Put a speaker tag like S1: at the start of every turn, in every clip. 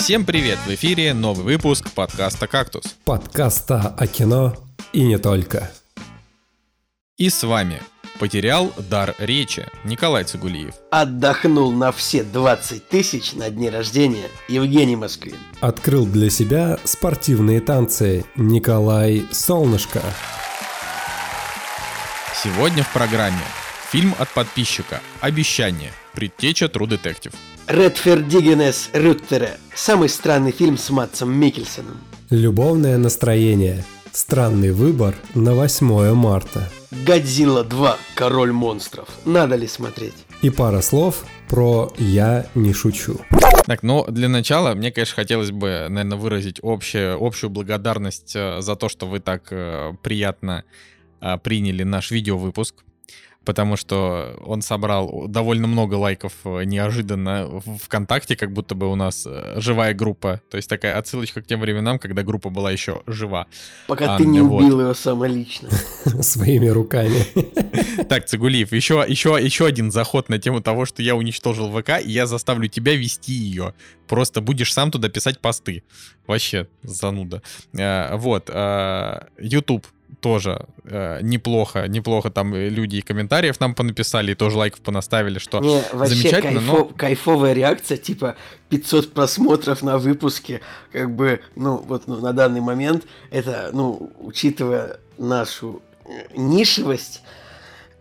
S1: Всем привет! В эфире новый выпуск подкаста «Кактус».
S2: Подкаста о кино и не только.
S1: И с вами потерял дар речи Николай Цигулиев.
S3: Отдохнул на все 20 тысяч на дне рождения Евгений Москвин.
S2: Открыл для себя спортивные танцы Николай Солнышко.
S1: Сегодня в программе фильм от подписчика «Обещание. Предтеча True Detective».
S3: Редфердигенес Рюттера. Самый странный фильм с Матсом Микельсоном.
S2: Любовное настроение. Странный выбор на 8 марта.
S3: Годзилла 2. Король монстров. Надо ли смотреть?
S2: И пара слов про «Я не шучу».
S1: Так, ну, для начала, мне, конечно, хотелось бы, наверное, выразить общее, общую благодарность э, за то, что вы так э, приятно э, приняли наш видеовыпуск потому что он собрал довольно много лайков э, неожиданно в ВКонтакте, как будто бы у нас э, живая группа. То есть такая отсылочка к тем временам, когда группа была еще жива.
S3: Пока а, ты не вот. убил ее самолично.
S2: Своими руками.
S1: Так, Цигулиев, еще, еще, еще один заход на тему того, что я уничтожил ВК, и я заставлю тебя вести ее. Просто будешь сам туда писать посты. Вообще, зануда. Э, вот, YouTube тоже э, неплохо, неплохо там люди и комментариев нам понаписали, и тоже лайков понаставили, что
S3: Не, вообще замечательно, кайфо, но... кайфовая реакция, типа 500 просмотров на выпуске, как бы, ну, вот ну, на данный момент, это, ну, учитывая нашу э, нишевость,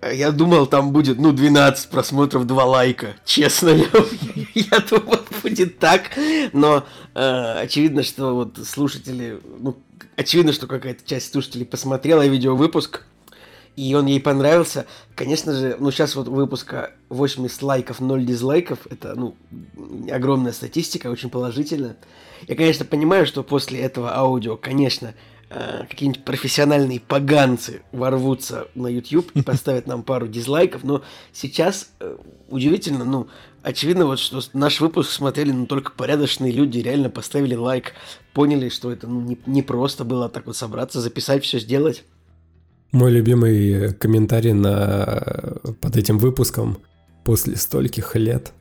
S3: я думал, там будет, ну, 12 просмотров, 2 лайка. Честно, я, я думал, будет так. Но э, очевидно, что вот слушатели, ну, очевидно, что какая-то часть слушателей посмотрела видеовыпуск, и он ей понравился. Конечно же, ну сейчас вот выпуска 80 лайков, 0 дизлайков, это, ну, огромная статистика, очень положительно. Я, конечно, понимаю, что после этого аудио, конечно, э, какие-нибудь профессиональные поганцы ворвутся на YouTube и поставят нам пару дизлайков, но сейчас э, удивительно, ну, очевидно, вот что наш выпуск смотрели ну, только порядочные люди, реально поставили лайк, поняли, что это ну, не, не просто было так вот собраться, записать, все сделать.
S2: Мой любимый комментарий на... под этим выпуском после стольких лет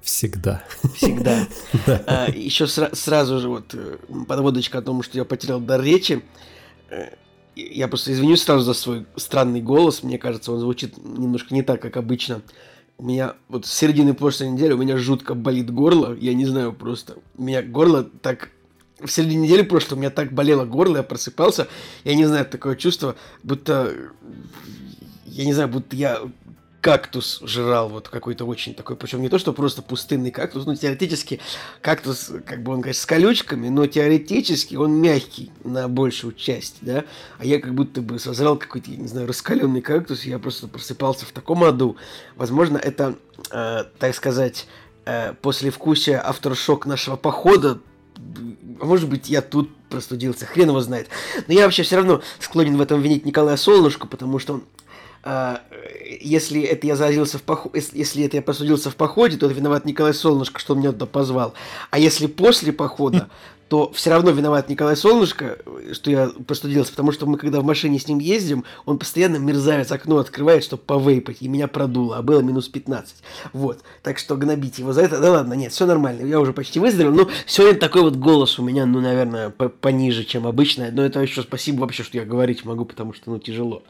S2: всегда.
S3: Всегда. а, еще сра- сразу же вот э, подводочка о том, что я потерял дар речи. Э, я просто извинюсь сразу за свой странный голос. Мне кажется, он звучит немножко не так, как обычно у меня вот с середины прошлой недели у меня жутко болит горло. Я не знаю просто. У меня горло так... В середине недели прошлой у меня так болело горло, я просыпался. Я не знаю, такое чувство, будто... Я не знаю, будто я кактус жрал, вот какой-то очень такой, причем не то, что просто пустынный кактус, но теоретически кактус, как бы он, конечно, с колючками, но теоретически он мягкий на большую часть, да, а я как будто бы созрел какой-то, я не знаю, раскаленный кактус, я просто просыпался в таком аду. Возможно, это, э, так сказать, э, послевкусие авторшок нашего похода, а может быть, я тут простудился, хрен его знает. Но я вообще все равно склонен в этом винить Николая Солнышко, потому что а, если это я заразился в походе, если это я просудился в походе, то это виноват Николай Солнышко, что он меня туда позвал. А если после похода, то все равно виноват Николай Солнышко, что я простудился, потому что мы, когда в машине с ним ездим, он постоянно мерзавец окно открывает, чтобы повейпать, и меня продуло, а было минус 15. Вот. Так что гнобить его за это, да ладно, нет, все нормально, я уже почти выздоровел, но сегодня такой вот голос у меня, ну, наверное, пониже, чем обычно, но это еще спасибо вообще, что я говорить могу, потому что, ну, тяжело.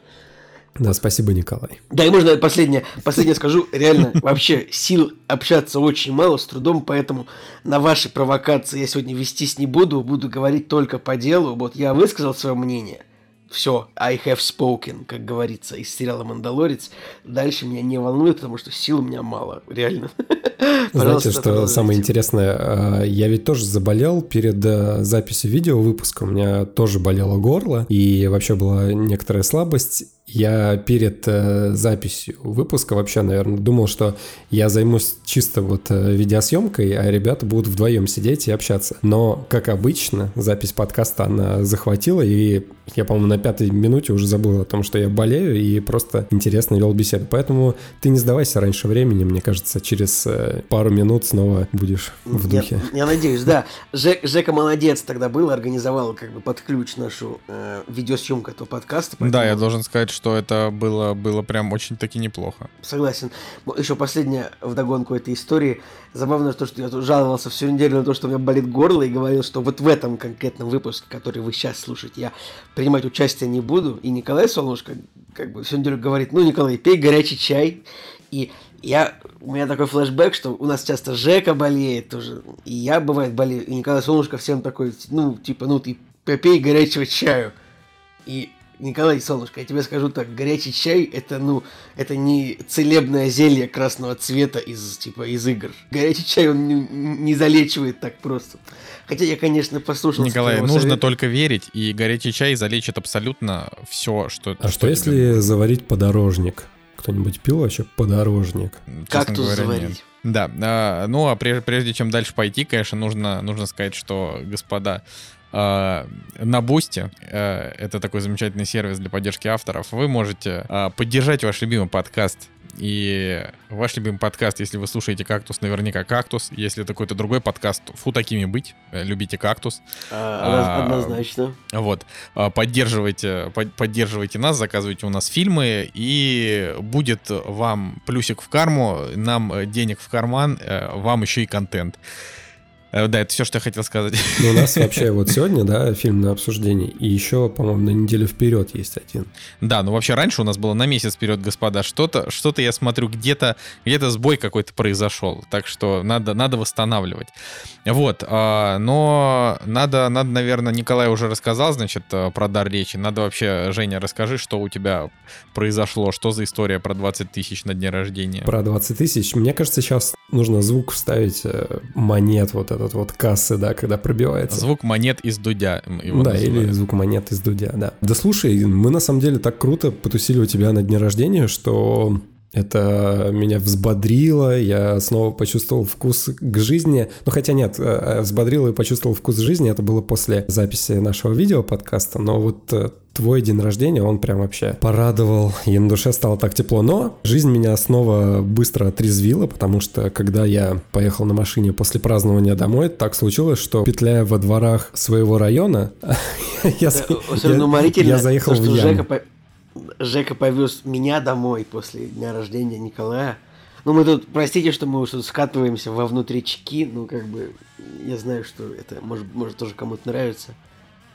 S2: Да, спасибо, Николай.
S3: Да, и можно последнее, последнее скажу. Реально, вообще сил общаться очень мало, с трудом, поэтому на ваши провокации я сегодня вестись не буду, буду говорить только по делу. Вот я высказал свое мнение – все, I have spoken, как говорится, из сериала «Мандалорец». Дальше меня не волнует, потому что сил у меня мало, реально.
S2: Знаете, что самое интересное, а, я ведь тоже заболел перед э, записью видео выпуска, у меня тоже болело горло, и вообще была некоторая слабость, я перед э, записью выпуска вообще, наверное, думал, что я займусь чисто вот э, видеосъемкой, а ребята будут вдвоем сидеть и общаться. Но, как обычно, запись подкаста она захватила, и я, по-моему, на пятой минуте уже забыл о том, что я болею, и просто интересно вел беседу. Поэтому ты не сдавайся раньше времени, мне кажется, через э, пару минут снова будешь в духе.
S3: Я, я надеюсь, да. Жек, Жека молодец тогда был, организовал как бы под ключ нашу э, видеосъемку этого подкаста.
S1: Поэтому... Да, я должен сказать, что это было, было прям очень-таки неплохо.
S3: Согласен. Еще последнее вдогонку этой истории. Забавно то, что я жаловался всю неделю на то, что у меня болит горло, и говорил, что вот в этом конкретном выпуске, который вы сейчас слушаете, я принимать участие не буду. И Николай Солнышко как бы всю неделю говорит, ну, Николай, пей горячий чай. И я, у меня такой флешбэк, что у нас часто Жека болеет тоже, и я, бывает, болею, и Николай Солнышко всем такой, ну, типа, ну, ты попей горячего чаю. И Николай Солнышко, я тебе скажу так, горячий чай это, ну, это не целебное зелье красного цвета из, типа, из игр. Горячий чай он не, не залечивает так просто. Хотя я, конечно, послушал.
S1: Николай, нужно совета. только верить, и горячий чай залечит абсолютно все, что...
S2: А что, что если заварить подорожник? Кто-нибудь пил вообще подорожник?
S3: Как тут заварить? Нет.
S1: Да, а, ну а прежде, прежде чем дальше пойти, конечно, нужно, нужно сказать, что, господа, на Boosty, э, это такой замечательный сервис для поддержки авторов, вы можете а, поддержать ваш любимый подкаст. И ваш любимый подкаст, если вы слушаете «Кактус», наверняка «Кактус». Если это какой-то другой подкаст, фу, такими быть. Э, любите «Кактус».
S3: А, однозначно.
S1: А, вот. Поддерживайте, поддерживайте нас, заказывайте у нас фильмы, и будет вам плюсик в карму, нам денег в карман, э, вам еще и контент. Э, да, это все, что я хотел сказать.
S2: Ну, у нас вообще вот сегодня, да, фильм на обсуждение, и еще, по-моему, на неделю вперед есть один.
S1: Да, ну вообще раньше у нас было на месяц вперед, господа. Что-то, что-то я смотрю, где-то, где-то сбой какой-то произошел, так что надо, надо восстанавливать. Вот, а, но надо, надо, наверное, Николай уже рассказал, значит, э, про дар речи. Надо вообще, Женя, расскажи, что у тебя произошло, что за история про 20 тысяч на дне рождения.
S2: Про 20 тысяч? Мне кажется, сейчас нужно звук вставить э, монет вот этот вот кассы, да, когда пробивается.
S1: Звук монет из дудя.
S2: Его да, называют. или звук монет из дудя, да. Да слушай, мы на самом деле так круто потусили у тебя на дне рождения, что это меня взбодрило, я снова почувствовал вкус к жизни. Ну, хотя нет, э, взбодрило и почувствовал вкус жизни, это было после записи нашего видео подкаста, но вот э, твой день рождения, он прям вообще порадовал, и на душе стало так тепло. Но жизнь меня снова быстро отрезвила, потому что когда я поехал на машине после празднования домой, так случилось, что петляя во дворах своего района, я заехал в яму.
S3: Жека повез меня домой после дня рождения Николая. Ну, мы тут, простите, что мы уже скатываемся во внутрички, ну, как бы, я знаю, что это может, может тоже кому-то нравится.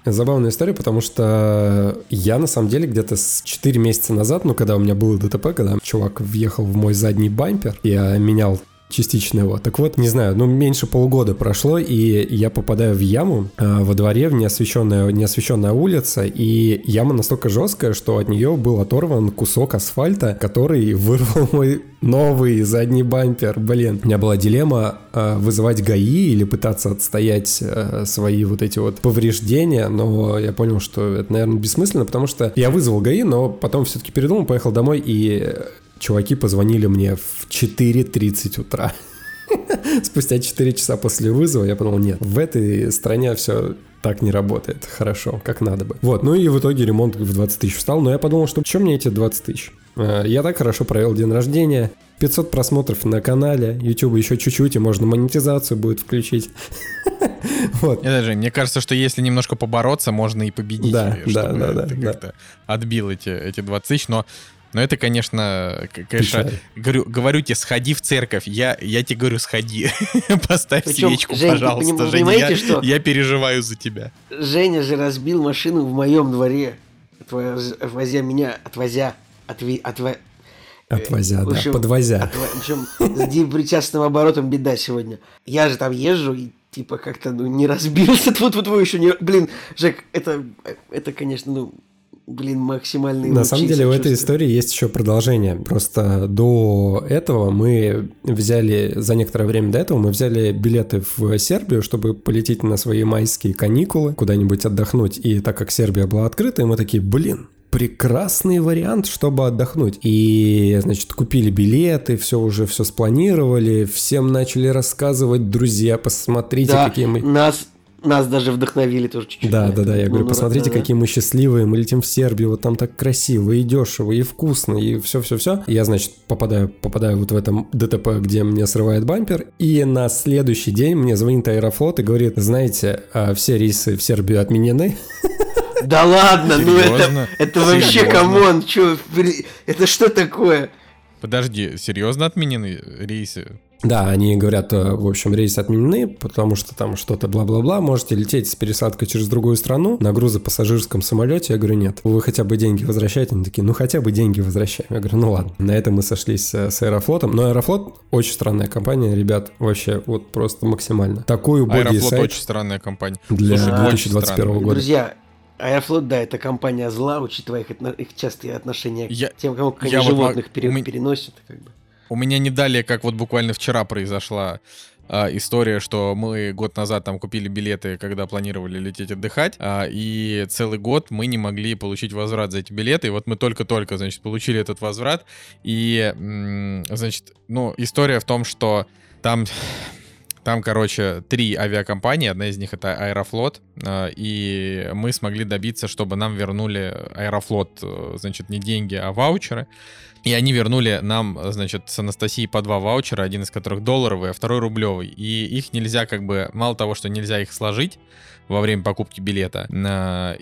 S2: Забавная история, потому что я, на самом деле, где-то с 4 месяца назад, ну, когда у меня было ДТП, когда чувак въехал в мой задний бампер, я менял частично его. Так вот, не знаю, ну меньше полугода прошло, и я попадаю в яму э, во дворе, в неосвещенная, неосвещенная улица, и яма настолько жесткая, что от нее был оторван кусок асфальта, который вырвал мой новый задний бампер. Блин, у меня была дилемма э, вызывать ГАИ или пытаться отстоять э, свои вот эти вот повреждения, но я понял, что это, наверное, бессмысленно, потому что я вызвал ГАИ, но потом все-таки передумал, поехал домой и чуваки позвонили мне в 4.30 утра. Спустя 4 часа после вызова я подумал, нет, в этой стране все так не работает хорошо, как надо бы. Вот, ну и в итоге ремонт в 20 тысяч встал, но я подумал, что чем мне эти 20 тысяч? Э, я так хорошо провел день рождения, 500 просмотров на канале, YouTube еще чуть-чуть, и можно монетизацию будет включить.
S1: Вот. Это же, мне кажется, что если немножко побороться, можно и победить.
S2: Да, да, да, да.
S1: Ты как-то отбил эти, эти 20 тысяч, но но это, конечно, конечно, говорю, говорю тебе, сходи в церковь. Я, я тебе говорю, сходи. Поставь Причем, свечку, Жень, пожалуйста. Вы Женя, я, что? я переживаю за тебя.
S3: Женя же разбил машину в моем дворе, отвозя меня, отвозя, отви, отва...
S2: Отвозя, да, общем, подвозя.
S3: Отво... В общем, с депричастным оборотом беда сегодня. Я же там езжу и типа как-то ну, не разбился. Тут вот вы еще не... Блин, Жек, это, это, конечно, ну, блин, максимальный.
S2: На самом деле у этой истории есть еще продолжение. Просто до этого мы взяли, за некоторое время до этого мы взяли билеты в Сербию, чтобы полететь на свои майские каникулы, куда-нибудь отдохнуть. И так как Сербия была открыта, мы такие, блин, прекрасный вариант, чтобы отдохнуть. И, значит, купили билеты, все уже все спланировали, всем начали рассказывать, друзья, посмотрите,
S3: да,
S2: какие мы...
S3: Нас нас даже вдохновили тоже чуть-чуть.
S2: Да, да, да. Я говорю, ну, посмотрите, да, какие мы счастливые. Мы летим в Сербию, вот там так красиво и дешево, и вкусно, и все-все-все. Я, значит, попадаю, попадаю вот в этом ДТП, где мне срывает бампер. И на следующий день мне звонит Аэрофлот и говорит, знаете, а все рейсы в Сербию отменены.
S3: Да ладно, ну это, это вообще come on, что, это что такое?
S1: Подожди, серьезно отменены рейсы?
S2: Да, они говорят, э, в общем, рейсы отменены, потому что там что-то бла-бла-бла, можете лететь с пересадкой через другую страну на грузопассажирском самолете. Я говорю, нет, вы хотя бы деньги возвращаете? Они такие, ну хотя бы деньги возвращаем. Я говорю, ну ладно. На этом мы сошлись э, с Аэрофлотом. Но Аэрофлот очень странная компания, ребят, вообще вот просто максимально. Такую боди
S1: Аэрофлот сайт очень странная компания.
S2: Для Слушай, 2021 года.
S3: Друзья, Аэрофлот, да, это компания зла, учитывая их, их частые отношения я, к тем, кому они животных вот, пере, переносят. Как бы.
S1: У меня не далее, как вот буквально вчера произошла а, история, что мы год назад там купили билеты, когда планировали лететь отдыхать, а, и целый год мы не могли получить возврат за эти билеты. И вот мы только-только, значит, получили этот возврат. И, значит, ну, история в том, что там там, короче, три авиакомпании, одна из них это Аэрофлот, а, и мы смогли добиться, чтобы нам вернули Аэрофлот, э, значит, не деньги, а ваучеры. И они вернули нам, значит, с Анастасией по два ваучера, один из которых долларовый, а второй рублевый. И их нельзя как бы, мало того, что нельзя их сложить, во время покупки билета.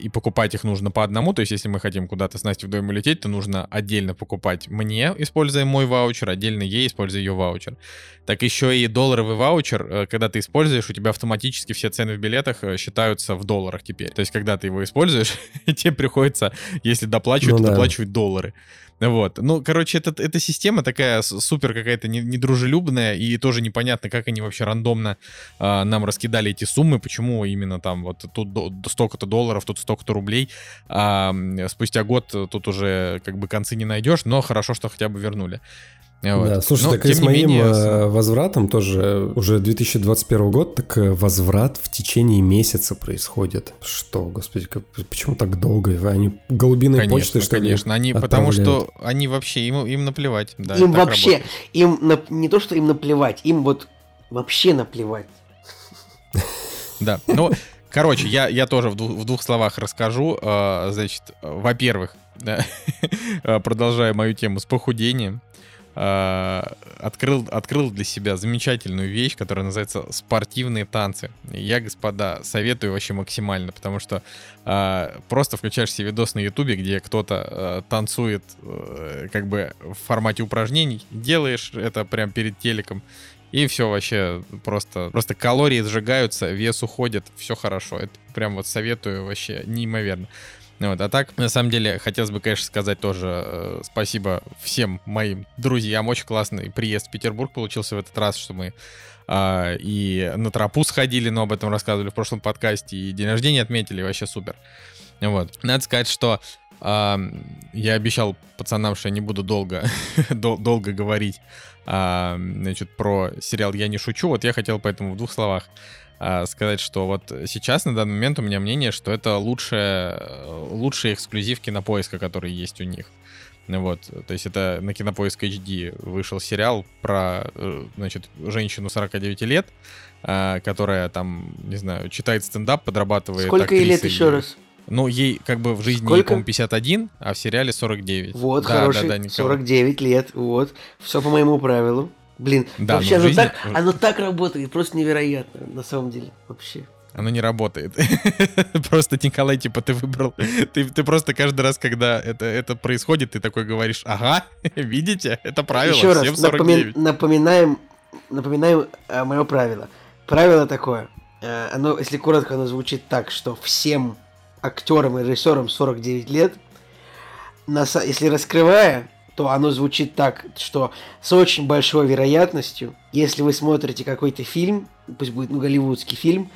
S1: И покупать их нужно по одному. То есть, если мы хотим куда-то с Настей вдвоем улететь, то нужно отдельно покупать мне, используя мой ваучер, отдельно ей, используя ее ваучер. Так еще и долларовый ваучер, э, когда ты используешь, у тебя автоматически все цены в билетах э, считаются в долларах теперь. То есть, когда ты его используешь, тебе приходится, если доплачивать, ну, да. доплачивать доллары. Вот. Ну, короче, это, эта система такая супер какая-то недружелюбная, и тоже непонятно, как они вообще рандомно э, нам раскидали эти суммы, почему именно там вот тут столько-то долларов, тут столько-то рублей. А спустя год тут уже как бы концы не найдешь, но хорошо, что хотя бы вернули.
S2: Вот. Да, слушай, Но, так и с моим менее... Э, возвратом тоже уже 2021 год, так э, возврат в течение месяца происходит. Что, господи, как, почему так долго? Они голубиной
S1: конечно,
S2: почтой, что
S1: Конечно, они, потому что они вообще, им, им наплевать.
S3: Да, им вообще, работает. им на, не то, что им наплевать, им вот вообще наплевать.
S1: Да, ну, короче, я, я тоже в двух, в двух словах расскажу. Э, значит, во-первых, продолжая мою тему с похудением, Э, открыл, открыл для себя замечательную вещь, которая называется спортивные танцы. Я, господа, советую вообще максимально, потому что э, просто включаешь себе видос на ютубе, где кто-то э, танцует э, как бы в формате упражнений, делаешь это прям перед телеком, и все вообще просто, просто калории сжигаются, вес уходит, все хорошо. Это прям вот советую вообще неимоверно. Вот, а так, на самом деле, хотелось бы, конечно, сказать тоже э, спасибо всем моим друзьям. Очень классный приезд в Петербург получился в этот раз, что мы э, и на тропу сходили, но об этом рассказывали в прошлом подкасте, и день рождения отметили, вообще супер. Вот. Надо сказать, что э, я обещал пацанам, что я не буду долго, дол- долго говорить э, значит, про сериал «Я не шучу». Вот я хотел поэтому в двух словах а, сказать, что вот сейчас, на данный момент, у меня мнение, что это лучшие, лучшие эксклюзивки на поиска, которые есть у них. Вот, то есть это на Кинопоиск HD вышел сериал про, э, значит, женщину 49 лет, а, которая там, не знаю, читает стендап, подрабатывает
S3: Сколько ей лет еще раз?
S1: Ну, ей как бы в жизни, Сколько? по-моему, 51, а в сериале 49.
S3: Вот, да, хороший, да, да, 49 лет, вот. Все по моему правилу. Блин, да, вообще оно, жизни... так, оно так работает, просто невероятно, на самом деле, вообще.
S1: Оно не работает. просто, Николай, типа, ты выбрал... ты, ты просто каждый раз, когда это, это происходит, ты такой говоришь, ага, видите, это правило, Еще раз, напоми...
S3: напоминаем, напоминаем э, мое правило. Правило такое, э, оно, если коротко, оно звучит так, что всем актерам и режиссерам 49 лет, если раскрывая то оно звучит так, что с очень большой вероятностью, если вы смотрите какой-то фильм, пусть будет ну, голливудский фильм,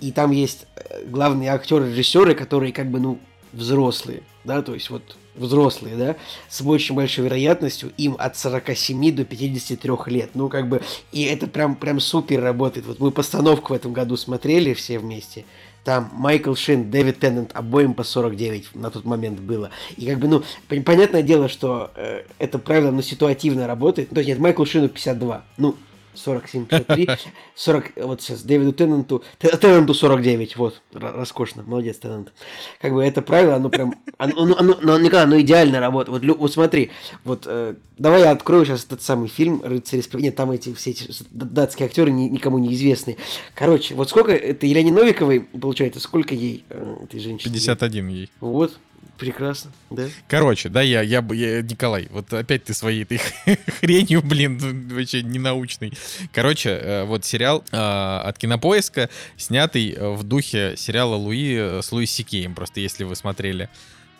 S3: и там есть э, главные актеры, режиссеры, которые как бы, ну, взрослые, да, то есть вот взрослые, да, с очень большой вероятностью им от 47 до 53 лет. Ну, как бы, и это прям, прям супер работает. Вот мы постановку в этом году смотрели все вместе, там Майкл Шин, Дэвид Теннант, обоим по 49 на тот момент было. И как бы, ну, понятное дело, что э, это правило, но ситуативно работает. То есть нет, Майкл Шину 52. Ну, 47, 53, 40, вот сейчас Дэвиду Теннанту, Теннанту 49, вот, роскошно, молодец Теннант. Как бы это правило, оно прям, оно, оно, оно, оно, оно идеально работает. Вот, вот смотри, вот, э, давай я открою сейчас этот самый фильм «Рыцари Нет, там эти все эти датские актеры ни, никому не известны. Короче, вот сколько, это Елене Новиковой, получается, сколько ей, э, этой женщине?
S1: 51 ей.
S3: Вот, Прекрасно, да.
S1: Короче, да, я, я, я, Николай, вот опять ты своей этой хренью, блин, вообще ненаучный. Короче, э, вот сериал э, от Кинопоиска, снятый э, в духе сериала Луи с Луи Сикеем, просто если вы смотрели,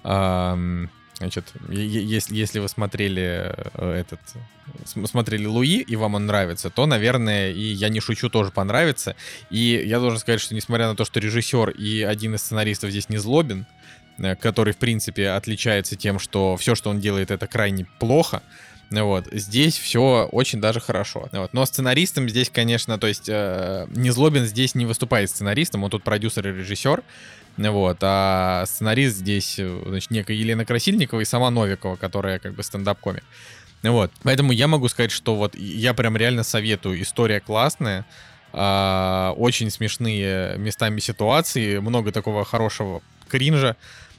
S1: значит, если, если вы смотрели этот, смотрели Луи, и вам он нравится, то, наверное, и я не шучу, тоже понравится. И я должен сказать, что несмотря на то, что режиссер и один из сценаристов здесь не злобен, который, в принципе, отличается тем, что все, что он делает, это крайне плохо. Вот. Здесь все очень даже хорошо. Вот. Но сценаристом здесь, конечно, то есть э, Незлобин здесь не выступает сценаристом, он тут продюсер и режиссер. Вот, а сценарист здесь, э, значит, некая Елена Красильникова и сама Новикова, которая как бы стендап-комик. Вот, поэтому я могу сказать, что вот я прям реально советую. История классная, э, очень смешные местами ситуации, много такого хорошего кринжа.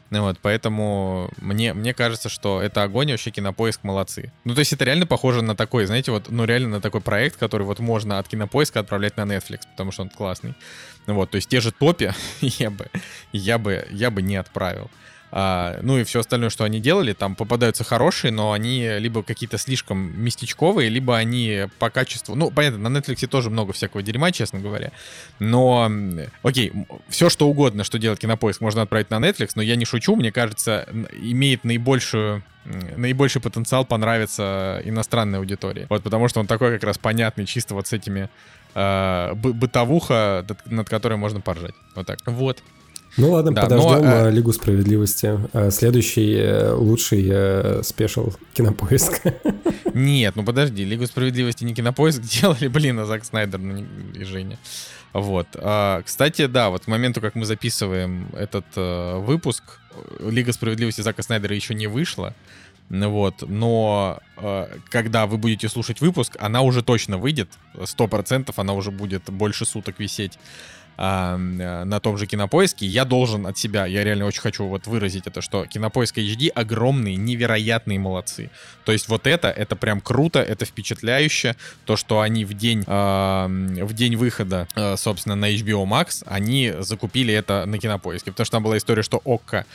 S1: Вот, поэтому мне, мне кажется, что это огонь, вообще кинопоиск молодцы. Ну, то есть это реально похоже на такой, знаете, вот, ну, реально на такой проект, который вот можно от кинопоиска отправлять на Netflix, потому что он классный. Вот, то есть те же топи я бы, я бы, я бы не отправил. А, ну и все остальное, что они делали, там попадаются хорошие, но они либо какие-то слишком местечковые, либо они по качеству... Ну, понятно, на Netflix тоже много всякого дерьма, честно говоря. Но, окей, все что угодно, что делает Кинопоиск, можно отправить на Netflix, но я не шучу, мне кажется, имеет наибольшую наибольший потенциал понравиться иностранной аудитории. Вот потому что он такой как раз понятный, чисто вот с этими э, бытовуха, над которой можно поржать. Вот так. Вот.
S2: Ну ладно, да, подождем но, э... Лигу справедливости. Э, следующий э, лучший э, спешл кинопоиск.
S1: Нет, ну подожди, Лигу справедливости не кинопоиск делали, блин, а Зак Снайдер ну, и Женя. Вот. А, кстати, да, вот к моменту, как мы записываем этот выпуск, Лига справедливости Зака Снайдера еще не вышла. Вот, но э, когда вы будете слушать выпуск, она уже точно выйдет, сто процентов, она уже будет больше суток висеть э, на том же Кинопоиске, я должен от себя, я реально очень хочу вот выразить это, что Кинопоиск HD огромные, невероятные молодцы. То есть вот это, это прям круто, это впечатляюще, то, что они в день, в день выхода, э, собственно, на HBO Max, они закупили это на Кинопоиске, потому что там была история, что ОККО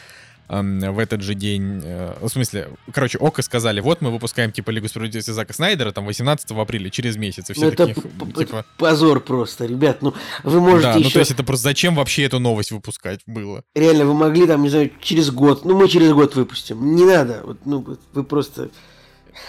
S1: в этот же день, э, в смысле, короче, Око сказали, вот мы выпускаем типа Лигу справедливости Зака Снайдера там 18 апреля, через месяц. И все
S3: ну, это таких, типа... позор просто, ребят, ну вы можете да, еще...
S1: ну то есть это просто зачем вообще эту новость выпускать было?
S3: Реально, вы могли там, не знаю, через год, ну мы через год выпустим, не надо, вот, ну вы просто...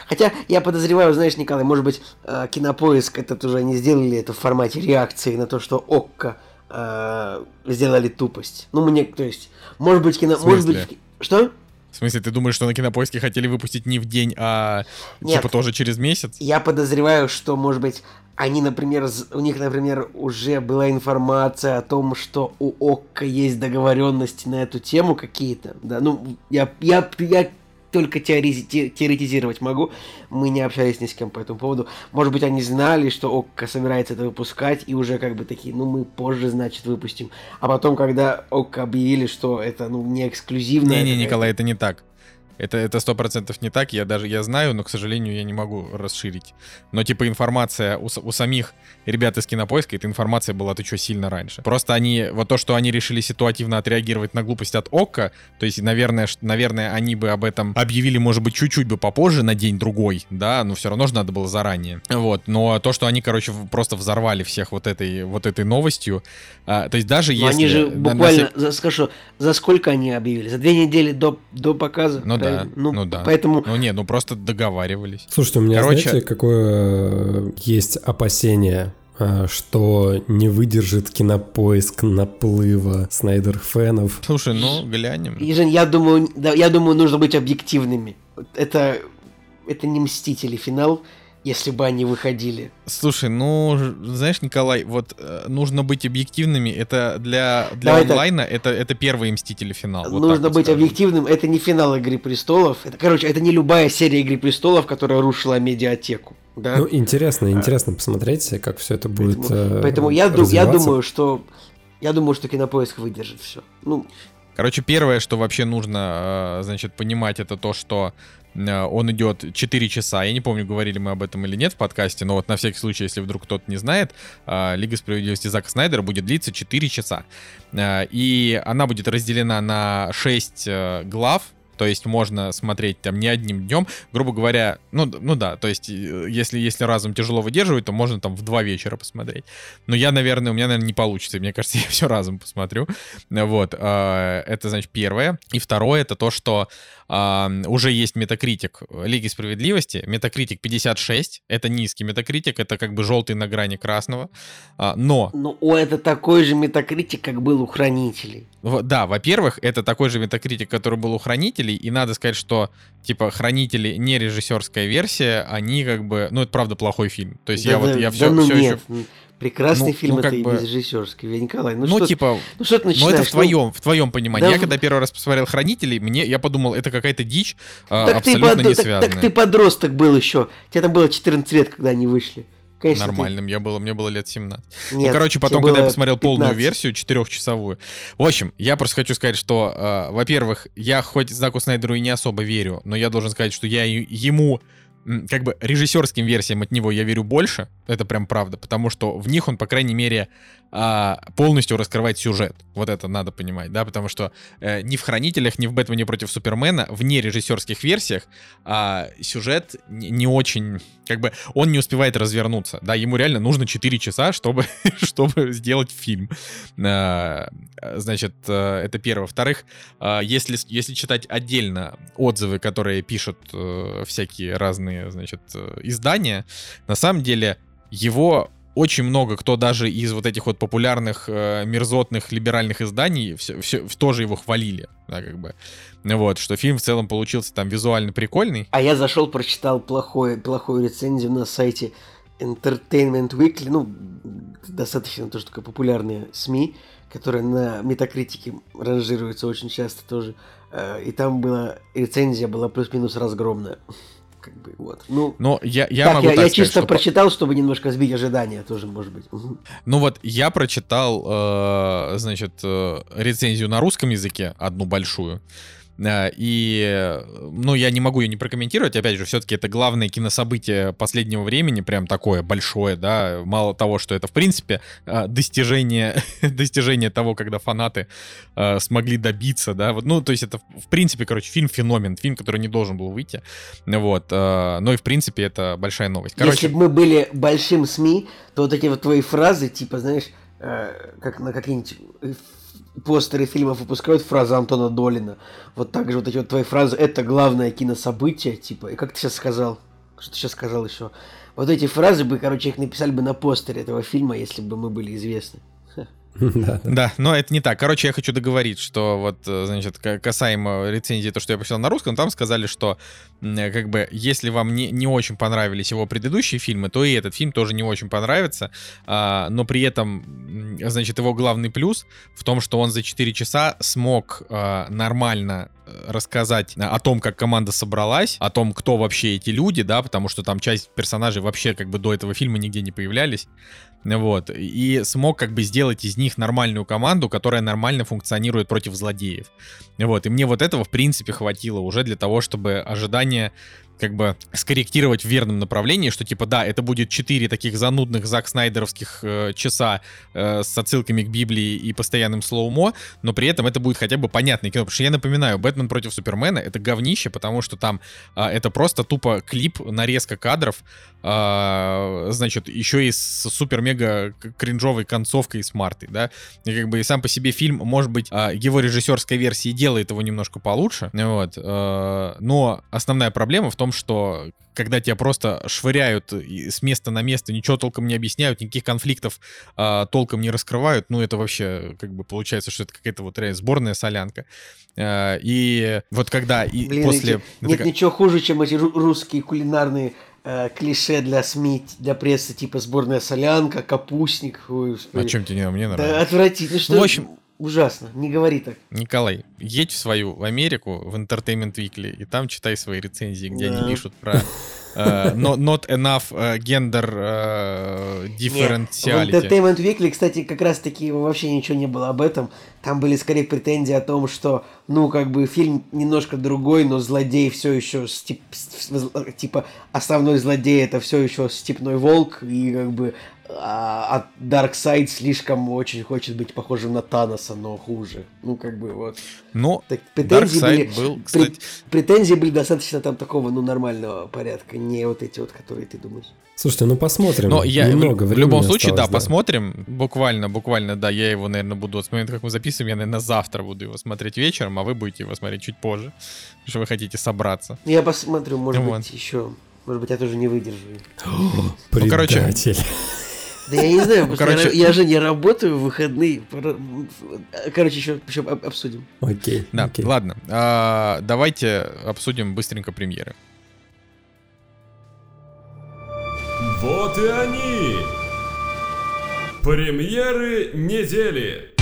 S3: Хотя я подозреваю, знаешь, Николай, может быть, э, Кинопоиск этот уже не сделали это в формате реакции на то, что Окко э, сделали тупость. Ну, мне, то есть, может быть, кино... Может быть... Что?
S1: В смысле, ты думаешь, что на кинопоиске хотели выпустить не в день, а Нет, типа тоже через месяц?
S3: Я подозреваю, что, может быть, они, например, у них, например, уже была информация о том, что у ОККО есть договоренности на эту тему какие-то. Да, ну, я, я, я только теоретизировать могу. Мы не общались ни с кем по этому поводу. Может быть, они знали, что ОККО собирается это выпускать, и уже как бы такие, ну, мы позже, значит, выпустим. А потом, когда ОККО объявили, что это, ну, не эксклюзивно...
S1: Не-не, Николай, это не так. Это это сто процентов не так, я даже я знаю, но к сожалению я не могу расширить. Но типа информация у, у самих ребят из Кинопоиска, эта информация была ты что сильно раньше. Просто они вот то, что они решили ситуативно отреагировать на глупость от ОККО, то есть наверное, наверное они бы об этом объявили, может быть, чуть-чуть бы попозже на день другой, да, но все равно же надо было заранее. Вот, но то, что они, короче, просто взорвали всех вот этой вот этой новостью, а, то есть даже но если
S3: они же буквально, на, на... За, скажу, за сколько они объявили? За две недели до до показа.
S1: Ну да, ну, ну да.
S3: Поэтому...
S1: Ну не, ну просто договаривались.
S2: Слушайте, у меня, Короче... знаете, какое есть опасение э, что не выдержит кинопоиск наплыва Снайдер фенов.
S1: Слушай, ну глянем.
S3: И, Жень, я думаю, да, я думаю, нужно быть объективными. Это, это не Мстители финал если бы они выходили.
S1: Слушай, ну, знаешь, Николай, вот э, нужно быть объективными. Это для, для Давай онлайна так. это, это первый Мстители финал.
S3: Вот нужно быть скажем. объективным. Это не финал Игры престолов. Это, короче, это не любая серия Игры престолов, которая рушила медиатеку.
S2: Да. Ну, интересно, интересно посмотреть, как все это будет.
S3: Поэтому, э, поэтому я, я думаю, что я думаю, что кинопоиск выдержит все. Ну,
S1: Короче, первое, что вообще нужно, э, значит, понимать, это то, что он идет 4 часа. Я не помню, говорили мы об этом или нет в подкасте, но вот на всякий случай, если вдруг кто-то не знает, э, Лига справедливости Зака Снайдера будет длиться 4 часа. И она будет разделена на 6 глав, то есть можно смотреть там не одним днем, грубо говоря, ну, ну да, то есть э, если, если разум тяжело выдерживать, то можно там в два вечера посмотреть. Но я, наверное, у меня, наверное, не получится, мне кажется, я все разом посмотрю. Вот, это, значит, первое. И второе, это то, что а, уже есть метакритик Лиги Справедливости, метакритик 56, это низкий метакритик, это как бы желтый на грани красного, а, но...
S3: Ну, это такой же метакритик, как был у Хранителей.
S1: Да, во-первых, это такой же метакритик, который был у Хранителей, и надо сказать, что, типа, Хранители не режиссерская версия, они как бы... Ну, это правда плохой фильм. То есть да, я да, вот, я все,
S3: да, ну
S1: все
S3: нет. еще... Прекрасный ну, фильм ну, это и бы... режиссерский. Николай, ну,
S1: ну что, типа, ну что ты начинаешь? Ну это в твоем, ну... в твоем понимании. Да, я когда первый раз посмотрел Хранителей, мне я подумал, это какая-то дичь, а, так абсолютно ты, не связанная.
S3: Так, так ты подросток был еще. Тебе там было 14 лет, когда они вышли.
S1: Конечно, Нормальным ты... я был, мне было лет 17. Ну, Нет, ну, короче, потом, когда я посмотрел 15. полную версию, четырехчасовую. В общем, я просто хочу сказать, что, э, во-первых, я хоть Заку Снайдеру и не особо верю, но я должен сказать, что я ему как бы режиссерским версиям от него я верю больше, это прям правда, потому что в них он, по крайней мере, а, полностью раскрывать сюжет. Вот это надо понимать, да, потому что э, ни в «Хранителях», ни в «Бэтмене против Супермена» в нережиссерских версиях а, сюжет не, не очень, как бы, он не успевает развернуться, да, ему реально нужно 4 часа, чтобы, чтобы сделать фильм. А, значит, э, это первое. Во-вторых, а, если, если читать отдельно отзывы, которые пишут а, всякие разные, значит, издания, на самом деле его очень много кто даже из вот этих вот популярных э, мерзотных либеральных изданий все, все, тоже его хвалили, да, как бы. Вот, что фильм в целом получился там визуально прикольный.
S3: А я зашел, прочитал плохое, плохую рецензию на сайте Entertainment Weekly, ну, достаточно тоже такая популярные СМИ, которые на метакритике ранжируются очень часто тоже. Э, и там была рецензия была плюс-минус разгромная как бы вот. Ну,
S1: но я, я так, могу я,
S3: так я сказать, чисто что... прочитал, чтобы немножко сбить ожидания, тоже может быть.
S1: Ну вот я прочитал, э, значит, э, рецензию на русском языке одну большую. Э, и, ну, я не могу ее не прокомментировать, опять же, все-таки это главное кинособытие последнего времени, прям такое большое, да, мало того, что это, в принципе, э, достижение, достижение того, когда фанаты э, смогли добиться, да, вот, ну, то есть это, в принципе, короче, фильм-феномен, фильм, который не должен был выйти, вот, но и, в принципе, это большая новость.
S3: Короче... Если бы мы были большим СМИ, то вот эти вот твои фразы, типа, знаешь, как на какие-нибудь постеры фильмов выпускают фразы Антона Долина. Вот так же вот эти вот твои фразы «это главное кинособытие», типа, и как ты сейчас сказал? Что ты сейчас сказал еще? Вот эти фразы бы, короче, их написали бы на постере этого фильма, если бы мы были известны.
S1: Да, да, но это не так. Короче, я хочу договорить, что вот, э, значит, касаемо рецензии, то, что я прочитал на русском, там сказали, что как бы, если вам не, не очень понравились его предыдущие фильмы, то и этот фильм тоже не очень понравится, а, но при этом, значит, его главный плюс в том, что он за 4 часа смог а, нормально э, рассказать о том, как команда собралась, о том, кто вообще эти люди, да, потому что там часть персонажей вообще как бы до этого фильма нигде не появлялись. Вот. И смог как бы сделать из них нормальную команду, которая нормально функционирует против злодеев. Вот. И мне вот этого, в принципе, хватило уже для того, чтобы ожидания Panie, как бы скорректировать в верном направлении, что типа да, это будет четыре таких занудных Зак Снайдеровских э, часа э, с отсылками к Библии и постоянным слоумо, но при этом это будет хотя бы понятное кино, потому что я напоминаю, Бэтмен против Супермена это говнище, потому что там э, это просто тупо клип, нарезка кадров, э, значит, еще и с супер-мега кринжовой концовкой с Мартой, да, и как бы и сам по себе фильм, может быть, э, его режиссерской версии делает его немножко получше, вот, э, но основная проблема в том, том, что когда тебя просто швыряют с места на место, ничего толком не объясняют, никаких конфликтов а, толком не раскрывают, ну это вообще как бы получается, что это какая-то вот реально сборная солянка. А, и вот когда и Блин, после...
S3: Нет это... ничего хуже, чем эти русские кулинарные э, клише для СМИ, для прессы, типа сборная солянка, капустник. Ой,
S1: а чем тебе не мне нравится?
S3: Да, отвратительно. Что... Ну, в общем, Ужасно, не говори так.
S1: Николай, едь в свою в Америку, в Entertainment Weekly, и там читай свои рецензии, где да. они пишут про not, not enough gender differentiality.
S3: в Entertainment Weekly, кстати, как раз таки вообще ничего не было об этом. Там были скорее претензии о том, что, ну, как бы фильм немножко другой, но злодей все еще стип, типа основной злодей это все еще степной волк и как бы а, Darkseid слишком очень хочет быть похожим на Таноса, но хуже. Ну, как бы вот.
S1: Ну, так, претензии были, был, кстати...
S3: претензии были достаточно там такого, ну, нормального порядка, не вот эти вот, которые ты думаешь.
S2: Слушайте, ну посмотрим.
S1: Но я Немного в, в любом случае, осталось, да, да, посмотрим. Буквально, буквально, да, я его, наверное, буду, с момента, как мы записываем, я, наверное, завтра буду его смотреть вечером, а вы будете его смотреть чуть позже, потому что вы хотите собраться.
S3: Я посмотрю, может вот. быть, еще Может быть, я тоже не выдержу.
S2: ну, короче,
S3: да я не знаю, ну, короче... я, я же не работаю в выходные. Короче, еще, еще обсудим.
S2: Окей.
S1: Да,
S2: окей.
S1: ладно. А, давайте обсудим быстренько премьеры.
S4: Вот и они! Премьеры недели!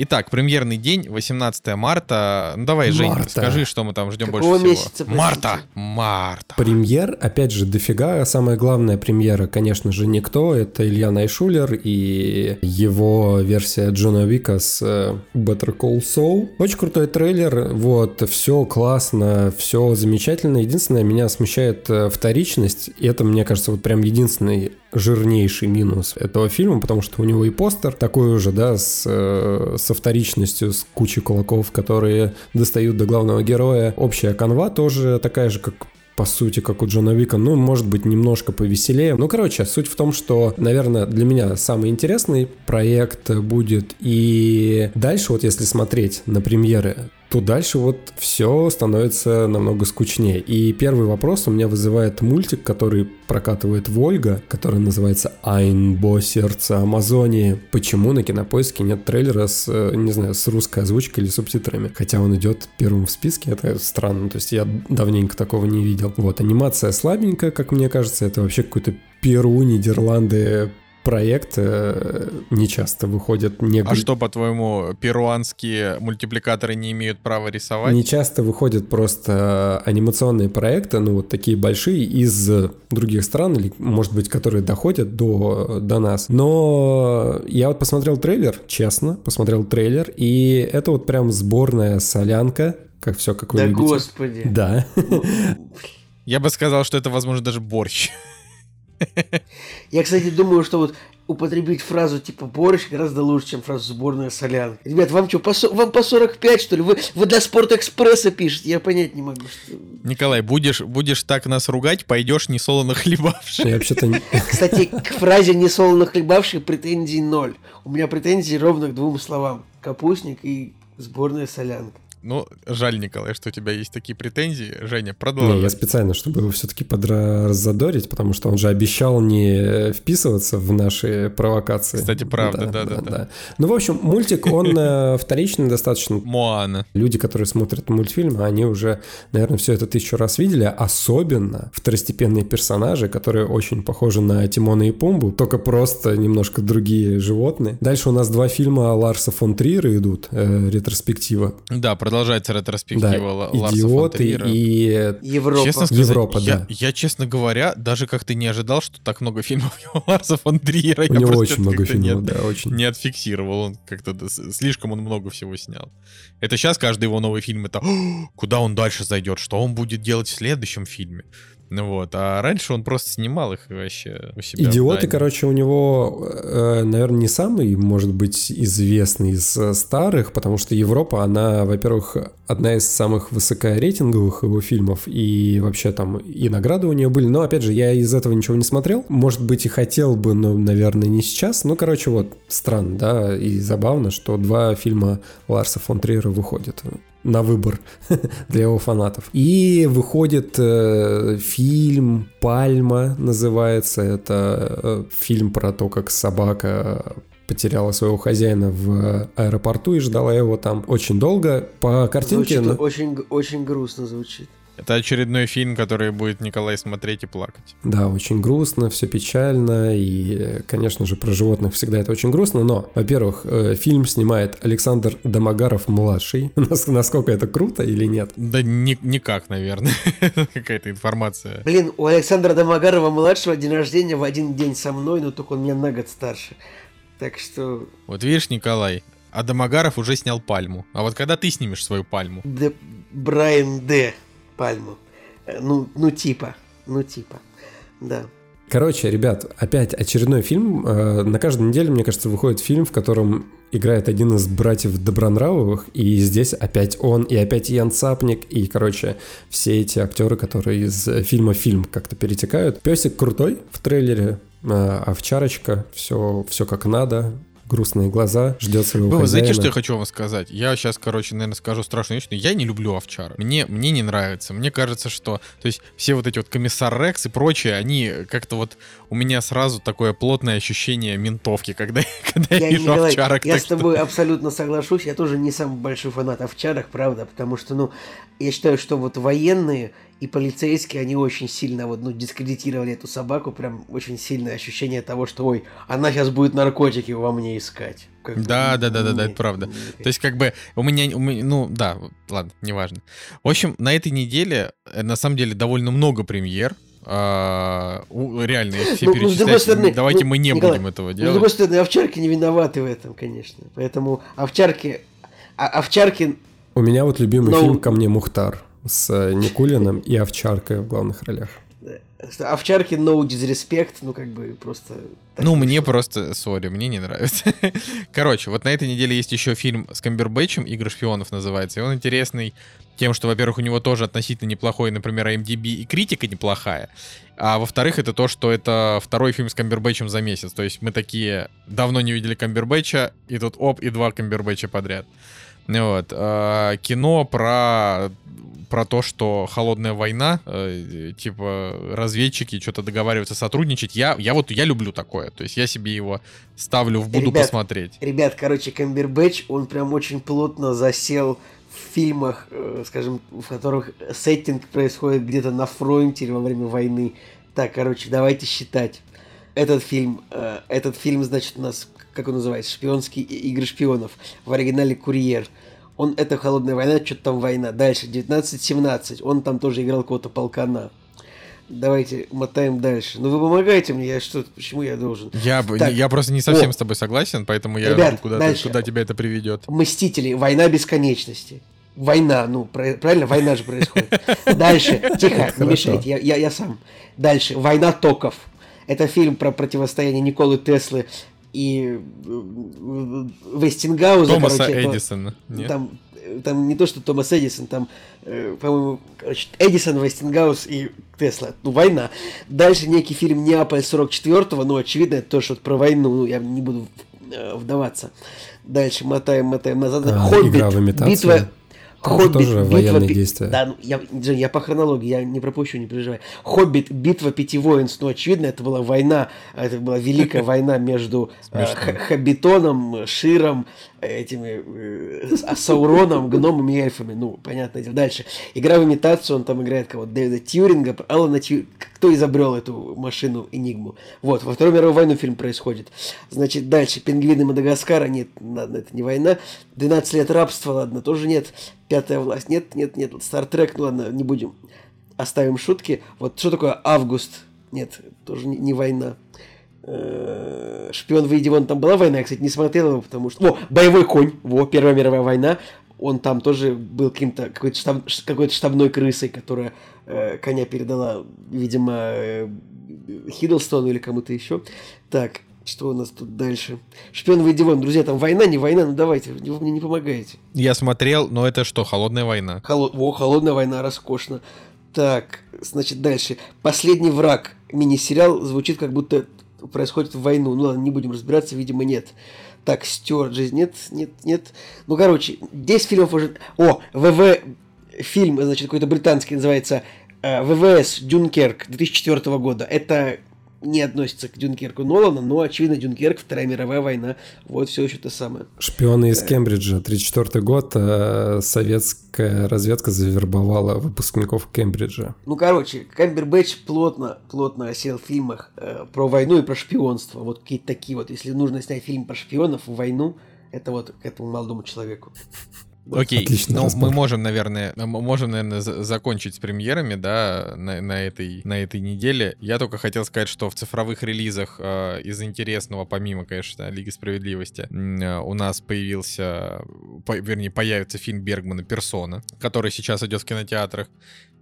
S1: Итак, премьерный день, 18 марта. Ну давай, Жень, марта. скажи, что мы там ждем
S3: Какого
S1: больше
S3: месяца,
S1: всего. Марта! Марта!
S2: Премьер, опять же, дофига. Самая главная премьера, конечно же, никто. Это Илья Найшулер и его версия Джона Вика с э, Better Call Saul. Очень крутой трейлер. Вот, все классно, все замечательно. Единственное, меня смущает э, вторичность. И это, мне кажется, вот прям единственный жирнейший минус этого фильма, потому что у него и постер такой уже, да, с, э, со вторичностью, с кучей кулаков, которые достают до главного героя. Общая канва тоже такая же, как по сути, как у Джона Вика, ну, может быть, немножко повеселее. Ну, короче, суть в том, что, наверное, для меня самый интересный проект будет. И дальше, вот если смотреть на премьеры то дальше вот все становится намного скучнее. И первый вопрос у меня вызывает мультик, который прокатывает Вольга, который называется «Айнбо. Сердце Амазонии». Почему на Кинопоиске нет трейлера с, э, не знаю, с русской озвучкой или субтитрами? Хотя он идет первым в списке, это странно, то есть я давненько такого не видел. Вот, анимация слабенькая, как мне кажется, это вообще какой-то Перу, Нидерланды, проект э, не часто выходят не...
S1: А что, по-твоему, перуанские мультипликаторы не имеют права рисовать?
S2: Не часто выходят просто анимационные проекты, ну вот такие большие из других стран, или, может быть, которые доходят до, до нас. Но я вот посмотрел трейлер, честно, посмотрел трейлер, и это вот прям сборная солянка, как все, как вы
S3: да
S2: любите.
S3: господи.
S2: Да.
S1: Я бы сказал, что это, возможно, даже борщ.
S3: Я, кстати, думаю, что вот употребить фразу типа борщ гораздо лучше, чем фразу сборная солянка. Ребят, вам что, по, вам по 45, что ли? Вы, вы для Спортэкспресса пишете? Я понять не могу. Что...
S1: Николай, будешь, будешь так нас ругать, пойдешь не солоно хлебавший.
S2: Я вообще-то...
S3: Кстати, к фразе не солоно хлебавший претензий ноль. У меня претензии ровно к двум словам. Капустник и сборная солянка.
S1: Ну, жаль, Николай, что у тебя есть такие претензии. Женя, продолжай.
S2: Не, я специально, чтобы его все-таки подразодорить, потому что он же обещал не вписываться в наши провокации.
S1: Кстати, правда, да-да-да.
S2: Ну, в общем, мультик, он э, вторичный достаточно.
S1: Моана.
S2: Люди, которые смотрят мультфильмы, они уже, наверное, все это тысячу раз видели, особенно второстепенные персонажи, которые очень похожи на Тимона и Пумбу, только просто немножко другие животные. Дальше у нас два фильма Ларса фон Триера идут, э, ретроспектива.
S1: Да, продолжается ретроспектива да,
S2: Ларса идиоты фон и
S3: Европа.
S1: Честно сказать,
S2: Европа,
S1: я,
S2: да.
S1: я, честно говоря, даже как-то не ожидал, что так много фильмов Ларса фон Триера.
S2: У
S1: я
S2: него очень много фильмов, не, да, очень.
S1: Не отфиксировал, он как-то слишком он много всего снял. Это сейчас каждый его новый фильм это куда он дальше зайдет, что он будет делать в следующем фильме. Ну вот, а раньше он просто снимал их вообще у себя.
S2: Идиоты, короче, у него, э, наверное, не самый, может быть, известный из э, старых, потому что Европа, она, во-первых, одна из самых высокорейтинговых его фильмов, и вообще там и награды у нее были. Но, опять же, я из этого ничего не смотрел. Может быть, и хотел бы, но, наверное, не сейчас. Ну, короче, вот странно, да, и забавно, что два фильма Ларса фон Триера выходят на выбор для его фанатов. И выходит э, фильм «Пальма» называется. Это э, фильм про то, как собака потеряла своего хозяина в аэропорту и ждала его там очень долго. По картинке...
S3: Звучит, очень, очень грустно звучит.
S1: Это очередной фильм, который будет Николай смотреть и плакать.
S2: Да, очень грустно, все печально, и, конечно же, про животных всегда это очень грустно, но, во-первых, э, фильм снимает Александр Домогаров-младший. Насколько это круто или нет?
S1: Да ни, никак, наверное. Какая-то информация.
S3: Блин, у Александра Домогарова-младшего день рождения в один день со мной, но только он меня на год старше. Так что...
S1: Вот видишь, Николай, а Домогаров уже снял пальму. А вот когда ты снимешь свою пальму?
S3: Д... Брайан Д. Пальму. Э, ну, ну типа, ну типа, да.
S2: Короче, ребят, опять очередной фильм. Э, на каждой неделе, мне кажется, выходит фильм, в котором играет один из братьев Добронравовых, и здесь опять он, и опять Ян Цапник, и, короче, все эти актеры, которые из фильма в фильм как-то перетекают. Песик крутой в трейлере, э, овчарочка, все, все как надо, грустные глаза, ждет своего
S1: Вы
S2: хозяина.
S1: знаете, что я хочу вам сказать? Я сейчас, короче, наверное, скажу страшную вещь, но я не люблю овчар. Мне, мне не нравится. Мне кажется, что... То есть все вот эти вот комиссар Рекс и прочие, они как-то вот... У меня сразу такое плотное ощущение ментовки, когда, когда я,
S3: Я,
S1: вижу
S3: Николай,
S1: овчарок.
S3: я с
S1: что-
S3: тобой абсолютно соглашусь. Я тоже не самый большой фанат овчарок, правда, потому что, ну, я считаю, что вот военные и полицейские, они очень сильно вот, ну, дискредитировали эту собаку, прям очень сильное ощущение того, что, ой, она сейчас будет наркотики во мне искать. Как бы,
S1: Да, да, да, да, да,
S3: не-
S1: это правда.
S3: не-
S1: То есть, как бы, у меня, у меня- ну, да, ладно, неважно. В общем, на этой неделе, э, на самом деле, довольно много премьер. А, реально, их все
S3: Ну, ну,
S1: перечислять,
S3: стороны,
S1: давайте
S3: ну,
S1: мы не
S3: Николай,
S1: будем этого
S3: Ну, с
S1: делать.
S3: другой стороны, овчарки не виноваты в этом, конечно. Поэтому овчарки... а- овчарки
S2: У меня вот любимый
S3: Но-
S2: фильм «Ко мне Мухтар» с э, Никулиным и Овчаркой в главных ролях.
S3: да, Овчарки no disrespect, ну как бы просто...
S1: Ну, мне просто, сори, мне не нравится. Короче, вот на этой неделе есть еще фильм с Камбербэтчем «Игры шпионов» называется. И он интересный тем, что, во-первых, у него тоже относительно неплохой, например, IMDb и критика неплохая. А во-вторых, это то, что это второй фильм с Камбербэтчем за месяц. То есть мы такие давно не видели Камбербэтча, и тут оп, и два Камбербэтча подряд. Вот. а, Кино про про то, что холодная война, э, типа разведчики что-то договариваются сотрудничать. Я, я вот я люблю такое. То есть я себе его ставлю в буду
S3: Ребят,
S1: посмотреть.
S3: Ребят, короче, Камбербэтч, он прям очень плотно засел в фильмах, э, скажем, в которых сеттинг происходит где-то на фронте или во время войны. Так, короче, давайте считать. Этот фильм, э, этот фильм, значит, у нас, как он называется, шпионские игры шпионов. В оригинале «Курьер». Он, это «Холодная война», что-то там война. Дальше, 1917, он там тоже играл какого-то полкана. Давайте мотаем дальше. Ну вы помогаете мне, я что, почему я должен?
S1: Я,
S3: Так.
S1: я просто не совсем
S3: О.
S1: с тобой согласен, поэтому я
S3: Ребят,
S1: куда,
S3: дальше.
S1: куда тебя это приведет.
S3: Мстители, война бесконечности. Война, ну, правильно, война же происходит. Дальше, тихо, не мешайте, я, я, я сам. Дальше, война токов. Это фильм про противостояние Николы Теслы и э, Вестингауза.
S1: Томаса
S3: короче,
S1: Эдисона. Нет?
S3: Там, там не то, что Томас Эдисон, там, э, по-моему, короче, Эдисон, Вестингаус и Тесла. Ну, война. Дальше некий фильм Неаполь 44-го, ну, очевидно, это тоже вот про войну, ну, я не буду э, вдаваться. Дальше мотаем, мотаем назад.
S2: А,
S3: Хоббит,
S2: игра в имитацию.
S3: битва...
S2: Же тоже военные
S3: пи-
S2: действия.
S3: Да, ну, я, Жень, я по хронологии, я не пропущу, не переживай. Хоббит, битва пяти воинств, ну, очевидно, это была война, это была великая война между э, Хоббитоном, Широм, этими, э, а, Сауроном, гномами и эльфами, ну, понятное дело. Дальше. Игра в имитацию, он там играет кого-то, Дэвида Тьюринга, Алана Тью... Кто изобрел эту машину Энигму? Вот, во Вторую мировую войну фильм происходит. Значит, дальше. Пингвины Мадагаскара, нет, ладно, это не война. 12 лет рабства, ладно, тоже нет. Пятая власть, нет, нет, нет. Стартрек, ну ладно, не будем. Оставим шутки. Вот что такое август? Нет, тоже не, не война. Э, Шпион, выйди вон, там была война, я, кстати, не смотрел его, потому что... О, боевой конь, во, Первая мировая война. Он там тоже был каким-то, какой-то, штаб- какой-то штабной крысой, которая э, коня передала, видимо, э, Хиддлстону или кому-то еще. Так, что у нас тут дальше? Шпион, выйди вон, друзья, там война, не война, ну давайте, вы мне не помогаете.
S1: Я смотрел, но это что, холодная война?
S3: Холо- О, холодная война, роскошно. Так, значит, дальше. Последний враг. Мини-сериал звучит, как будто происходит в войну. Ну ладно, не будем разбираться, видимо, нет. Так, Стюарт жизнь. Нет, нет, нет. Ну, короче, 10 фильмов уже... О, ВВ фильм, значит, какой-то британский, называется э, ВВС Дюнкерк 2004 года. Это не относится к Дюнкерку Нолана, но, очевидно, Дюнкерк, Вторая мировая война, вот все еще то самое.
S2: Шпионы из Кембриджа, 1934 год, э, советская разведка завербовала выпускников Кембриджа.
S3: Ну, короче, Камбербэтч плотно, плотно осел в фильмах э, про войну и про шпионство. Вот какие-то такие вот, если нужно снять фильм про шпионов, войну, это вот к этому молодому человеку.
S1: Окей, Отличный ну разбор. мы можем, наверное, можем, наверное, закончить с премьерами, да, на, на, этой, на этой неделе. Я только хотел сказать, что в цифровых релизах э, из интересного, помимо, конечно, Лиги Справедливости, э, у нас появился, по, вернее, появится фильм Бергмана «Персона», который сейчас идет в кинотеатрах.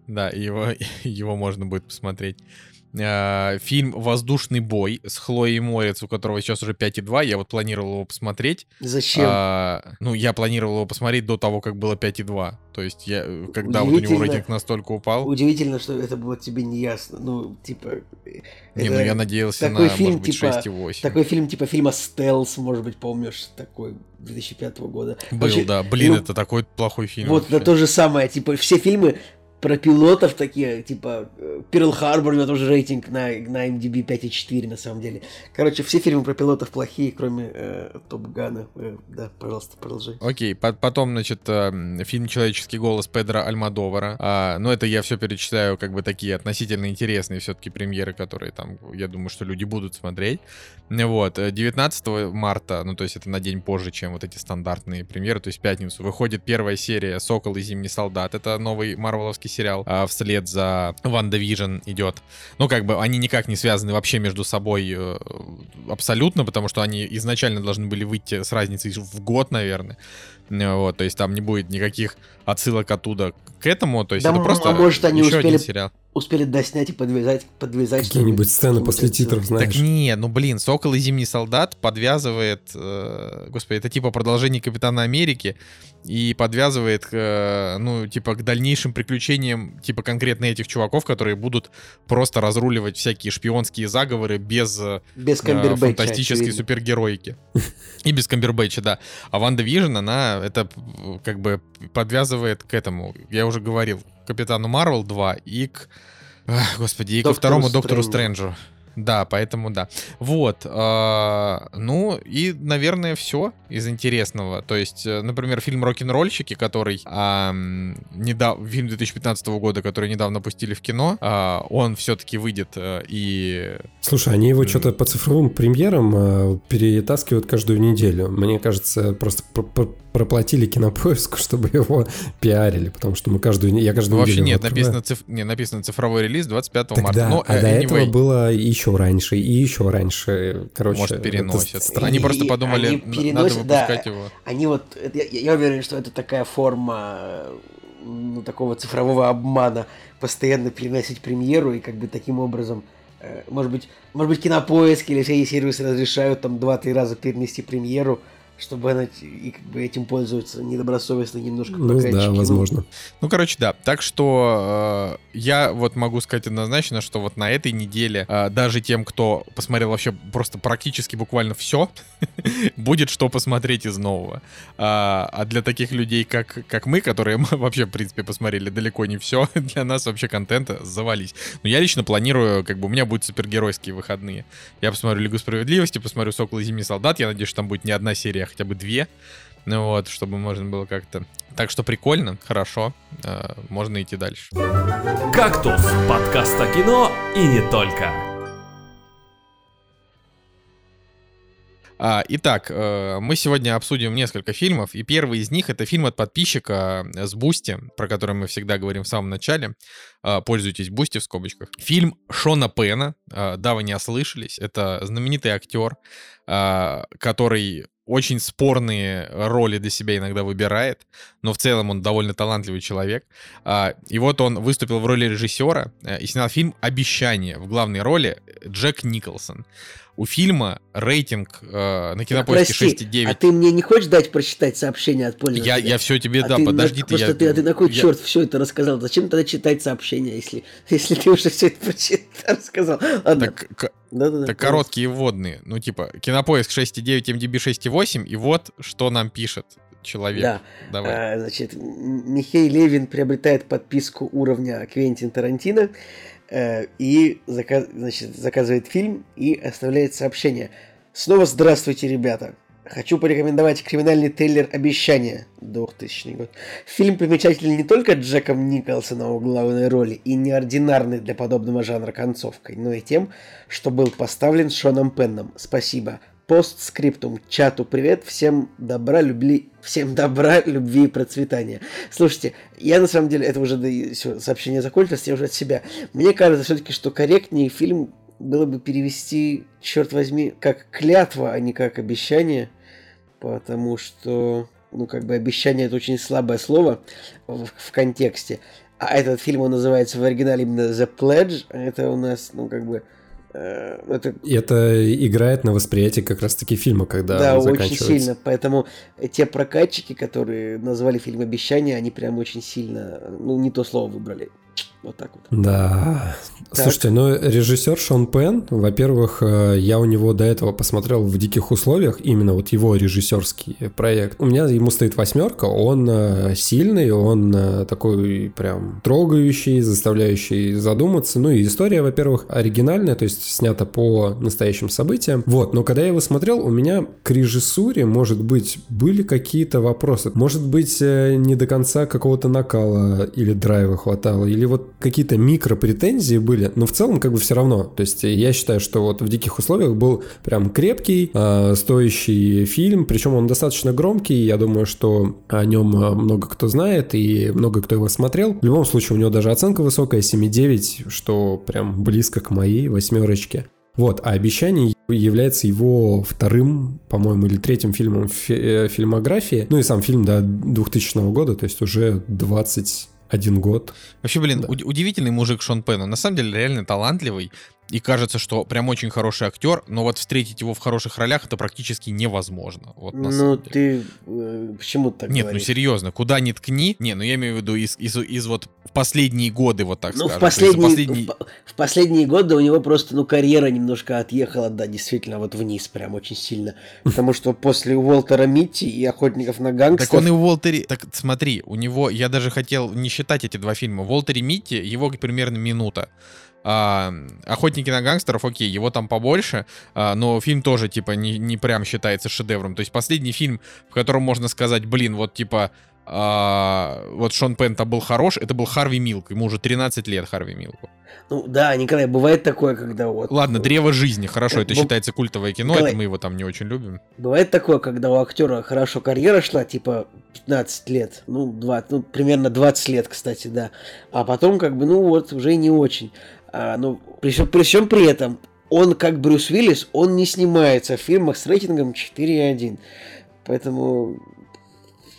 S1: Да, его, его можно будет посмотреть. Э, фильм «Воздушный бой» с Хлоей Морец, у которого сейчас уже 5,2. Я вот планировал его посмотреть.
S3: Зачем? А,
S1: ну, я планировал его посмотреть до того, как было 5,2. То есть, я, когда вот у него рейтинг настолько упал.
S3: Удивительно, что это было тебе не ясно. Ну, типа...
S1: Не, ну я надеялся такой на, фильм, может быть, типа, 6,8.
S3: Такой фильм, типа фильма «Стелс», может быть, помнишь, такой 2005 года.
S1: Был, Вообще, да. Блин, ну, это такой плохой фильм.
S3: Вот, да, то же самое. Типа, все фильмы про пилотов такие, типа Перл Харбор, у него тоже рейтинг на, на IMDb 5,4 на самом деле. Короче, все фильмы про пилотов плохие, кроме э, Top Gun а. Э, да, пожалуйста, продолжай.
S1: Окей, по потом, значит, э, фильм «Человеческий голос» Педро Альмодовара. А, ну, это я все перечисляю, как бы такие относительно интересные все-таки премьеры, которые там, я думаю, что люди будут смотреть. Вот, 19 марта, ну, то есть это на день позже, чем вот эти стандартные премьеры, то есть пятницу, выходит первая серия «Сокол и Зимний солдат». Это новый марвеловский сериал, а вслед за WandaVision идет. Ну, как бы они никак не связаны вообще между собой э, абсолютно, потому что они изначально должны были выйти с разницей в год, наверное. Вот, то есть там не будет никаких отсылок оттуда к этому, то есть
S3: да,
S1: это просто
S3: а может они успели, сериал. успели доснять и подвязать, подвязать
S2: какие-нибудь сцены после титров, знаешь.
S1: Так не, ну блин, Сокол и Зимний Солдат подвязывает, э, господи, это типа продолжение Капитана Америки и подвязывает, э, ну типа к дальнейшим приключениям типа конкретно этих чуваков, которые будут просто разруливать всякие шпионские заговоры без, э,
S3: без э,
S1: фантастической супергероики. И без Камбербэтча, да. А WandaVision, она это как бы подвязывает к этому. Я уже говорил, Капитану Марвел 2 и к... Господи, и Доктору ко второму Доктору Стрэнджу. Да, поэтому да. Вот. Э, ну, и, наверное, все из интересного. То есть, э, например, фильм «Рок-н-ролльщики», который э, недав... фильм 2015 года, который недавно пустили в кино, э, он все-таки выйдет э, и...
S2: Слушай, они его что-то по цифровым премьерам э, перетаскивают каждую неделю. Мне кажется, просто проплатили кинопоиску, чтобы его пиарили, потому что мы каждую я каждую
S1: ну, Вообще нет, написано, циф... не, написано цифровой релиз 25 так марта.
S2: Да,
S1: Но,
S2: а э, до anyway. этого было еще раньше, и еще раньше. Короче,
S1: Может, переносят. Они просто подумали, они переносят, надо выпускать да, его.
S3: Они вот, я, я уверен, что это такая форма ну, такого цифрового обмана, постоянно переносить премьеру и как бы таким образом э, может быть, может быть, кинопоиск или все сервисы разрешают там 2-3 раза перенести премьеру, чтобы она и как бы этим пользуется недобросовестно немножко
S2: ну, да, возможно.
S1: Ну, короче, да. Так что э, я вот могу сказать однозначно, что вот на этой неделе э, даже тем, кто посмотрел вообще просто практически буквально все, будет что посмотреть из нового. А, а для таких людей, как, как мы, которые вообще, в принципе, посмотрели далеко не все, для нас вообще контента завались. Но я лично планирую, как бы у меня будут супергеройские выходные. Я посмотрю Лигу Справедливости, посмотрю Сокол и Зимний Солдат. Я надеюсь, что там будет не одна серия, хотя бы две. Ну вот, чтобы можно было как-то... Так что прикольно, хорошо, э, можно идти дальше.
S4: «Кактус» — подкаст о кино и не только.
S1: А, итак, э, мы сегодня обсудим несколько фильмов, и первый из них это фильм от подписчика с Boosty, про который мы всегда говорим в самом начале. А, пользуйтесь Бусти в скобочках. Фильм Шона Пена, а, да, вы не ослышались, это знаменитый актер, который очень спорные роли для себя иногда выбирает, но в целом он довольно талантливый человек. И вот он выступил в роли режиссера э, и снял фильм «Обещание» в главной роли Джек Николсон. У фильма рейтинг э, на кинопоиске 6,9.
S3: А ты мне не хочешь дать прочитать сообщение от пользователя?
S1: Я, я все тебе, а да, ты, подожди.
S3: Просто
S1: я,
S3: ты, а ты на кой я... черт все это рассказал? Зачем тогда читать сообщение, если, если ты уже все это прочитал, рассказал? Ладно.
S1: Так, да, да, так короткие вводные. Ну, типа, кинопоиск 6,9, MDB 6,8, и вот что нам пишет человек.
S3: Да. Давай. А, значит, Михей Левин приобретает подписку уровня Квентин Тарантино. Э, и заказ, значит, заказывает фильм и оставляет сообщение. Снова здравствуйте, ребята. Хочу порекомендовать криминальный трейлер «Обещание» 2000 год. Фильм примечателен не только Джеком Николсоном в главной роли и неординарной для подобного жанра концовкой, но и тем, что был поставлен Шоном Пенном. Спасибо. Постскриптум. Чату привет. Всем добра, любви, всем добра, любви и процветания. Слушайте, я на самом деле, это уже да, все, сообщение закончилось, я уже от себя. Мне кажется все-таки, что корректнее фильм было бы перевести, черт возьми, как клятва, а не как обещание потому что, ну, как бы обещание это очень слабое слово в, в контексте. А этот фильм, он называется в оригинале именно The Pledge. Это у нас, ну, как бы...
S2: Э, это... это играет на восприятие как раз-таки фильма, когда
S3: Да, очень сильно. Поэтому те прокатчики, которые назвали фильм «Обещание», они прям очень сильно, ну, не то слово выбрали. Вот так вот.
S2: Да. Так. Слушайте, ну режиссер Шон Пен, во-первых, э, я у него до этого посмотрел в диких условиях, именно вот его режиссерский проект. У меня ему стоит восьмерка, он э, сильный, он э, такой прям трогающий, заставляющий задуматься. Ну и история, во-первых, оригинальная, то есть снята по настоящим событиям. Вот, но когда я его смотрел, у меня к режиссуре, может быть, были какие-то вопросы. Может быть, не до конца какого-то накала или драйва хватало, или вот какие-то микропретензии были, но в целом как бы все равно. То есть я считаю, что вот в диких условиях был прям крепкий, э, стоящий фильм, причем он достаточно громкий, я думаю, что о нем а, много кто знает и много кто его смотрел. В любом случае у него даже оценка высокая, 7,9, что прям близко к моей восьмерочке. Вот, а «Обещание» является его вторым, по-моему, или третьим фильмом в фи- э, фильмографии. Ну и сам фильм, до 2000 года, то есть уже 20 один год.
S1: Вообще, блин, да. удивительный мужик Шон Пен. На самом деле реально талантливый. И кажется, что прям очень хороший актер, но вот встретить его в хороших ролях это практически невозможно. Вот,
S3: ну, ты э, почему так
S1: Нет, ну, говоришь? ну серьезно, куда ни ткни. Не, ну я имею в виду из, из, из вот в последние годы, вот так ну,
S3: скажем. В последние, последние... В, в последние годы у него просто, ну, карьера немножко отъехала, да, действительно, вот вниз прям очень сильно. Потому что после Уолтера Митти и Охотников на гангстеров...
S1: Так он и в Уолтере... Так смотри, у него, я даже хотел не считать эти два фильма. В Уолтере Митти его примерно минута. А, Охотники на гангстеров, окей, его там побольше, а, но фильм тоже, типа, не, не прям считается шедевром. То есть последний фильм, в котором можно сказать, блин, вот, типа, а, вот Шон Пента был хорош, это был Харви Милк. Ему уже 13 лет Харви Милку.
S3: Ну да, Николай, бывает такое, когда вот...
S1: Ладно, Древо жизни, хорошо, это Б... считается культовое кино, Николай, это мы его там не очень любим.
S3: Бывает такое, когда у актера хорошо карьера шла, типа 15 лет, ну, 20, ну примерно 20 лет, кстати, да. А потом как бы, ну вот, уже не очень. А, ну, при, при всем при этом, он, как Брюс Уиллис, он не снимается в фильмах с рейтингом 4,1. Поэтому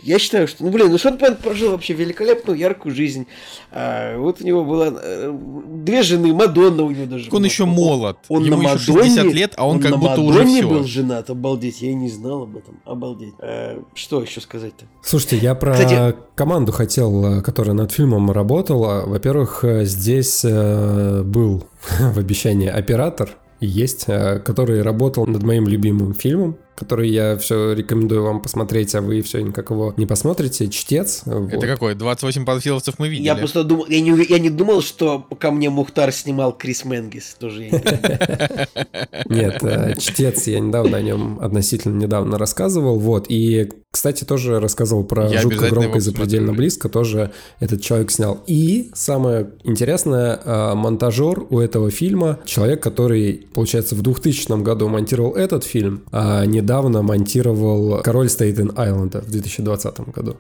S3: я считаю, что, ну, блин, ну Шон Пен прожил вообще великолепную, яркую жизнь. А, вот у него было э, две жены, Мадонна у него даже.
S1: Он еще молод. Он Ему на еще Мадонне, 60 лет, а он, он как будто уже все.
S3: был женат, обалдеть, я не знал об этом, обалдеть. А, что еще сказать-то?
S2: Слушайте, я про Кстати... команду хотел, которая над фильмом работала. Во-первых, здесь э, был в обещании оператор, есть, э, который работал над моим любимым фильмом который я все рекомендую вам посмотреть, а вы все никак его не посмотрите. Чтец.
S1: Это вот. какой? 28 панфиловцев мы видели.
S3: Я просто думал, я не, я не думал, что ко мне Мухтар снимал Крис Менгис. Тоже
S2: Нет, э, Чтец, я недавно о нем относительно недавно рассказывал. Вот. И, кстати, тоже рассказывал про жутко громко и запредельно близко. Тоже этот человек снял. И самое интересное, э, монтажер у этого фильма, человек, который, получается, в 2000 году монтировал этот фильм, а не недавно монтировал «Король Стейтен Айленда» в 2020 году.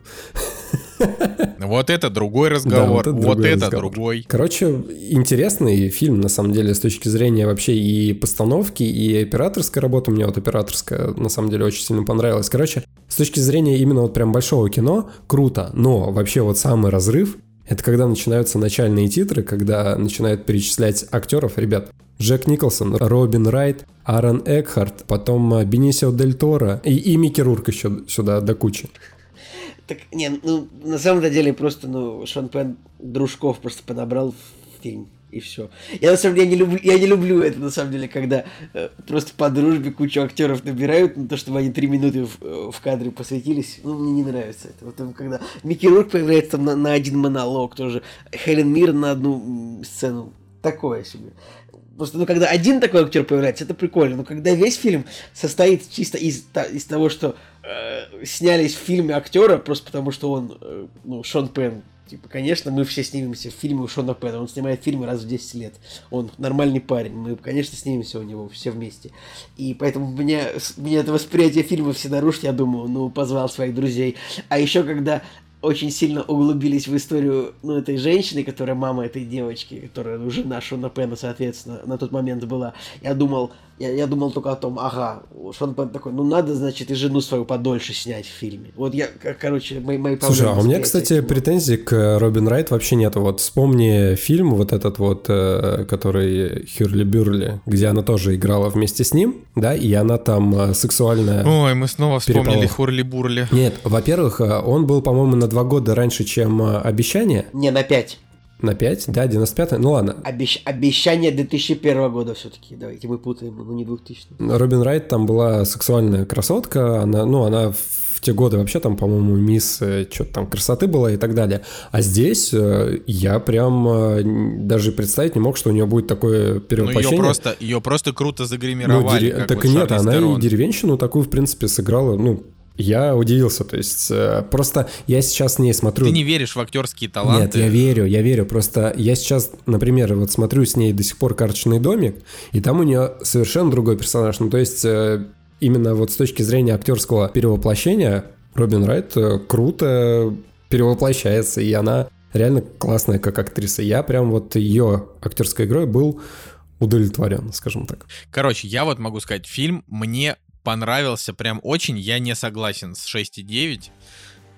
S1: Вот это другой разговор, да, вот, это, вот другой, это разговор. другой.
S2: Короче, интересный фильм, на самом деле, с точки зрения вообще и постановки, и операторской работы. Мне вот операторская, на самом деле, очень сильно понравилась. Короче, с точки зрения именно вот прям большого кино, круто, но вообще вот самый разрыв это когда начинаются начальные титры, когда начинают перечислять актеров. Ребят, Джек Николсон, Робин Райт, Аарон Экхарт, потом э, Бенисио Дель Торо и, и Микки Рурк еще сюда до кучи.
S3: Так, не, ну, на самом деле просто, ну, Шон Пен дружков просто подобрал в фильм и все. Я на самом деле не люблю, я не люблю это на самом деле, когда э, просто по дружбе кучу актеров набирают, на то, чтобы они три минуты в, э, в кадре посвятились. Ну, мне не нравится это. Вот когда Микки Рурк появляется там на, на один монолог тоже, Хелен Мир на одну сцену такое себе. Просто, ну, когда один такой актер появляется, это прикольно. Но когда весь фильм состоит чисто из, из того, что э, снялись в фильме актера, просто потому что он, э, ну, Шон Пен, Типа, конечно, мы все снимемся в фильме у Шона Пэна. Он снимает фильмы раз в 10 лет. Он нормальный парень. Мы, конечно, снимемся у него все вместе. И поэтому мне, мне это восприятие фильма все нарушит. Я думаю, ну, позвал своих друзей. А еще, когда очень сильно углубились в историю ну, этой женщины, которая мама этой девочки, которая ну, жена Шона Пена, соответственно, на тот момент была. Я думал, я, я думал только о том, ага, Шон Пен такой, ну надо, значит, и жену свою подольше снять в фильме. Вот я, короче, мои, мои
S2: Слушай, а у меня, кстати, этим. претензий к Робин Райт вообще нету. Вот вспомни фильм вот этот вот, э, который Хюрли Бюрли, где она тоже играла вместе с ним, да, и она там э, сексуальная...
S1: Ой, мы снова вспомнили Хурли Бурли.
S2: Нет, во-первых, э, он был, по-моему, на два года раньше, чем «Обещание».
S3: Не, на пять.
S2: На 5, да, 95 ну ладно.
S3: Обещ... Обещание 2001 года все-таки, давайте мы путаем, ну не 2000.
S2: Робин Райт там была сексуальная красотка, она, ну она в те годы вообще там, по-моему, мисс э, что-то там красоты была и так далее. А здесь э, я прям э, даже представить не мог, что у нее будет такое перевоплощение. Ну,
S1: ее просто, ее просто круто загримировали.
S2: Ну, дерев... Так вот нет, она и деревенщину такую, в принципе, сыграла, ну, я удивился, то есть э, просто я сейчас с ней смотрю...
S1: Ты не веришь в актерские таланты?
S2: Нет, я верю, я верю, просто я сейчас, например, вот смотрю с ней до сих пор «Карточный домик», и там у нее совершенно другой персонаж, ну то есть э, именно вот с точки зрения актерского перевоплощения Робин Райт э, круто перевоплощается, и она реально классная как актриса. Я прям вот ее актерской игрой был удовлетворен, скажем так.
S1: Короче, я вот могу сказать, фильм мне понравился прям очень. Я не согласен с 6,9. Uh,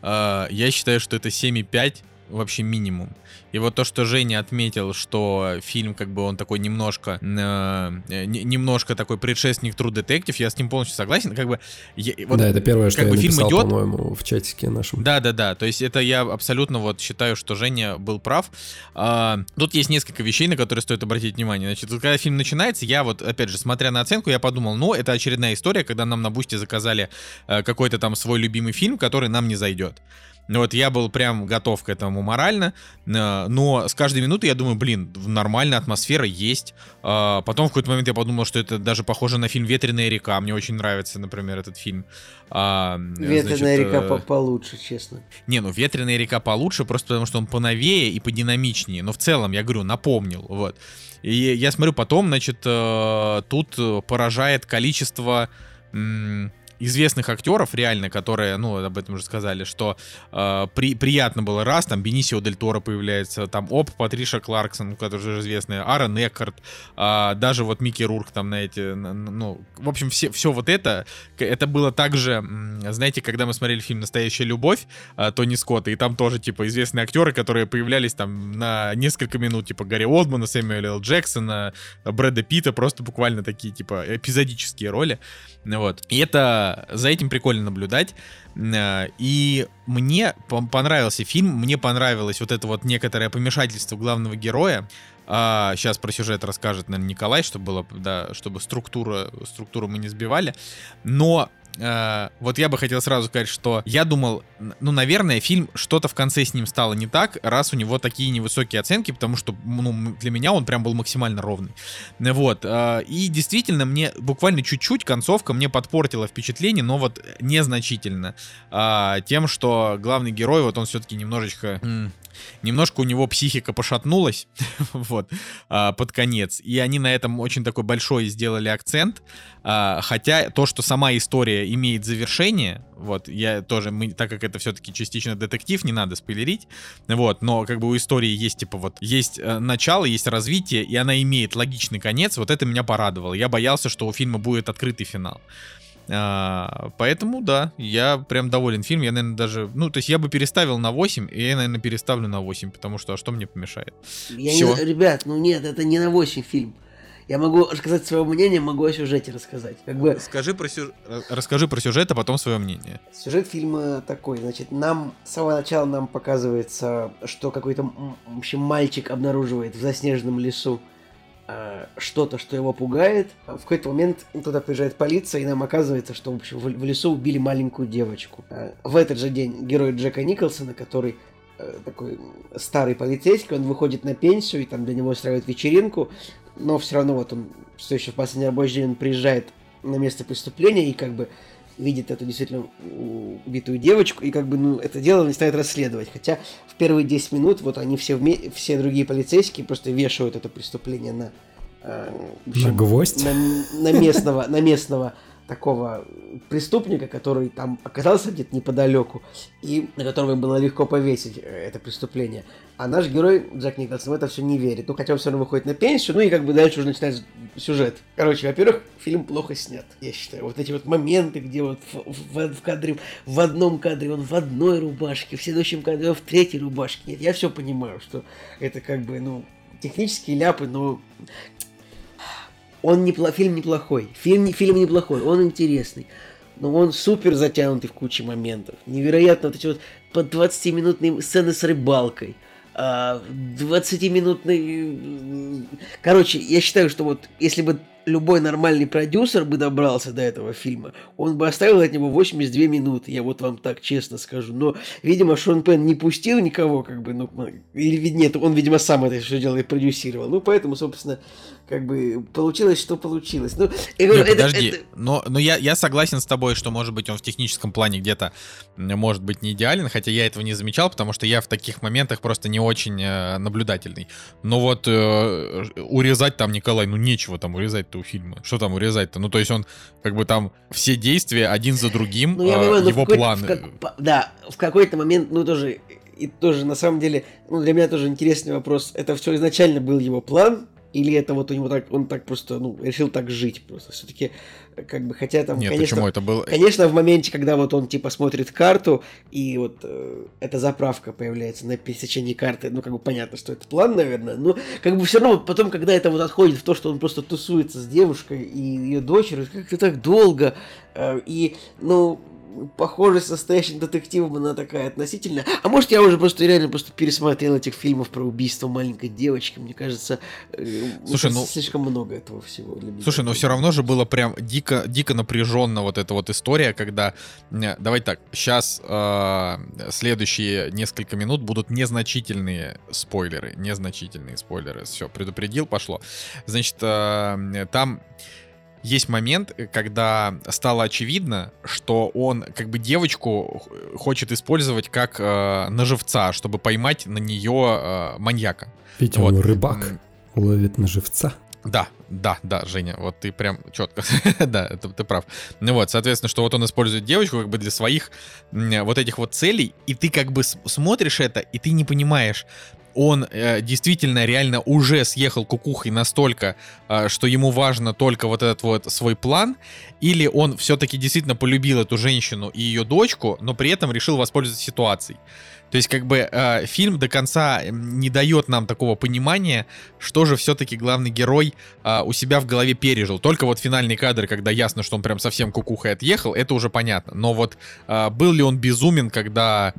S1: а, я считаю, что это 7,5 вообще минимум. И вот то, что Женя отметил, что фильм, как бы он такой немножко, э, немножко такой предшественник True Detective, я с ним полностью согласен. Как бы,
S2: я, вот, да, это первое, что как я бы, написал, фильм идет, по-моему, в чатике нашем.
S1: Да, да, да. То есть это я абсолютно вот считаю, что Женя был прав. А, тут есть несколько вещей, на которые стоит обратить внимание. Значит, когда фильм начинается, я вот, опять же, смотря на оценку, я подумал, ну, это очередная история, когда нам на Бусте заказали э, какой-то там свой любимый фильм, который нам не зайдет. Вот я был прям готов к этому морально, э, но с каждой минуты я думаю, блин, нормальная атмосфера есть. А, потом в какой-то момент я подумал, что это даже похоже на фильм «Ветреная река». Мне очень нравится, например, этот фильм.
S3: А, «Ветреная значит, река» э... получше, честно.
S1: Не, ну «Ветреная река» получше, просто потому что он поновее и подинамичнее. Но в целом, я говорю, напомнил, вот. И я смотрю потом, значит, э, тут поражает количество известных актеров, реально, которые, ну, об этом уже сказали, что э, при, приятно было раз, там Бенисио Дель Торо появляется, там Оп, Патриша Кларксон, который уже известный, Аарон Эккарт, э, даже вот Микки Рурк там на эти, ну, в общем, все, все вот это, это было также, знаете, когда мы смотрели фильм «Настоящая любовь» э, Тони Скотта, и там тоже, типа, известные актеры, которые появлялись там на несколько минут, типа Гарри Олдмана, Сэмюэля Л. Джексона, Брэда Питта, просто буквально такие, типа, эпизодические роли, вот. И это за этим прикольно наблюдать. Э, и мне понравился фильм, мне понравилось вот это вот некоторое помешательство главного героя. А, сейчас про сюжет расскажет, наверное, Николай, чтобы было, да, чтобы структура, структуру мы не сбивали. Но э, вот я бы хотел сразу сказать, что я думал, ну, наверное, фильм что-то в конце с ним стало не так, раз у него такие невысокие оценки, потому что, ну, для меня он прям был максимально ровный. Вот. Э, и действительно, мне буквально чуть-чуть концовка мне подпортила впечатление, но вот незначительно. Э, тем, что главный герой, вот он все-таки немножечко немножко у него психика пошатнулась, вот, а, под конец, и они на этом очень такой большой сделали акцент, а, хотя то, что сама история имеет завершение, вот, я тоже, мы, так как это все-таки частично детектив, не надо спойлерить, вот, но как бы у истории есть, типа, вот, есть э, начало, есть развитие, и она имеет логичный конец, вот это меня порадовало, я боялся, что у фильма будет открытый финал, а, поэтому, да, я прям доволен фильм. Я, наверное, даже... Ну, то есть я бы переставил на 8, и я, наверное, переставлю на 8, потому что а что мне помешает?
S3: Я. Не, ребят, ну нет, это не на 8 фильм. Я могу рассказать свое мнение, могу о сюжете рассказать. Как бы...
S1: Скажи про сюж... Расскажи про сюжет, а потом свое мнение.
S3: Сюжет фильма такой, значит, нам с самого начала нам показывается, что какой-то в общем, мальчик обнаруживает в заснеженном лесу Э, что-то, что его пугает. В какой-то момент туда приезжает полиция, и нам оказывается, что в, общем, в лесу убили маленькую девочку. Э, в этот же день герой Джека Николсона, который э, такой старый полицейский, он выходит на пенсию, и там для него устраивают вечеринку, но все равно вот он все еще в последний рабочий день он приезжает на место преступления и как бы видит эту действительно убитую девочку, и как бы, ну, это дело начинает расследовать. Хотя в первые 10 минут вот они все, вме- все другие полицейские просто вешают это преступление на...
S2: Э, общем, на гвоздь?
S3: На, на местного, на местного такого преступника, который там оказался где-то неподалеку, и на которого было легко повесить э, это преступление. А наш герой, Джек Николсон, в это все не верит. Ну, хотя он все равно выходит на пенсию, ну и как бы дальше уже начинается сюжет. Короче, во-первых, фильм плохо снят, я считаю. Вот эти вот моменты, где вот в, в, в кадре, в одном кадре он в одной рубашке, в следующем кадре он в третьей рубашке. Нет, я все понимаю, что это как бы, ну, технические ляпы, но он не, фильм неплохой. Фильм, фильм неплохой, он интересный. Но он супер затянутый в куче моментов. Невероятно вот эти вот по 20-минутные сцены с рыбалкой. 20-минутный... Короче, я считаю, что вот если бы любой нормальный продюсер бы добрался до этого фильма, он бы оставил от него 82 минуты, я вот вам так честно скажу. Но, видимо, Шон Пен не пустил никого, как бы, ну, или нет, он, видимо, сам это все дело и продюсировал. Ну, поэтому, собственно, как бы получилось, что получилось. Ну,
S1: я говорю, Нет, это, подожди, это... но, но я, я согласен с тобой, что, может быть, он в техническом плане где-то может быть не идеален, хотя я этого не замечал, потому что я в таких моментах просто не очень э, наблюдательный. Но вот э, урезать там, Николай, ну нечего там урезать-то у фильма. Что там урезать-то? Ну, то есть он как бы там все действия один за другим, ну, я э, понимаю, его планы.
S3: Как, да, в какой-то момент, ну, тоже и тоже, на самом деле, ну, для меня тоже интересный вопрос. Это все изначально был его план, или это вот у него так, он так просто, ну, решил так жить просто. Все-таки, как бы, хотя там,
S1: Нет,
S3: конечно,
S1: почему это было?
S3: Конечно, в моменте, когда вот он, типа, смотрит карту, и вот э, эта заправка появляется на пересечении карты, ну, как бы понятно, что это план, наверное, но, как бы, все равно потом, когда это вот отходит в то, что он просто тусуется с девушкой и ее дочерью, как-то так долго, э, и, ну, похожесть с настоящим детективом, она такая относительная. А может, я уже просто реально просто пересмотрел этих фильмов про убийство маленькой девочки. Мне кажется, э, Слушай, ну, слишком много этого всего
S1: для меня. Слушай, но все равно же было прям дико, дико напряженно вот эта вот история, когда... Давай так, сейчас э, следующие несколько минут будут незначительные спойлеры. Незначительные спойлеры. Все, предупредил, пошло. Значит, э, там есть момент, э, когда стало очевидно, что он как бы девочку хочет использовать как э, наживца, чтобы поймать на нее э, маньяка.
S2: Ведь вот. он рыбак, ловит наживца.
S1: Да, да, да, Женя, вот ты прям четко, да, это ты прав. Ну вот, соответственно, что вот он использует девочку как бы для своих вот этих вот целей, и ты как бы смотришь это, и ты не понимаешь, он э, действительно реально уже съехал кукухой настолько, э, что ему важно только вот этот вот свой план, или он все-таки действительно полюбил эту женщину и ее дочку, но при этом решил воспользоваться ситуацией. То есть, как бы, э, фильм до конца не дает нам такого понимания, что же все-таки главный герой э, у себя в голове пережил. Только вот финальный кадр, когда ясно, что он прям совсем кукухой отъехал, это уже понятно. Но вот э, был ли он безумен, когда,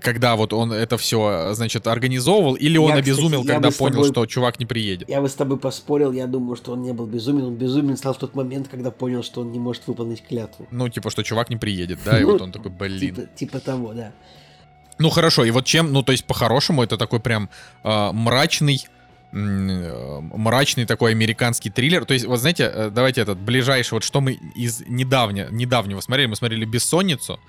S1: когда вот он это все, значит, организовывал, или он я, обезумел, кстати, когда понял, тобой, что чувак не приедет?
S3: Я бы с тобой поспорил, я думаю, что он не был безумен. Он безумен стал в тот момент, когда понял, что он не может выполнить клятву.
S1: Ну, типа, что чувак не приедет, да, и ну, вот он такой, блин.
S3: Типа, типа того, да.
S1: Ну хорошо, и вот чем, ну то есть по-хорошему это такой прям э, мрачный, э, мрачный такой американский триллер. То есть, вот знаете, э, давайте этот ближайший, вот что мы из недавнего, недавнего смотрели, мы смотрели «Бессонницу»,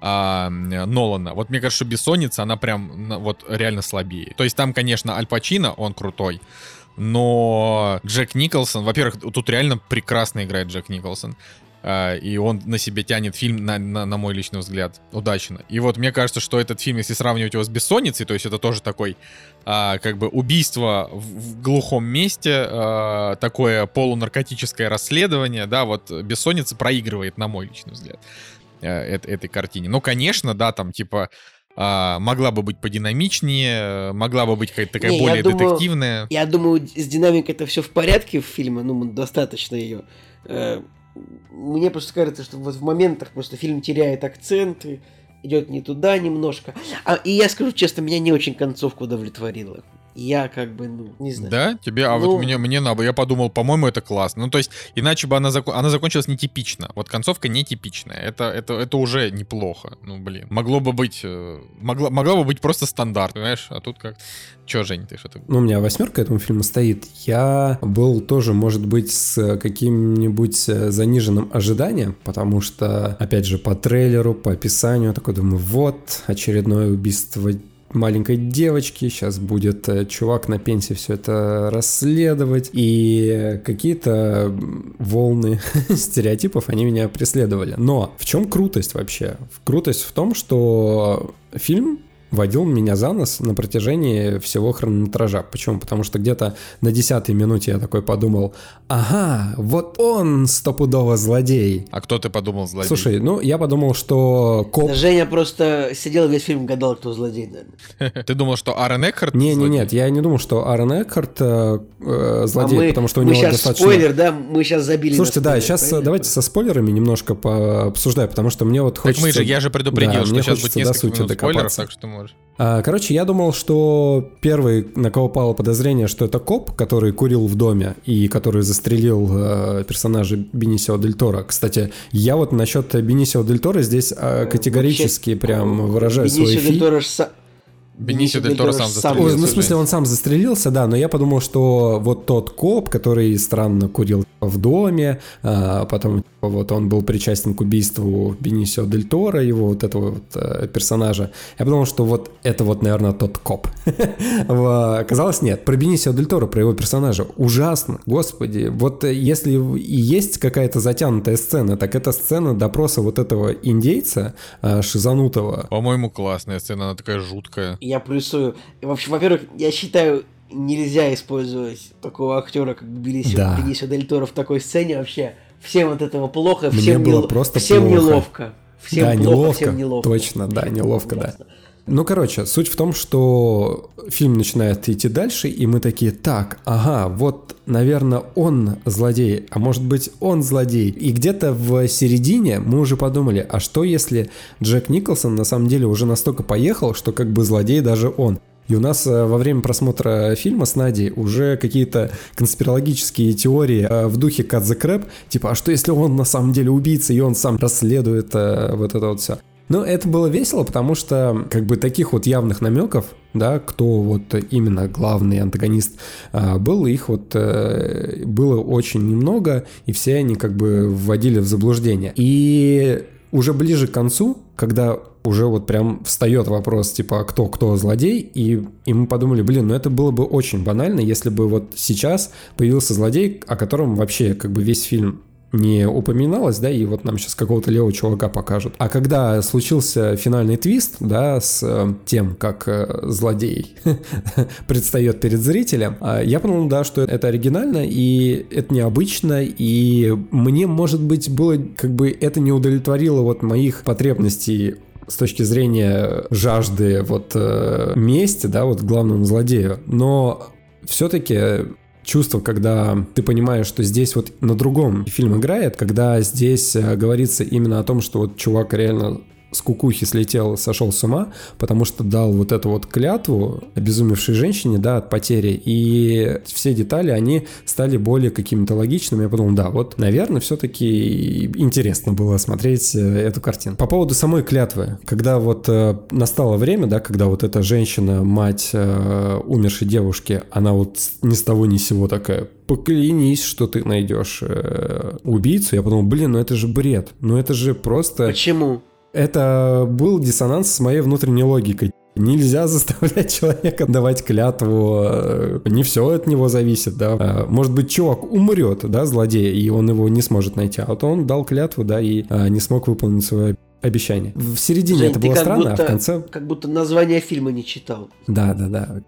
S1: а, Нолана. Вот мне кажется, что «Бессонница», она прям вот реально слабее. То есть там, конечно, Аль Пачино, он крутой, но Джек Николсон, во-первых, тут реально прекрасно играет Джек Николсон. А, и он на себе тянет фильм, на, на, на мой личный взгляд, удачно. И вот мне кажется, что этот фильм, если сравнивать его с «Бессонницей», то есть это тоже такой, а, как бы, убийство в, в глухом месте, а, такое полунаркотическое расследование, да, вот «Бессонница» проигрывает, на мой личный взгляд, это, этой картине. Но, конечно, да, там, типа, а, могла бы быть подинамичнее, могла бы быть какая-то такая Не, более я думаю, детективная.
S3: Я думаю, с динамикой это все в порядке в фильме, ну, достаточно ее. Э, мне просто кажется, что вот в моментах просто фильм теряет акценты, идет не туда немножко. А, и я скажу честно, меня не очень концовка удовлетворила. Я как бы, ну, не знаю.
S1: Да? Тебе, а
S3: Ну-
S1: вот мне, мне надо, я подумал, по-моему, это классно. Ну, то есть, иначе бы она, зако- она закончилась нетипично. Вот концовка нетипичная. Это, это, это уже неплохо. Ну, блин. Могло бы быть, э, могла, могла бы быть просто стандарт, понимаешь? А тут как... Че, Жень, ты что-то...
S2: Ну, у меня восьмерка этому фильму стоит. Я был тоже, может быть, с каким-нибудь э, заниженным ожиданием, потому что, опять же, по трейлеру, по описанию, такой думаю, вот, очередное убийство маленькой девочки, сейчас будет э, чувак на пенсии все это расследовать, и какие-то волны стереотипов, они меня преследовали. Но в чем крутость вообще? Крутость в том, что фильм водил меня за нос на протяжении всего хронометража. Почему? Потому что где-то на десятой минуте я такой подумал, ага, вот он стопудово злодей.
S1: А кто ты подумал, злодей?
S2: Слушай, ну я подумал, что коп...
S3: Женя просто сидел весь фильм, гадал, кто злодей, наверное.
S1: Ты думал, что Аарон Экхарт
S2: Не, не, нет, я не думал, что Аарон Экхарт э, э, злодей,
S3: а мы,
S2: потому что у
S3: мы
S2: него
S3: сейчас
S2: достаточно.
S3: спойлер, да, мы сейчас забили
S2: Слушайте, да, сейчас
S3: правильно?
S2: давайте со спойлерами немножко пообсуждаем, потому что мне вот
S1: Так
S2: хочется...
S1: мы же, я же предупредил, что
S2: мне
S1: сейчас будет
S2: хочется до
S1: несколько минут спойлеров,
S2: докопаться.
S1: так что можешь.
S2: А, Короче, я думал, что первый, на кого пало подозрение, что это коп, который курил в доме и который застрелил э, персонажа Бенисио Дель Торо. Кстати, я вот насчет Бенисио Дель Торо здесь э, категорически
S3: Вообще,
S2: прям выражаю
S3: Бенисио
S2: свой
S3: дель
S2: фи.
S3: Торо
S1: Бенисио Дель Торо сам застрелился.
S2: ну, в смысле, он сам застрелился, да, но я подумал, что вот тот коп, который странно курил в доме, а потом типа, вот он был причастен к убийству Бенисио Дель Торо, его вот этого вот э, персонажа, я подумал, что вот это вот, наверное, тот коп. Оказалось, нет. Про Бенисио Дель Торо, про его персонажа. Ужасно, господи. Вот если и есть какая-то затянутая сцена, так это сцена допроса вот этого индейца э, шизанутого.
S1: По-моему, классная сцена, она такая жуткая.
S3: Я плюсую. Вообще, во-первых, я считаю, нельзя использовать такого актера, как Бенисио,
S2: Да.
S3: Бенисио Дель Торо в такой сцене вообще. Всем от этого плохо,
S2: Мне
S3: всем,
S2: было
S3: нело-
S2: просто
S3: всем
S2: плохо.
S3: неловко. Всем
S2: да,
S3: плохо,
S2: неловко.
S3: всем неловко.
S2: Точно, да, неловко, да. Ну, короче, суть в том, что фильм начинает идти дальше, и мы такие, так, ага, вот, наверное, он злодей, а может быть, он злодей. И где-то в середине мы уже подумали, а что если Джек Николсон на самом деле уже настолько поехал, что как бы злодей даже он. И у нас э, во время просмотра фильма с Надей уже какие-то конспирологические теории э, в духе the Crab, типа, а что если он на самом деле убийца, и он сам расследует э, вот это вот все. Но это было весело, потому что как бы таких вот явных намеков, да, кто вот именно главный антагонист а, был, их вот э, было очень немного, и все они как бы вводили в заблуждение. И уже ближе к концу, когда уже вот прям встает вопрос, типа, а кто, кто злодей, и, и мы подумали, блин, ну это было бы очень банально, если бы вот сейчас появился злодей, о котором вообще как бы весь фильм не упоминалось, да, и вот нам сейчас какого-то левого чувака покажут. А когда случился финальный твист, да, с э, тем, как э, злодей предстает перед зрителем, а, я подумал, да, что это оригинально, и это необычно, и мне, может быть, было, как бы, это не удовлетворило вот моих потребностей с точки зрения жажды вот э, мести, да, вот главному злодею, но все-таки чувство, когда ты понимаешь, что здесь вот на другом фильм играет, когда здесь э, говорится именно о том, что вот чувак реально с кукухи слетел, сошел с ума, потому что дал вот эту вот клятву обезумевшей женщине, да, от потери, и все детали, они стали более какими-то логичными. Я подумал, да, вот, наверное, все-таки интересно было смотреть э, эту картину. По поводу самой клятвы, когда вот э, настало время, да, когда вот эта женщина, мать э, умершей девушки, она вот ни с того ни с сего такая, поклянись, что ты найдешь э, убийцу. Я подумал, блин, ну это же бред, ну это же просто...
S3: Почему?
S2: Это был диссонанс с моей внутренней логикой. Нельзя заставлять человека давать клятву, э, не все от него зависит, да. Э, Может быть, чувак умрет, да, злодей, и он его не сможет найти, а вот он дал клятву, да, и э, не смог выполнить свое обещание. В середине
S3: Жень,
S2: это было странно, а
S3: будто-
S2: в конце...
S3: Как будто название фильма не читал.
S2: Да, да, да.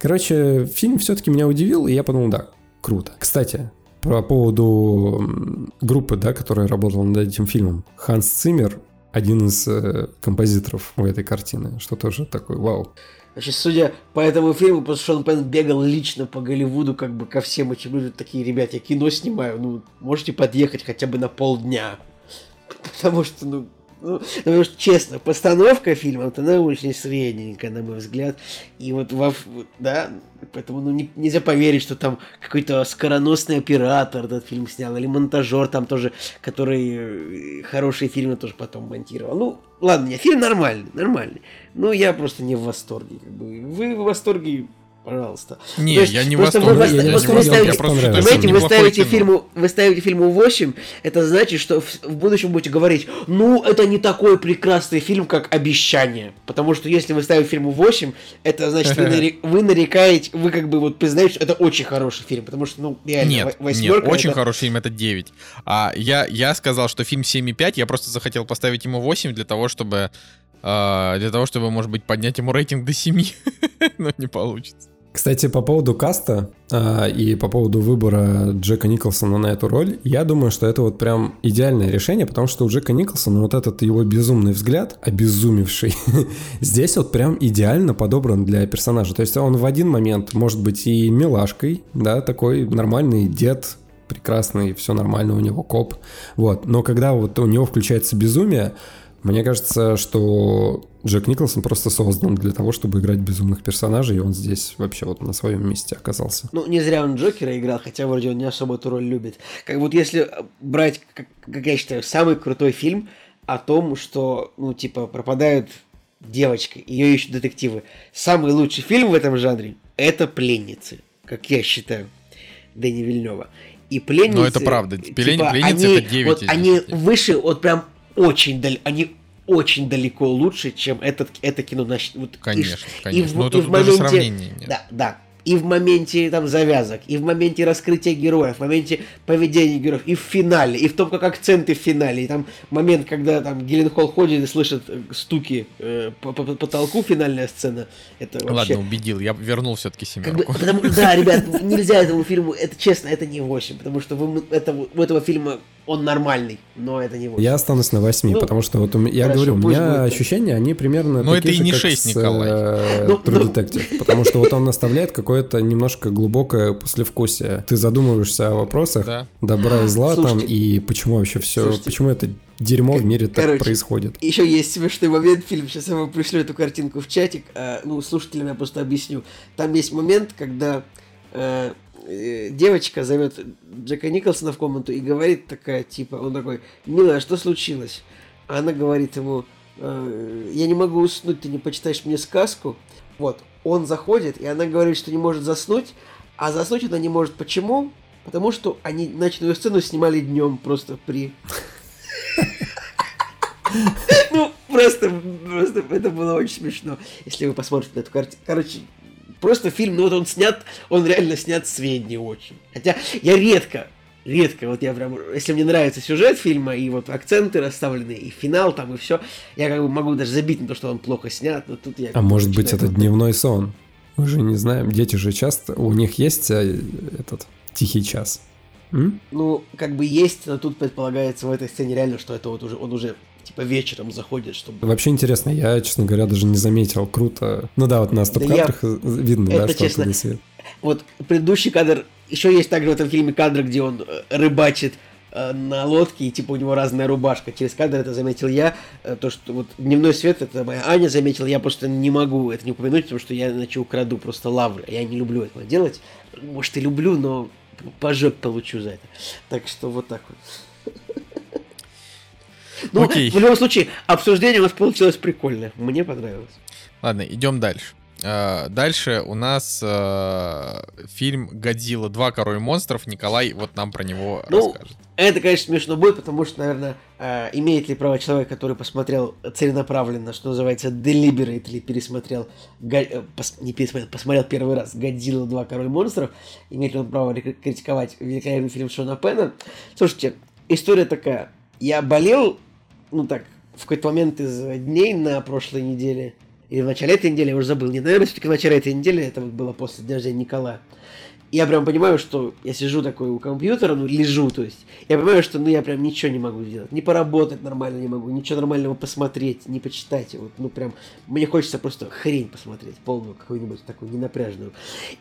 S2: Короче, фильм все-таки меня удивил, и я подумал, да, круто. Кстати, по поводу группы, да, которая работала над этим фильмом. Ханс Циммер, один из э, композиторов у этой картины, что тоже такой вау.
S3: Значит, судя по этому фильму, потому что Шон Пен бегал лично по Голливуду, как бы ко всем этим людям, такие, ребят, я кино снимаю, ну, можете подъехать хотя бы на полдня. Потому что, ну, Ну, потому что, честно, постановка фильма, вот она очень средненькая, на мой взгляд. И вот во, да, поэтому ну, не, нельзя поверить, что там какой-то скороносный оператор этот фильм снял, или монтажер там тоже, который э, хорошие фильмы тоже потом монтировал. Ну, ладно, нет, фильм нормальный, нормальный. Ну, я просто не в восторге. Как бы. Вы в восторге пожалуйста.
S1: Не, есть, я не в восторге.
S3: Вы, я не вы, ставите, я просто понимаете, вы ставите, фильму, вы ставите фильму 8, это значит, что в, в будущем будете говорить, ну, это не такой прекрасный фильм, как «Обещание». Потому что если вы ставите фильму 8, это значит, вы, нарек, вы нарекаете, вы как бы вот признаете, что это очень хороший фильм. Потому что, ну, реально,
S1: нет, нет, очень это... хороший фильм, это 9. А я, я сказал, что фильм 7,5, я просто захотел поставить ему 8 для того, чтобы Uh, для того, чтобы, может быть, поднять ему рейтинг до 7, но не получится.
S2: Кстати, по поводу каста а, и по поводу выбора Джека Николсона на эту роль, я думаю, что это вот прям идеальное решение, потому что у Джека Николсона вот этот его безумный взгляд, обезумевший, здесь вот прям идеально подобран для персонажа. То есть он в один момент может быть и милашкой, да, такой нормальный дед, прекрасный, все нормально, у него коп, вот. Но когда вот у него включается безумие, мне кажется, что Джек Николсон просто создан для того, чтобы играть безумных персонажей, и он здесь вообще вот на своем месте оказался.
S3: Ну, не зря он Джокера играл, хотя вроде он не особо эту роль любит. Как вот если брать, как, как я считаю, самый крутой фильм о том, что, ну, типа, пропадают девочка, ее ищут детективы. Самый лучший фильм в этом жанре – это «Пленницы», как я считаю, Дэни Вильнева. И «Пленницы». Ну,
S1: это правда. Типа, «Пленницы» они, это 9
S3: вот, Они выше, вот прям очень далеко, они очень далеко лучше, чем этот, это кино. Значит, вот,
S1: конечно, и, конечно. И в, ну, и в моменте, сравнения
S3: нет. Да, да и в моменте там завязок, и в моменте раскрытия героев, в моменте поведения героев, и в финале, и в том, как акценты в финале, и там момент, когда там Геленхол ходит и слышит э, стуки э, по, по потолку, финальная сцена, это вообще...
S1: Ладно, убедил, я вернул все-таки семерку.
S3: Как бы, потому, да, ребят, нельзя этому фильму, это честно, это не 8, потому что вы, это, у этого фильма он нормальный, но это не 8.
S2: Я останусь на 8, ну, потому что вот у меня, я говорю, у меня ощущения, они примерно
S1: Но это и не 6, с, Николай.
S2: Э, ну, True ну... Detective, потому что вот он оставляет какое-то немножко глубокое послевкусие. Ты задумываешься о вопросах да. добра и зла Слушайте, там, и почему вообще все, слушайте, почему это дерьмо в мире короче, так происходит.
S3: Еще есть смешной момент в фильме, сейчас я вам пришлю эту картинку в чатик, а, ну, слушателям я просто объясню. Там есть момент, когда э, Э, девочка зовет Джека Николсона в комнату и говорит такая, типа, он такой, милая, что случилось? Она говорит ему, э, я не могу уснуть, ты не почитаешь мне сказку? Вот, он заходит, и она говорит, что не может заснуть, а заснуть она не может. Почему? Потому что они ночную сцену снимали днем просто при... Ну, просто, просто это было очень смешно, если вы посмотрите на эту картину. Короче, просто фильм, ну вот он снят, он реально снят средний очень. Хотя я редко, редко, вот я прям, если мне нравится сюжет фильма, и вот акценты расставлены, и финал там, и все, я как бы могу даже забить на то, что он плохо снят, но тут я...
S2: А может быть это дневной сон? Мы же не знаем, дети же часто, у них есть э, этот тихий час.
S3: М? Ну, как бы есть, но тут предполагается в этой сцене реально, что это вот уже, он уже типа вечером заходит, чтобы...
S2: Вообще интересно, я, честно говоря, даже не заметил. Круто. Ну да, вот на стоп-кадрах да я... видно, это да, что честно, свет.
S3: Вот предыдущий кадр, еще есть также в этом фильме кадр, где он э, рыбачит э, на лодке, и типа у него разная рубашка. Через кадр это заметил я. Э, то, что вот дневной свет, это моя Аня заметила, я просто не могу это не упомянуть, потому что я иначе украду просто лавры. Я не люблю этого делать. Может и люблю, но по жопе получу за это. Так что вот так вот. Ну, Окей. в любом случае, обсуждение у нас получилось прикольное. Мне понравилось.
S1: Ладно, идем дальше. Uh, дальше у нас uh, фильм «Годзилла 2. Король монстров». Николай вот нам про него ну, расскажет.
S3: Это, конечно, смешно будет, потому что, наверное, uh, имеет ли право человек, который посмотрел целенаправленно, что называется, deliberately пересмотрел, э, пос, не пересмотрел, посмотрел первый раз «Годзилла 2. Король монстров», имеет ли он право критиковать великолепный фильм Шона Пена? Слушайте, история такая. Я болел ну так, в какой-то момент из дней на прошлой неделе, или в начале этой недели, я уже забыл, не, наверное, все-таки в начале этой недели, это было после дня рождения Николая. я прям понимаю, что я сижу такой у компьютера, ну, лежу, то есть, я понимаю, что, ну, я прям ничего не могу сделать, не поработать нормально не могу, ничего нормального посмотреть, не почитать, вот, ну, прям, мне хочется просто хрень посмотреть, полную, какую-нибудь такую ненапряжную.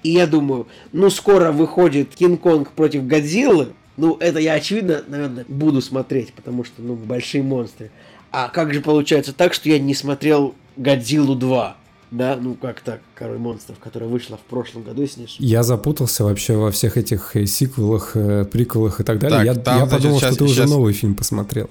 S3: И я думаю, ну, скоро выходит Кинг-Конг против Годзиллы, ну, это я, очевидно, наверное, буду смотреть, потому что, ну, большие монстры. А как же получается так, что я не смотрел Годзиллу 2? Да, ну как так, Король монстров, которая вышла в прошлом году, если не
S2: Я запутался вообще во всех этих э, сиквелах, э, приквелах и так далее. Так, я там, я подумал, значит, что ты сейчас... уже новый фильм посмотрел.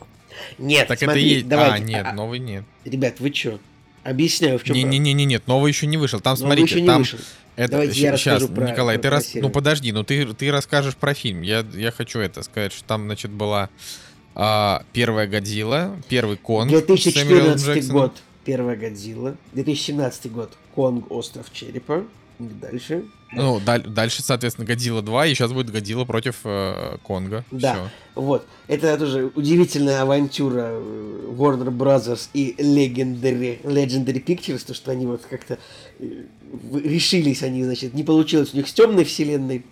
S3: Нет,
S1: так смотри, это и есть. Давайте. А, нет, а, новый нет.
S3: Ребят, вы чё? Объясняю, в чем.
S1: Не, не, не, не, нет, новый еще не вышел. Там, новый смотрите, еще не там. Вышел. Это Давайте я сейчас, про, Николай, про, ты про рас... ну подожди, ну ты ты расскажешь про фильм. Я я хочу это сказать, что там значит была а, первая Годзилла, первый Конг.
S3: 2014 год первая Годзилла, 2017 год Конг Остров Черепа. Дальше.
S1: Ну, даль- дальше, соответственно, Годзилла 2, и сейчас будет Годзилла против э, Конга.
S3: Да, Все. вот. Это тоже удивительная авантюра э, Warner Brothers и Legendary, Legendary Pictures, то, что они вот как-то э, решились, они, значит, не получилось у них с темной вселенной,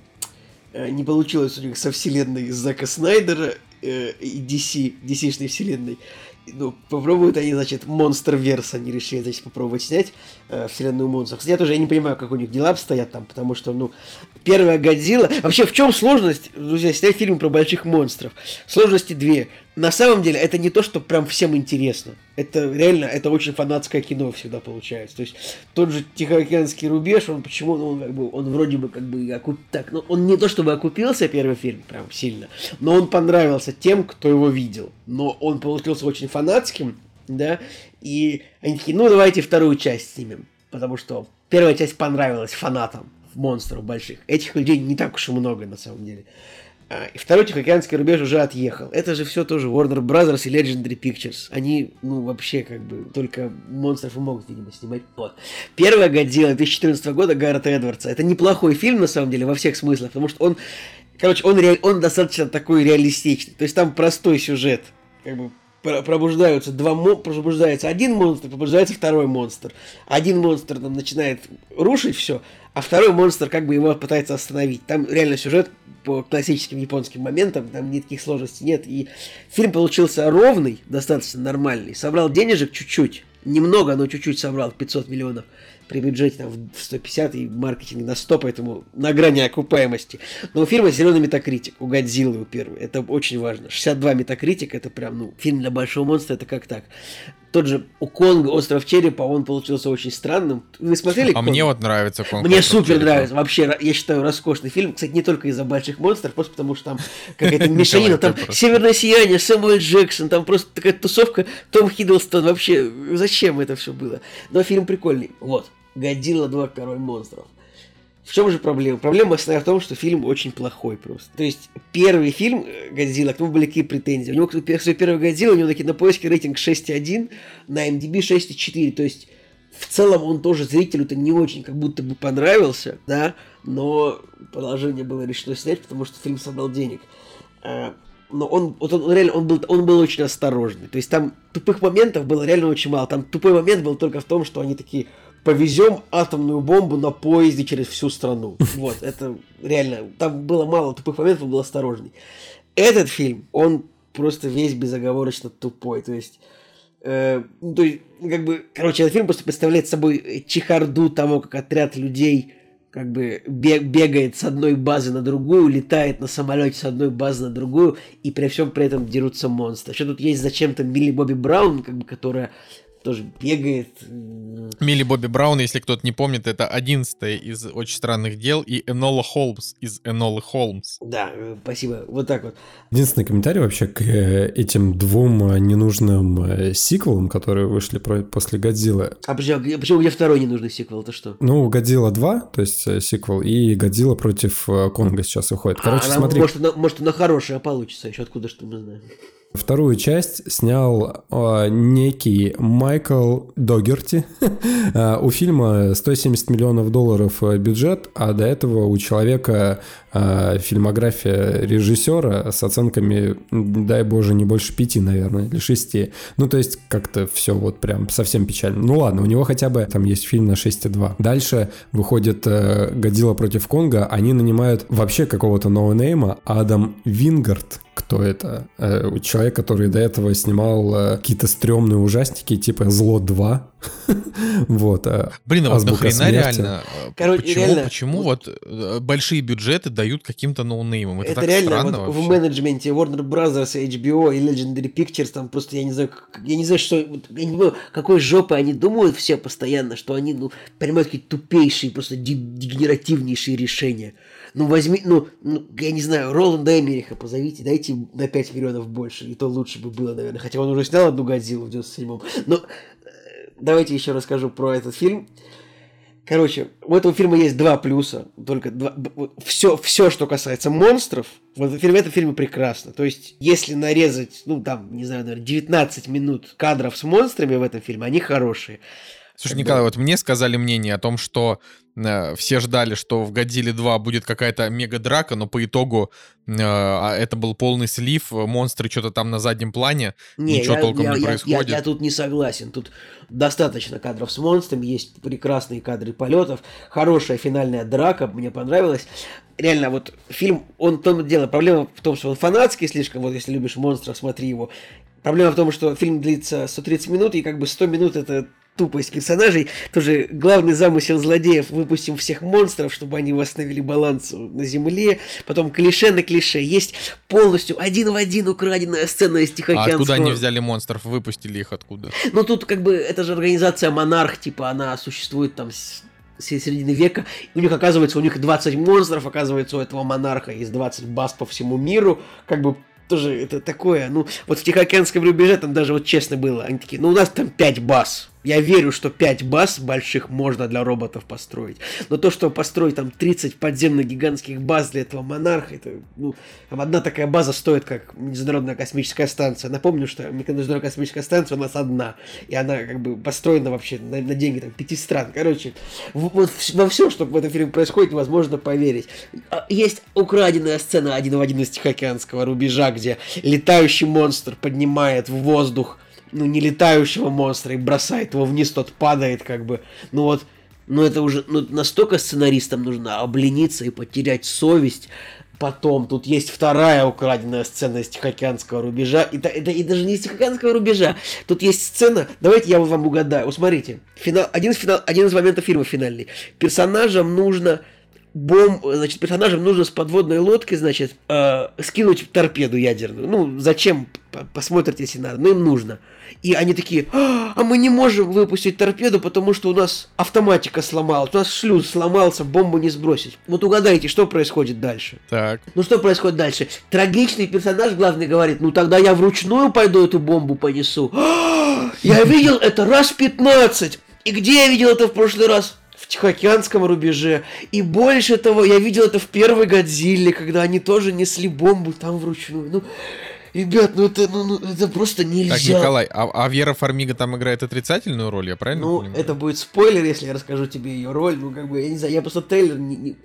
S3: э, не получилось у них со вселенной Зака Снайдера э, и DC, DC-шной вселенной ну, попробуют они, значит, Монстр Верс они решили, значит, попробовать снять э, вселенную монстров. Кстати, я тоже не понимаю, как у них дела обстоят там, потому что, ну, первая Годзилла... Вообще, в чем сложность, друзья, снять фильм про больших монстров? Сложности две на самом деле это не то, что прям всем интересно. Это реально, это очень фанатское кино всегда получается. То есть тот же Тихоокеанский рубеж, он почему, ну, он как бы, он вроде бы как бы окуп... так, ну, он не то чтобы окупился первый фильм прям сильно, но он понравился тем, кто его видел. Но он получился очень фанатским, да, и они такие, ну давайте вторую часть снимем, потому что первая часть понравилась фанатам монстров больших. Этих людей не так уж и много на самом деле. А, и второй Тихоокеанский рубеж уже отъехал. Это же все тоже Warner Brothers и Legendary Pictures. Они, ну, вообще, как бы, только монстров и могут, видимо, снимать. Вот. Первая Годзилла 2014 года Гаррета Эдвардса. Это неплохой фильм, на самом деле, во всех смыслах, потому что он, короче, он, ре... он достаточно такой реалистичный. То есть там простой сюжет. Как бы пробуждаются два пробуждается один монстр, пробуждается второй монстр. Один монстр там начинает рушить все, а второй монстр как бы его пытается остановить. Там реально сюжет по классическим японским моментам, там никаких сложностей нет. И фильм получился ровный, достаточно нормальный. Собрал денежек чуть-чуть, немного, но чуть-чуть собрал, 500 миллионов при бюджете там, в 150 и маркетинг на 100, поэтому на грани окупаемости. Но у фильма зеленый метакритик, у Годзиллы у первой, это очень важно. 62 метакритик, это прям, ну, фильм для большого монстра, это как так. Тот же у Конга «Остров черепа», он получился очень странным. Вы смотрели?
S1: А Конг? мне вот нравится
S3: Конг. Мне супер черепа. нравится. Вообще, я считаю, роскошный фильм. Кстати, не только из-за больших монстров, просто потому что там какая-то мешанина. Там «Северное сияние», Сэмюэл Джексон, там просто такая тусовка. Том Хиддлстон. Вообще, зачем это все было? Но фильм прикольный. Вот. Годзилла 2 Король монстров. В чем же проблема? Проблема основная в том, что фильм очень плохой просто. То есть первый фильм э, Годзилла, к нему были какие претензии? У него свой первый Годзилла, у него на поиске рейтинг 6.1, на MDB 6.4. То есть в целом он тоже зрителю-то не очень как будто бы понравился, да, но положение было решено снять, потому что фильм собрал денег. А, но он, вот он, реально, он был, он был очень осторожный. То есть там тупых моментов было реально очень мало. Там тупой момент был только в том, что они такие, повезем атомную бомбу на поезде через всю страну. Вот, это реально, там было мало тупых моментов, он был осторожный. Этот фильм, он просто весь безоговорочно тупой, то есть Э, ну, то есть, как бы, короче, этот фильм просто представляет собой чехарду того, как отряд людей как бы бегает с одной базы на другую, летает на самолете с одной базы на другую, и при всем при этом дерутся монстры. Еще тут есть зачем-то Билли Бобби Браун, как бы, которая тоже бегает.
S1: Милли Бобби Браун, если кто-то не помнит, это одиннадцатая из «Очень странных дел» и Энола Холмс из Энолы Холмс.
S3: Да, э, спасибо. Вот так вот.
S2: Единственный комментарий вообще к э, этим двум э, ненужным сиквелам, которые вышли после «Годзиллы».
S3: А почему, почему где второй ненужный сиквел? Это что?
S2: Ну, «Годзилла 2», то есть сиквел, и «Годзилла против Конга» сейчас выходит. Короче, а, смотри.
S3: Может, она, может, она хорошая получится еще, откуда что мы знаем.
S2: Вторую часть снял э, некий Майкл Догерти. А, у фильма 170 миллионов долларов э, бюджет, а до этого у человека фильмография режиссера с оценками, дай боже, не больше пяти, наверное, или шести. Ну, то есть как-то все вот прям совсем печально. Ну ладно, у него хотя бы там есть фильм на 6,2. Дальше выходит э, «Годзилла против Конга». Они нанимают вообще какого-то ноунейма Адам Вингард, кто это. Э, человек, который до этого снимал э, какие-то стрёмные ужастики, типа «Зло 2», вот. А
S1: Блин, а вот нахрена реально? Э, Короче, почему, реально, почему вот, э, большие бюджеты дают каким-то ноунеймам? Это, это так реально странно вот
S3: вообще. в менеджменте Warner Bros., HBO и Legendary Pictures там просто, я не знаю, я не знаю, что, я не понимаю, какой жопы они думают все постоянно, что они, ну, принимают какие-то тупейшие, просто дегенеративнейшие решения. Ну, возьми, ну, ну, я не знаю, Роланда Эмериха позовите, дайте на 5 миллионов больше, и то лучше бы было, наверное. Хотя он уже снял одну Годзиллу в 97-м. Но э, давайте еще расскажу про этот фильм. Короче, у этого фильма есть два плюса. Только два, все, все, что касается монстров, в этом фильме, в этом фильме прекрасно. То есть, если нарезать, ну, там, не знаю, наверное, 19 минут кадров с монстрами в этом фильме, они хорошие.
S1: Слушай, Николай, вот мне сказали мнение о том, что э, все ждали, что в Годзилле 2 будет какая-то мега-драка, но по итогу э, а это был полный слив, монстры что-то там на заднем плане, не, ничего я, толком
S3: я,
S1: не
S3: я,
S1: происходит.
S3: Я, я, тут не согласен. Тут достаточно кадров с монстрами, есть прекрасные кадры полетов, хорошая финальная драка, мне понравилось. Реально, вот фильм, он в том дело, проблема в том, что он фанатский слишком, вот если любишь монстров, смотри его. Проблема в том, что фильм длится 130 минут, и как бы 100 минут это тупость персонажей. Тоже главный замысел злодеев выпустим всех монстров, чтобы они восстановили баланс на земле. Потом клише на клише. Есть полностью один в один украденная сцена из Тихоокеанского.
S1: А откуда они взяли монстров? Выпустили их откуда?
S3: Ну тут как бы это же организация Монарх, типа она существует там с середины века. У них, оказывается, у них 20 монстров, оказывается, у этого монарха есть 20 баз по всему миру. Как бы тоже это такое, ну, вот в Тихоокеанском рубеже там даже вот честно было, они такие, ну, у нас там 5 баз, я верю, что 5 баз больших можно для роботов построить. Но то, что построить там 30 подземных гигантских баз для этого монарха, это, ну, там одна такая база стоит, как Международная космическая станция. Напомню, что Международная космическая станция у нас одна. И она как бы построена вообще на, на деньги там, пяти стран. Короче, вот во все, что в этом фильме происходит, невозможно поверить. А, есть украденная сцена один в один из Тихоокеанского рубежа, где летающий монстр поднимает в воздух ну, не летающего монстра и бросает его вниз, тот падает, как бы. Ну вот, ну это уже ну, настолько сценаристам нужно облениться и потерять совесть. Потом тут есть вторая украденная сцена из Тихоокеанского рубежа. И, это, и даже не из Тихоокеанского рубежа. Тут есть сцена. Давайте я вам угадаю. Вот смотрите. Финал, один, из финал, один из моментов фильма финальный. Персонажам нужно бомб, значит, персонажам нужно с подводной лодки, значит, э, скинуть торпеду ядерную. Ну, зачем? Посмотрите, если надо. Но им нужно. И они такие, а, а мы не можем выпустить торпеду, потому что у нас автоматика сломалась, у нас шлюз сломался, бомбу не сбросить. Вот угадайте, что происходит дальше.
S1: Так.
S3: Ну что происходит дальше? Трагичный персонаж главный говорит, ну тогда я вручную пойду эту бомбу понесу. А, я видел это раз 15. И где я видел это в прошлый раз? в Тихоокеанском рубеже. И больше того, я видел это в первой Годзилле, когда они тоже несли бомбу там вручную. Ну, Ребят, ну это, ну, ну, это просто нельзя.
S1: Так, Николай, а, а Вера Фармига там играет отрицательную роль, я правильно
S3: ну,
S1: понимаю?
S3: это будет спойлер, если я расскажу тебе ее роль. Ну, как бы, я не знаю, я просто трейлер не, не...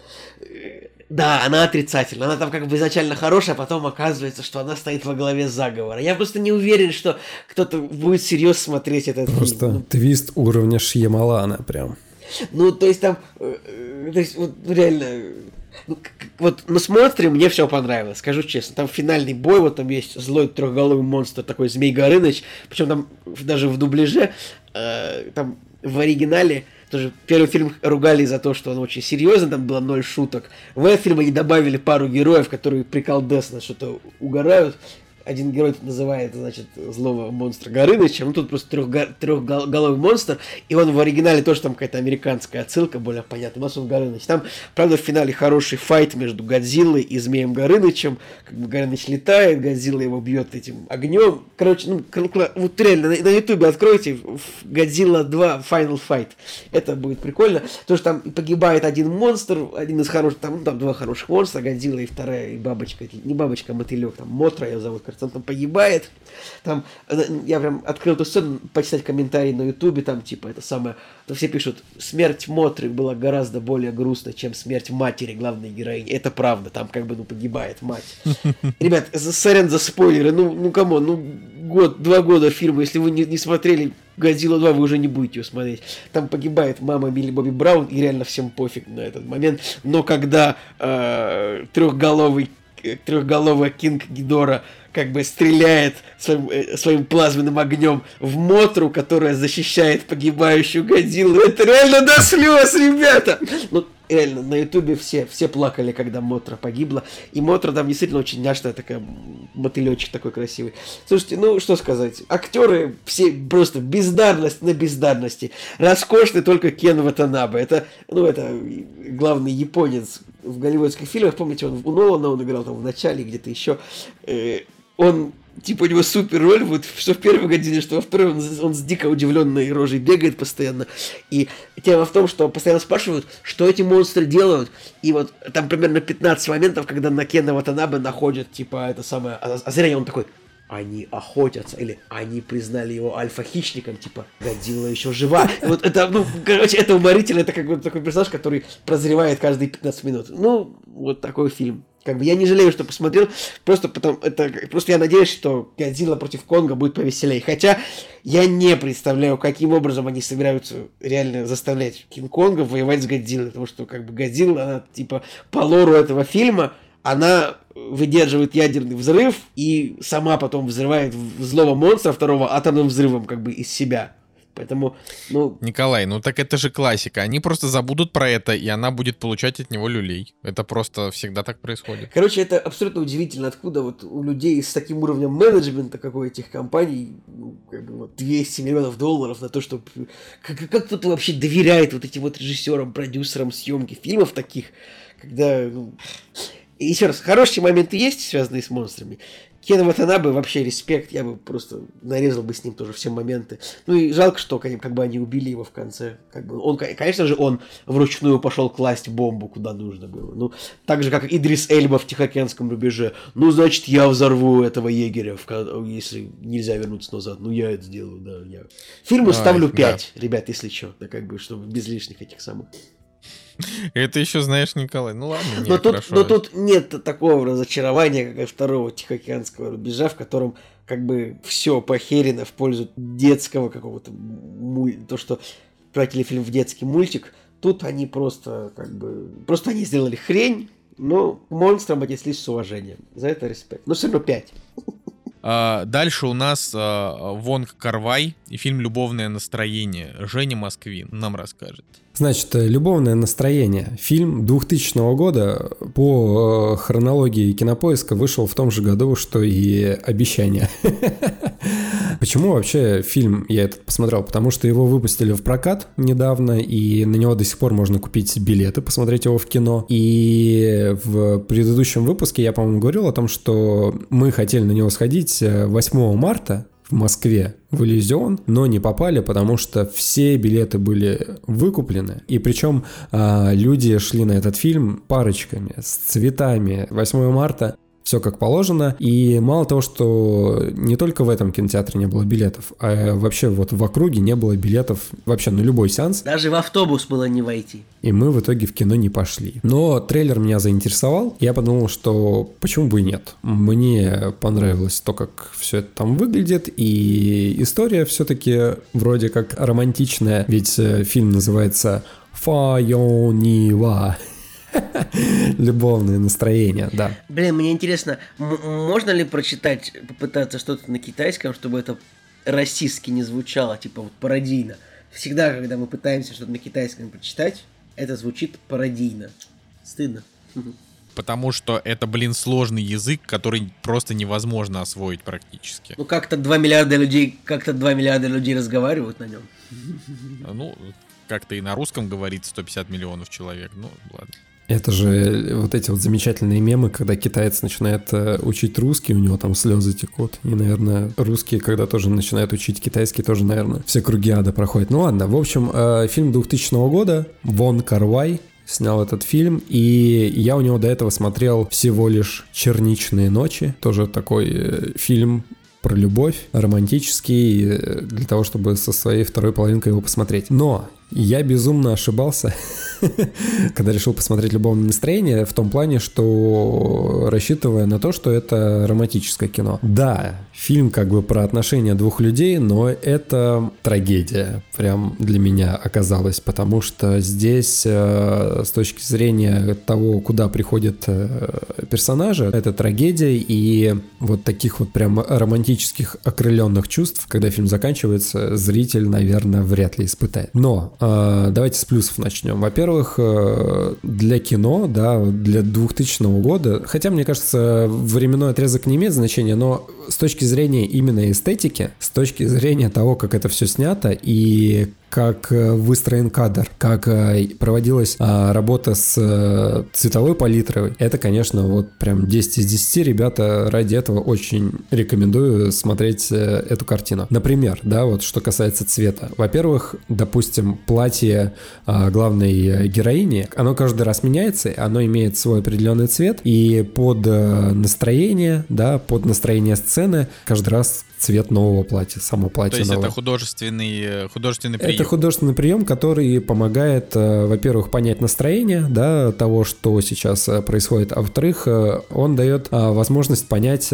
S3: Да, она отрицательная. Она там как бы изначально хорошая, а потом оказывается, что она стоит во главе заговора. Я просто не уверен, что кто-то будет серьезно смотреть этот
S2: Просто фильм. твист уровня Шьямалана прям.
S3: Ну, то есть там, э, э, то есть, вот реально, ну, вот на смотре мне все понравилось, скажу честно. Там финальный бой, вот там есть злой трехголовый монстр, такой Змей Горыныч. Причем там даже в дубляже, э, там в оригинале, тоже первый фильм ругали за то, что он очень серьезный, там было ноль шуток. В этот фильм они добавили пару героев, которые приколдесно что-то угорают один герой называет, значит, злого монстра Горынычем, ну тут просто трех, трехголовый монстр, и он в оригинале тоже там какая-то американская отсылка, более понятная, у нас он Горыныч. Там, правда, в финале хороший файт между Годзиллой и Змеем Горынычем, как бы Горыныч летает, Годзилла его бьет этим огнем. Короче, ну, вот реально, на ютубе откройте Годзилла 2 Final Fight. Это будет прикольно. То, что там погибает один монстр, один из хороших, там, ну, там два хороших монстра, Годзилла и вторая, и бабочка, не бабочка, а мотылек, там Мотра ее зовут, кажется, он там погибает. Там, э, я прям открыл эту сцену, почитать комментарии на ютубе, там, типа, это самое, то все пишут, смерть Мотры была гораздо более грустной, чем смерть матери главной героини. Это правда, там как бы, ну, погибает мать. Ребят, сорян за спойлеры, ну, ну, кому, ну, год, два года фильма, если вы не, не смотрели Годзилла 2, вы уже не будете ее смотреть. Там погибает мама Милли Бобби Браун, и реально всем пофиг на этот момент. Но когда э, трехголовый трехголовый Кинг Гидора как бы стреляет своим, э, своим плазменным огнем в Мотру, которая защищает погибающую Годзиллу. Это реально до слез, ребята! Ну, реально, на ютубе все, все плакали, когда Мотра погибла. И Мотра там действительно очень няшная такая, мотылечек такой красивый. Слушайте, ну что сказать, актеры все просто бездарность на бездарности. Роскошный только Кен Ватанабе. Это, ну это главный японец в голливудских фильмах. Помните, он у Нолана он играл там в начале где-то еще. Э, он типа у него супер роль, вот что в первой године, что во второй он, он с дико удивленной рожей бегает постоянно. И тема в том, что постоянно спрашивают, что эти монстры делают. И вот там примерно 15 моментов, когда на Кена Ватанабе находят, типа, это самое, а, а зрение он такой, они охотятся, или они признали его альфа-хищником, типа, Годзилла еще жива. И вот это, ну, короче, это уморительно, это как бы такой персонаж, который прозревает каждые 15 минут. Ну, вот такой фильм. Как бы я не жалею, что посмотрел, просто потом это просто я надеюсь, что Годзилла против Конга будет повеселее. Хотя я не представляю, каким образом они собираются реально заставлять Кинг-Конга воевать с Годзиллой, потому что как бы Годзилла, она типа по лору этого фильма, она выдерживает ядерный взрыв и сама потом взрывает злого монстра второго атомным взрывом как бы из себя. Поэтому, ну...
S1: Николай, ну так это же классика. Они просто забудут про это, и она будет получать от него люлей. Это просто всегда так происходит.
S3: Короче, это абсолютно удивительно, откуда вот у людей с таким уровнем менеджмента, как у этих компаний, ну, как бы вот 200 миллионов долларов на то, чтобы... Как, как кто-то вообще доверяет вот этим вот режиссерам, продюсерам съемки фильмов таких, когда... Ну... И еще раз, хорошие моменты есть, связанные с монстрами. Кена Ватанабе вообще респект, я бы просто нарезал бы с ним тоже все моменты. Ну и жалко, что как бы они убили его в конце. Как бы он, конечно же, он вручную пошел класть бомбу, куда нужно было. Ну, так же, как Идрис Эльба в Тихоокеанском рубеже. Ну, значит, я взорву этого егеря, если нельзя вернуться назад. Ну, я это сделаю, да. Я. Фильму Ой, ставлю 5, да. ребят, если что. Да, как бы, чтобы без лишних этих самых.
S1: Это еще знаешь, Николай. Ну ладно,
S3: нет, но, тут, хорошо. но тут нет такого разочарования, как и второго Тихоокеанского рубежа, в котором как бы все похерено в пользу детского какого-то муль... то, что превратили фильм в детский мультик. Тут они просто как бы... Просто они сделали хрень, но монстрам отнеслись с уважением. За это респект. Но все равно 5.
S1: А, дальше у нас а, Вонг Карвай и фильм «Любовное настроение». Женя Москвин нам расскажет.
S2: Значит, «Любовное настроение». Фильм 2000 года по э, хронологии кинопоиска вышел в том же году, что и «Обещание». Почему вообще фильм я этот посмотрел? Потому что его выпустили в прокат недавно, и на него до сих пор можно купить билеты, посмотреть его в кино. И в предыдущем выпуске я, по-моему, говорил о том, что мы хотели на него сходить 8 э, марта, в Москве в Иллюзион, но не попали, потому что все билеты были выкуплены. И причем э, люди шли на этот фильм парочками, с цветами. 8 марта все как положено. И мало того, что не только в этом кинотеатре не было билетов, а вообще вот в округе не было билетов вообще на любой сеанс.
S3: Даже в автобус было не войти.
S2: И мы в итоге в кино не пошли. Но трейлер меня заинтересовал. Я подумал, что почему бы и нет. Мне понравилось то, как все это там выглядит. И история все-таки вроде как романтичная. Ведь э, фильм называется Файонива. Любовное настроение, да.
S3: Блин, мне интересно, можно ли прочитать, попытаться что-то на китайском, чтобы это российски не звучало, типа вот пародийно. Всегда, когда мы пытаемся что-то на китайском прочитать, это звучит пародийно. Стыдно.
S1: Потому что это, блин, сложный язык, который просто невозможно освоить практически.
S3: Ну как-то 2 миллиарда людей, как-то 2 миллиарда людей разговаривают на нем.
S1: Ну, как-то и на русском говорит 150 миллионов человек. Ну, ладно.
S2: Это же вот эти вот замечательные мемы, когда китаец начинает э, учить русский, у него там слезы текут. И, наверное, русские, когда тоже начинают учить китайский, тоже, наверное, все круги ада проходят. Ну ладно, в общем, э, фильм 2000 года, Вон Карвай, снял этот фильм, и я у него до этого смотрел всего лишь «Черничные ночи», тоже такой э, фильм про любовь, романтический, для того, чтобы со своей второй половинкой его посмотреть. Но я безумно ошибался когда решил посмотреть «Любовное настроение» в том плане, что рассчитывая на то, что это романтическое кино. Да, фильм как бы про отношения двух людей, но это трагедия прям для меня оказалась, потому что здесь э, с точки зрения того, куда приходят э, персонажи, это трагедия и вот таких вот прям романтических окрыленных чувств, когда фильм заканчивается, зритель, наверное, вряд ли испытает. Но э, давайте с плюсов начнем. Во-первых, э, для кино, да, для 2000 года, хотя, мне кажется, временной отрезок не имеет значения, но с точки зрения именно эстетики, с точки зрения того, как это все снято и как э, выстроен кадр, как э, проводилась а, работа с э, цветовой палитрой. Это, конечно, вот прям 10 из 10. Ребята, ради этого очень рекомендую смотреть эту картину. Например, да, вот что касается цвета. Во-первых, допустим, платье а, главной героини, оно каждый раз меняется, оно имеет свой определенный цвет, и под настроение, да, под настроение сцены каждый раз цвет нового платья, само платье
S1: То есть
S2: новое.
S1: это художественный, художественный прием?
S2: Это художественный прием, который помогает, э, во-первых, понять настроение да, того, что сейчас э, происходит, а во-вторых, э, он дает возможность понять,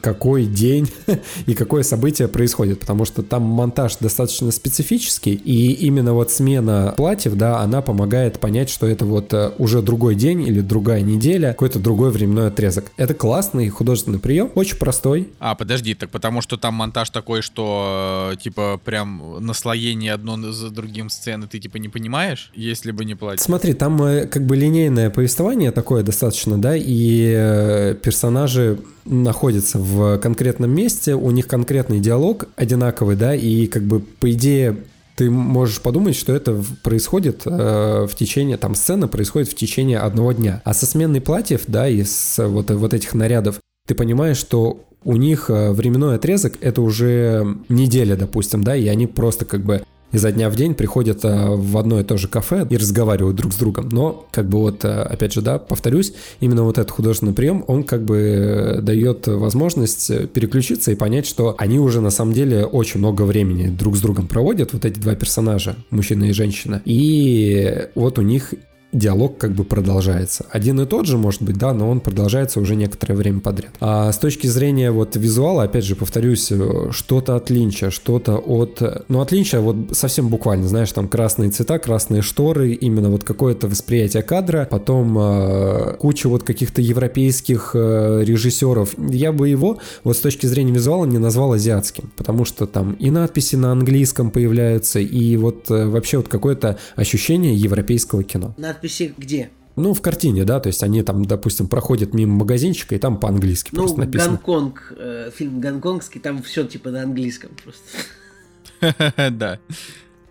S2: какой день и какое событие происходит, потому что там монтаж достаточно специфический, и именно вот смена платьев, да, она помогает понять, что это вот уже другой день или другая неделя, какой-то другой временной отрезок. Это классный художественный прием, очень простой.
S1: А, подожди, так потому что там монтаж такой, что типа прям наслоение одно за другим сцены ты типа не понимаешь, если бы не платье.
S2: Смотри, там э, как бы линейное повествование такое достаточно, да, и э, персонажи находятся в конкретном месте, у них конкретный диалог одинаковый, да, и как бы по идее ты можешь подумать, что это происходит э, в течение, там сцена происходит в течение одного дня. А со сменной платьев, да, и с вот, вот этих нарядов, ты понимаешь, что у них э, временной отрезок это уже неделя, допустим, да, и они просто как бы изо дня в день приходят э, в одно и то же кафе и разговаривают друг с другом. Но, как бы вот, э, опять же, да, повторюсь, именно вот этот художественный прием, он как бы дает возможность переключиться и понять, что они уже на самом деле очень много времени друг с другом проводят, вот эти два персонажа, мужчина и женщина. И вот у них диалог как бы продолжается. Один и тот же, может быть, да, но он продолжается уже некоторое время подряд. А с точки зрения вот визуала, опять же, повторюсь, э, что-то от Линча, что-то от... Ну, от Линча вот совсем буквально, знаешь, там красные цвета, красные шторы, именно вот какое-то восприятие кадра, потом э, куча вот каких-то европейских э, режиссеров. Я бы его вот с точки зрения визуала не назвал азиатским, потому что там и надписи на английском появляются, и вот э, вообще вот какое-то ощущение европейского кино
S3: надписи где?
S2: Ну, в картине, да, то есть они там, допустим, проходят мимо магазинчика, и там по-английски
S3: ну,
S2: просто написано.
S3: Гонконг, э, фильм гонконгский, там все типа на английском просто.
S1: Да.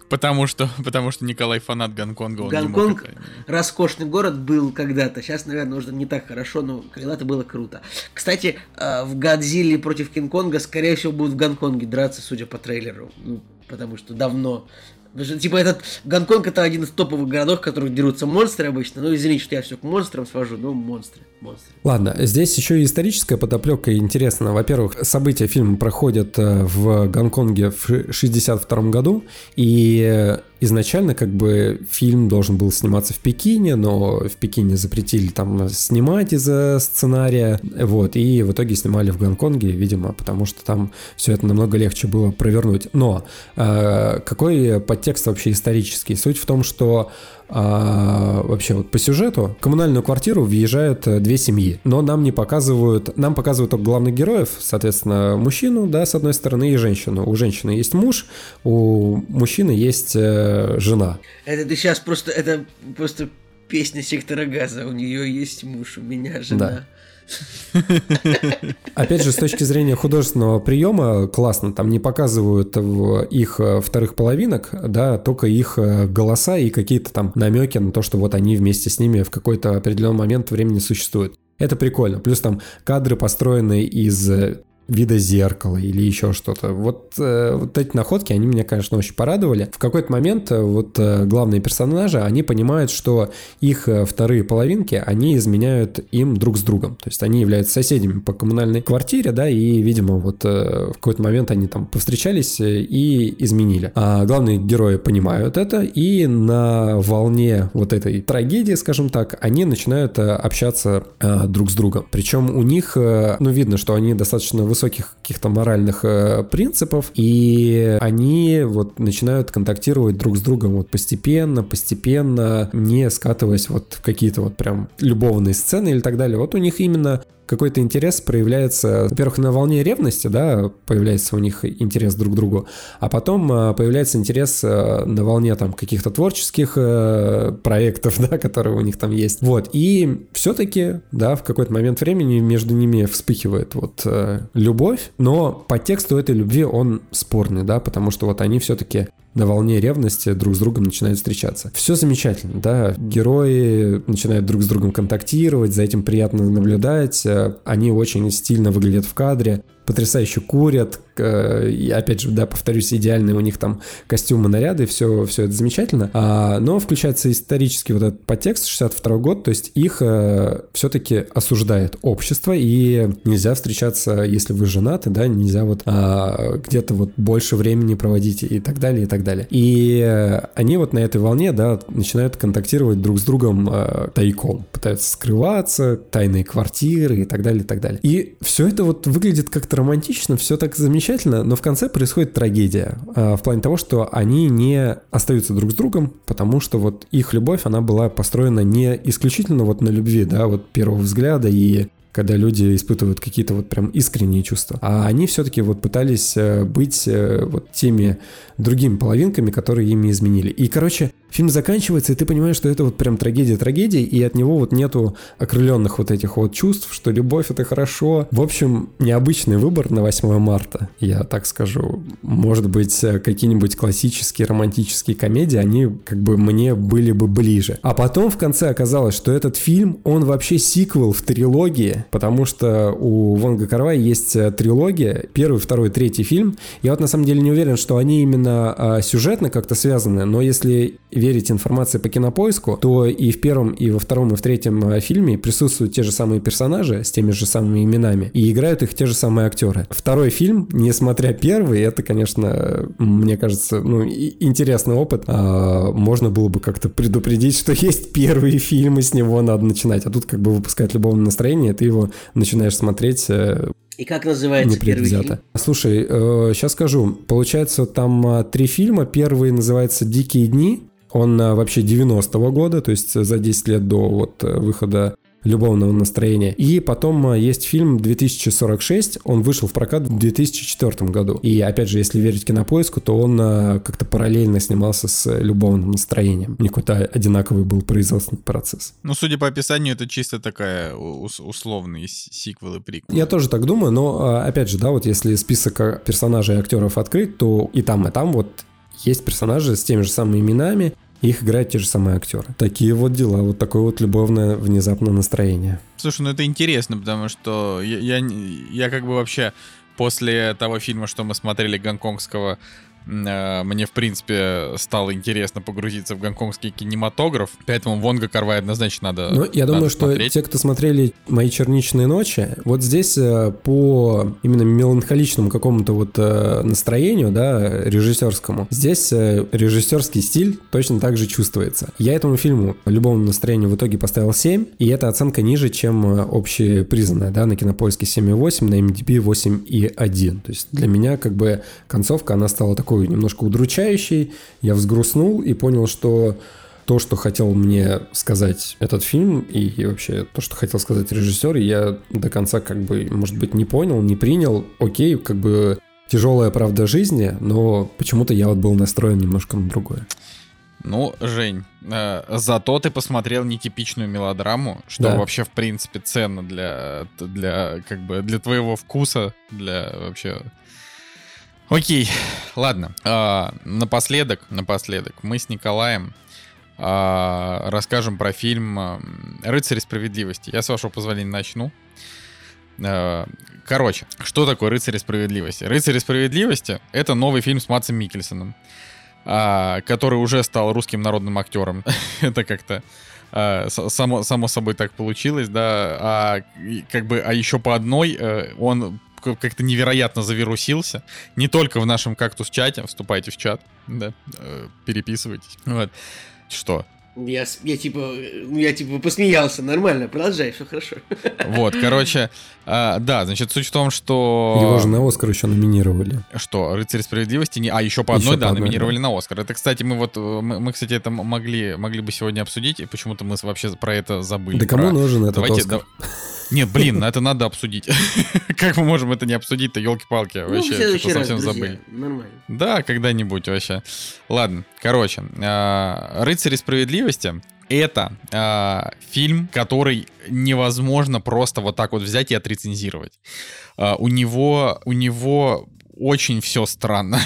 S1: Потому что, потому что Николай фанат Гонконга. Он
S3: Гонконг это... роскошный город был когда-то. Сейчас, наверное, уже не так хорошо, но когда-то было круто. Кстати, э, в Годзилле против Кинг-Конга, скорее всего, будут в Гонконге драться, судя по трейлеру. Ну, потому что давно Потому что, типа, этот Гонконг это один из топовых городов, в которых дерутся монстры обычно. Ну, извините, что я все к монстрам свожу, но монстры, монстры.
S2: Ладно, здесь еще и историческая подоплека интересна. Во-первых, события фильма проходят э, в Гонконге в 62 году, и изначально как бы фильм должен был сниматься в Пекине, но в Пекине запретили там снимать из-за сценария, вот, и в итоге снимали в Гонконге, видимо, потому что там все это намного легче было провернуть. Но э, какой подтекст вообще исторический? Суть в том, что а, вообще вот по сюжету в коммунальную квартиру въезжают э, две семьи, но нам не показывают, нам показывают только главных героев, соответственно, мужчину, да, с одной стороны, и женщину. У женщины есть муж, у мужчины есть э, жена.
S3: Это ты сейчас просто, это просто песня сектора газа, у нее есть муж, у меня жена. Да.
S2: Опять же, с точки зрения художественного приема, классно, там не показывают их э, вторых половинок, да, только их э, голоса и какие-то там намеки на то, что вот они вместе с ними в какой-то определенный момент времени существуют. Это прикольно. Плюс там кадры построены из э, вида зеркала или еще что-то. Вот, э, вот эти находки, они меня, конечно, очень порадовали. В какой-то момент э, вот э, главные персонажи, они понимают, что их вторые половинки, они изменяют им друг с другом. То есть они являются соседями по коммунальной квартире, да, и, видимо, вот в какой-то момент они там повстречались и изменили. А главные герои понимают это, и на волне вот этой трагедии, скажем так, они начинают общаться друг с другом. Причем у них, ну, видно, что они достаточно высоких каких-то моральных э, принципов, и они вот начинают контактировать друг с другом вот постепенно, постепенно, не скатываясь вот в какие-то вот прям любовные сцены или так далее. Вот у них именно какой-то интерес проявляется, во-первых, на волне ревности, да, появляется у них интерес друг к другу, а потом а, появляется интерес а, на волне там каких-то творческих э, проектов, да, которые у них там есть. Вот, и все-таки, да, в какой-то момент времени между ними вспыхивает вот э, любовь, но по тексту этой любви он спорный, да, потому что вот они все-таки на волне ревности друг с другом начинают встречаться. Все замечательно, да, герои начинают друг с другом контактировать, за этим приятно наблюдать, э, они очень стильно выглядят в кадре, потрясающе курят, и опять же, да, повторюсь, идеальные у них там костюмы, наряды, все, все это замечательно, а, но включается исторический вот этот подтекст, 62 год, то есть их э, все-таки осуждает общество, и нельзя встречаться, если вы женаты, да, нельзя вот а, где-то вот больше времени проводить и так далее, и так далее. И э, они вот на этой волне, да, начинают контактировать друг с другом э, тайком, пытаются скрываться, тайные квартиры и так далее, и так далее. И все это вот выглядит как-то романтично, все так замечательно, но в конце происходит трагедия. э, в плане того, что они не остаются друг с другом, потому что вот их любовь, она была построена не исключительно вот на любви, да, вот первого взгляда и когда люди испытывают какие-то вот прям искренние чувства. А они все-таки вот пытались э, быть э, вот теми другими половинками, которые ими изменили. И, короче, фильм заканчивается, и ты понимаешь, что это вот прям трагедия трагедии, и от него вот нету окрыленных вот этих вот чувств, что любовь это хорошо. В общем, необычный выбор на 8 марта, я так скажу. Может быть, э, какие-нибудь классические романтические комедии, они как бы мне были бы ближе. А потом в конце оказалось, что этот фильм, он вообще сиквел в трилогии, потому что у Вонга Карвай есть э, трилогия, первый, второй, третий фильм. Я вот на самом деле не уверен, что они именно а, сюжетно как-то связаны, но если верить информации по кинопоиску, то и в первом, и во втором, и в третьем а, фильме присутствуют те же самые персонажи с теми же самыми именами, и играют их те же самые актеры. Второй фильм, несмотря первый, это, конечно, мне кажется, ну, интересный опыт. А, можно было бы как-то предупредить, что есть первые фильмы, с него надо начинать, а тут как бы выпускать любовное настроение, ты его начинаешь смотреть э,
S3: и как называется первый фильм?
S2: Слушай, э, сейчас скажу. Получается, там э, три фильма. Первый называется «Дикие дни». Он э, вообще 90-го года, то есть за 10 лет до вот э, выхода любовного настроения. И потом есть фильм 2046, он вышел в прокат в 2004 году. И опять же, если верить кинопоиску, то он как-то параллельно снимался с любовным настроением. Не какой-то одинаковый был производственный процесс.
S1: Ну, судя по описанию, это чисто такая условный сиквел и приквел.
S2: Я тоже так думаю, но опять же, да, вот если список персонажей и актеров открыть, то и там, и там вот есть персонажи с теми же самыми именами, их играют те же самые актеры. Такие вот дела, вот такое вот любовное внезапное настроение.
S1: Слушай, ну это интересно, потому что я, я, я как бы вообще после того фильма, что мы смотрели гонконгского мне, в принципе, стало интересно погрузиться в гонконгский кинематограф, поэтому Вонга Карвай однозначно надо
S2: Ну, я
S1: надо
S2: думаю, смотреть. что те, кто смотрели «Мои черничные ночи», вот здесь э, по именно меланхоличному какому-то вот э, настроению, да, режиссерскому, здесь режиссерский стиль точно так же чувствуется. Я этому фильму любому настроению в итоге поставил 7, и эта оценка ниже, чем общепризнанная, да, на Кинопоиске 7,8, на MDB 8,1. То есть для меня как бы концовка, она стала такой такой немножко удручающий. Я взгрустнул и понял, что то, что хотел мне сказать этот фильм, и, вообще то, что хотел сказать режиссер, я до конца как бы, может быть, не понял, не принял. Окей, как бы тяжелая правда жизни, но почему-то я вот был настроен немножко на другое.
S1: Ну, Жень, э, зато ты посмотрел нетипичную мелодраму, что да. вообще, в принципе, ценно для, для, как бы, для твоего вкуса, для вообще Окей, ладно. А, напоследок, напоследок, мы с Николаем а, расскажем про фильм «Рыцари справедливости». Я, с вашего позволения, начну. Э, короче, что такое «Рыцари справедливости»? «Рыцари справедливости» — это новый фильм с Матсом Микельсоном, а, который уже стал русским народным актером. это как-то а, само, само собой так получилось, да. А как бы, а еще по одной э, он как-то невероятно завирусился. Не только в нашем кактус-чате, вступайте в чат, да, э, переписывайтесь. Вот. Что?
S3: Я, я типа, ну я типа посмеялся, нормально, продолжай, все хорошо.
S1: Вот, короче, а, да, значит, суть в том, что...
S2: Его же на Оскар еще номинировали.
S1: Что, «Рыцарь справедливости»? Не... А, еще по одной, еще да, по одной, номинировали да. на Оскар. Это, кстати, мы вот, мы, мы, кстати, это могли, могли бы сегодня обсудить, и почему-то мы вообще про это забыли.
S2: Да кому про... нужен этот Давайте, Оскар? Да...
S1: Нет, блин, это надо обсудить. как мы можем это не обсудить-то, елки-палки, ну, вообще, что совсем забыли. Нормально. Да, когда-нибудь вообще. Ладно, короче, а, «Рыцари справедливости» это э, фильм, который невозможно просто вот так вот взять и отрецензировать. Э, у него, у него очень все странно.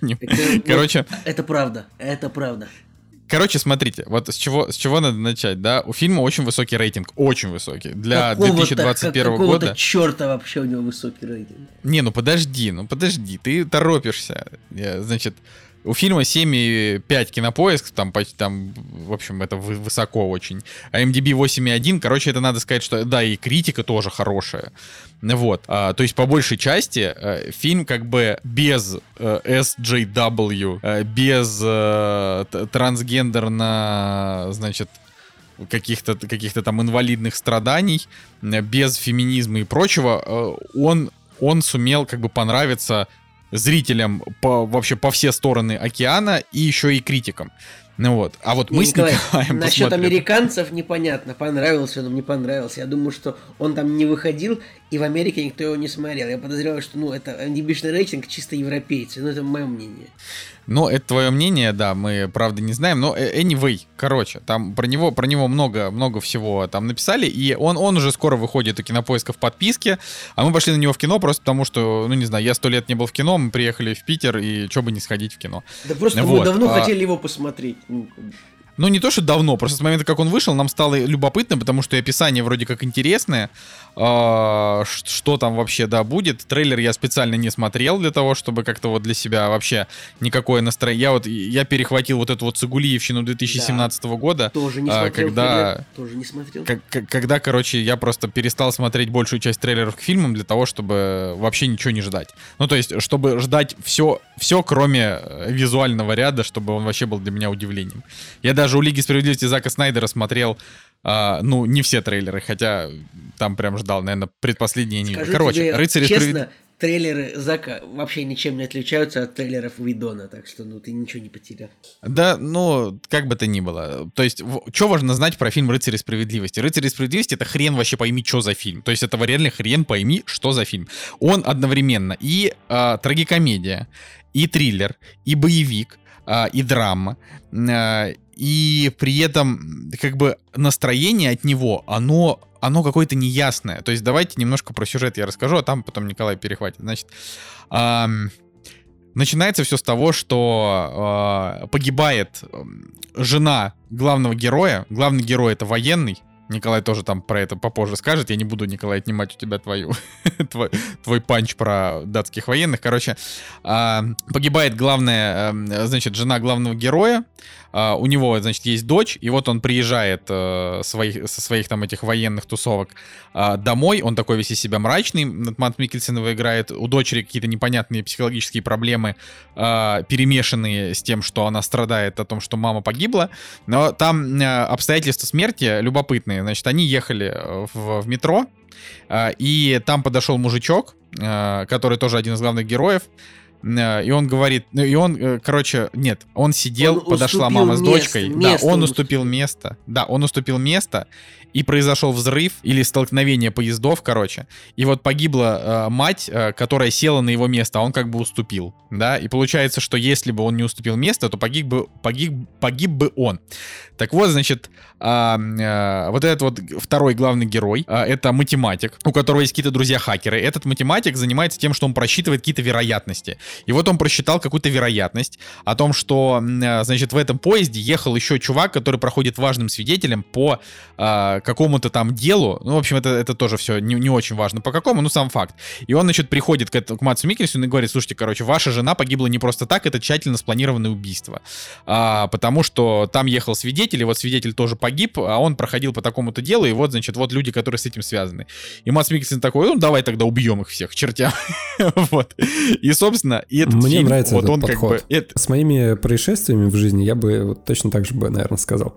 S3: Короче, это правда, это правда.
S1: Короче, смотрите, вот с чего, с чего надо начать, да? У фильма очень высокий рейтинг, очень высокий. Для 2021 как, года.
S3: черта вообще у него высокий рейтинг?
S1: Не, ну подожди, ну подожди, ты торопишься. Значит, у фильма 7,5 кинопоиск, там, там, в общем, это высоко очень. А MDB 8,1, короче, это надо сказать, что, да, и критика тоже хорошая. Вот, а, то есть по большей части а, фильм как бы без а, SJW, а, без а, трансгендерно, значит, каких-то каких-то там инвалидных страданий, без феминизма и прочего, он он сумел как бы понравиться зрителям по, вообще по все стороны океана и еще и критикам. Ну вот. А вот мы Николай, с Николаем
S3: Насчет посмотрим. американцев непонятно, понравился он, не понравился. Я думаю, что он там не выходил, и в Америке никто его не смотрел. Я подозреваю, что ну, это MDB рейтинг чисто европейцы. Ну, это мое мнение.
S1: Ну, это твое мнение, да, мы, правда, не знаем, но э, anyway, короче, там про него, про него много, много всего там написали, и он, он уже скоро выходит у кинопоиска в подписке, а мы пошли на него в кино просто потому, что, ну, не знаю, я сто лет не был в кино, мы приехали в Питер, и что бы не сходить в кино.
S3: Да просто вот. мы давно а... хотели его посмотреть. Ну,
S1: не то, что давно, просто с момента, как он вышел, нам стало любопытно, потому что и описание вроде как интересное. А, что там вообще, да, будет. Трейлер я специально не смотрел для того, чтобы как-то вот для себя вообще никакое настроение. Я вот, я перехватил вот эту вот Цигулиевщину 2017 да. года.
S3: Тоже не а, смотрел. Когда, тоже не смотрел.
S1: когда, короче, я просто перестал смотреть большую часть трейлеров к фильмам для того, чтобы вообще ничего не ждать. Ну, то есть, чтобы ждать все, все кроме э, визуального ряда, чтобы он вообще был для меня удивлением. Я даже даже у Лиги Справедливости Зака Снайдера смотрел, а, ну, не все трейлеры, хотя там прям ждал, наверное, предпоследние не Короче, тебе,
S3: Рыцари честно, Справедливости... трейлеры Зака вообще ничем не отличаются от трейлеров Видона, так что, ну, ты ничего не потерял.
S1: Да, ну, как бы то ни было. То есть, что важно знать про фильм «Рыцари Справедливости»? «Рыцари Справедливости» — это хрен вообще пойми, что за фильм. То есть, это реально хрен пойми, что за фильм. Он одновременно и э, трагикомедия, и триллер, и боевик, э, и драма, э, и при этом как бы настроение от него, оно, оно какое-то неясное. То есть давайте немножко про сюжет я расскажу, а там потом Николай перехватит. Значит, эм, начинается все с того, что э, погибает жена главного героя. Главный герой это военный, Николай тоже там про это попозже скажет. Я не буду, Николай, отнимать у тебя твою, твой, твой панч про датских военных. Короче, погибает главная, значит, жена главного героя. Uh, у него, значит, есть дочь, и вот он приезжает uh, своих, со своих там этих военных тусовок uh, домой, он такой весь из себя мрачный, Матт Микельсон играет, у дочери какие-то непонятные психологические проблемы, перемешанные с тем, что она страдает о том, что мама погибла, но там обстоятельства смерти любопытные, значит, они ехали э, в, в метро, и там подошел мужичок, который тоже один из главных героев, Э, и он говорит, ну и он, э, короче, нет, он сидел, он подошла мама с дочкой, место, да, он уступил. место, да, он уступил место, и произошел взрыв или столкновение поездов, короче, и вот погибла э, мать, э, которая села на его место, а он как бы уступил, да, и получается, что если бы он не уступил место, то погиб бы, погиб, погиб бы он. Так вот, значит, э, э, вот этот вот второй главный герой, э, это математик, у которого есть какие-то друзья-хакеры. Этот математик занимается тем, что он просчитывает какие-то вероятности. И вот он просчитал какую-то вероятность о том, что, э, значит, в этом поезде ехал еще чувак, который проходит важным свидетелем по э, э, какому-то там делу, ну, в общем, это, это тоже все не, не очень важно по какому, ну, сам факт. И он, значит, приходит к, это, к Матсу Микельсону и говорит, слушайте, короче, ваша жена погибла не просто так, это тщательно спланированное убийство. А, потому что там ехал свидетель, и вот свидетель тоже погиб, а он проходил по такому-то делу, и вот, значит, вот люди, которые с этим связаны. И Матс Микельсон такой, ну, давай тогда убьем их всех, чертям. вот. И, собственно, и этот
S2: Мне
S1: фильм,
S2: нравится
S1: вот
S2: этот
S1: он
S2: подход.
S1: как бы... это-
S2: С моими происшествиями в жизни я бы вот точно так же бы, наверное, сказал.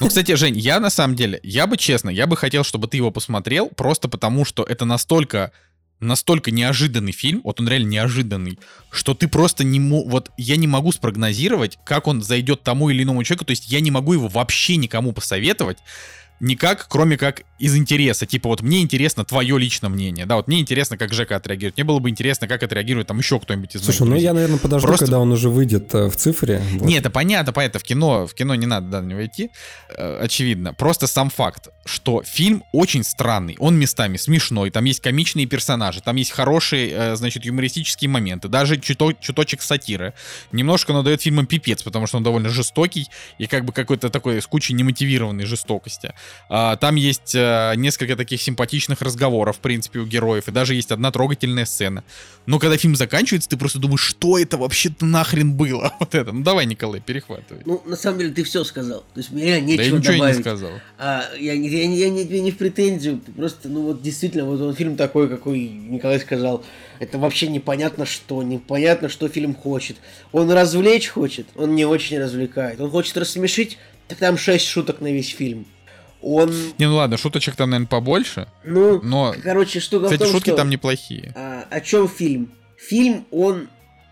S1: Ну, кстати, Жень, я на самом деле, я бы честно, я бы хотел, чтобы ты его посмотрел, просто потому что это настолько настолько неожиданный фильм, вот он реально неожиданный, что ты просто не мо- вот я не могу спрогнозировать, как он зайдет тому или иному человеку, то есть я не могу его вообще никому посоветовать, никак, кроме как из интереса. Типа вот мне интересно твое личное мнение, да, вот мне интересно, как Жека отреагирует. Мне было бы интересно, как отреагирует там еще кто-нибудь из
S2: Слушай, ну
S1: друзей.
S2: я, наверное, подожду,
S1: Просто-
S2: когда он уже выйдет э, в цифре. вот.
S1: Не, это понятно, понятно, в кино, в кино не надо до него идти, э, очевидно. Просто сам факт, что фильм очень странный, он местами смешной, там есть комичные персонажи, там есть хорошие, э, значит, юмористические моменты, даже чуто- чуточек сатиры. Немножко он дает фильмам пипец, потому что он довольно жестокий и как бы какой-то такой с кучей немотивированной жестокости. А, Там есть э, несколько таких симпатичных разговоров, в принципе, у героев, и даже есть одна трогательная сцена. Но когда фильм заканчивается, ты просто думаешь, что это вообще-то нахрен было? Вот это. Ну давай, Николай, перехватывай.
S3: Ну, на самом деле, ты все сказал. То есть, мне реально
S1: да я
S3: нечего
S1: ничего
S3: добавить.
S1: не сказал.
S3: А, я, не- я, не- я не, не в претензию, просто, ну вот действительно, вот он фильм такой, какой Николай сказал, это вообще непонятно что, непонятно, что фильм хочет. Он развлечь хочет, он не очень развлекает. Он хочет рассмешить, так там 6 шуток на весь фильм. Он,
S1: Не, ну ладно, шуточек там, наверное, побольше.
S3: ну,
S1: Но,
S3: короче, штука
S1: кстати,
S3: в том,
S1: шутки
S3: что...
S1: там неплохие.
S3: А, о чем фильм? Фильм, он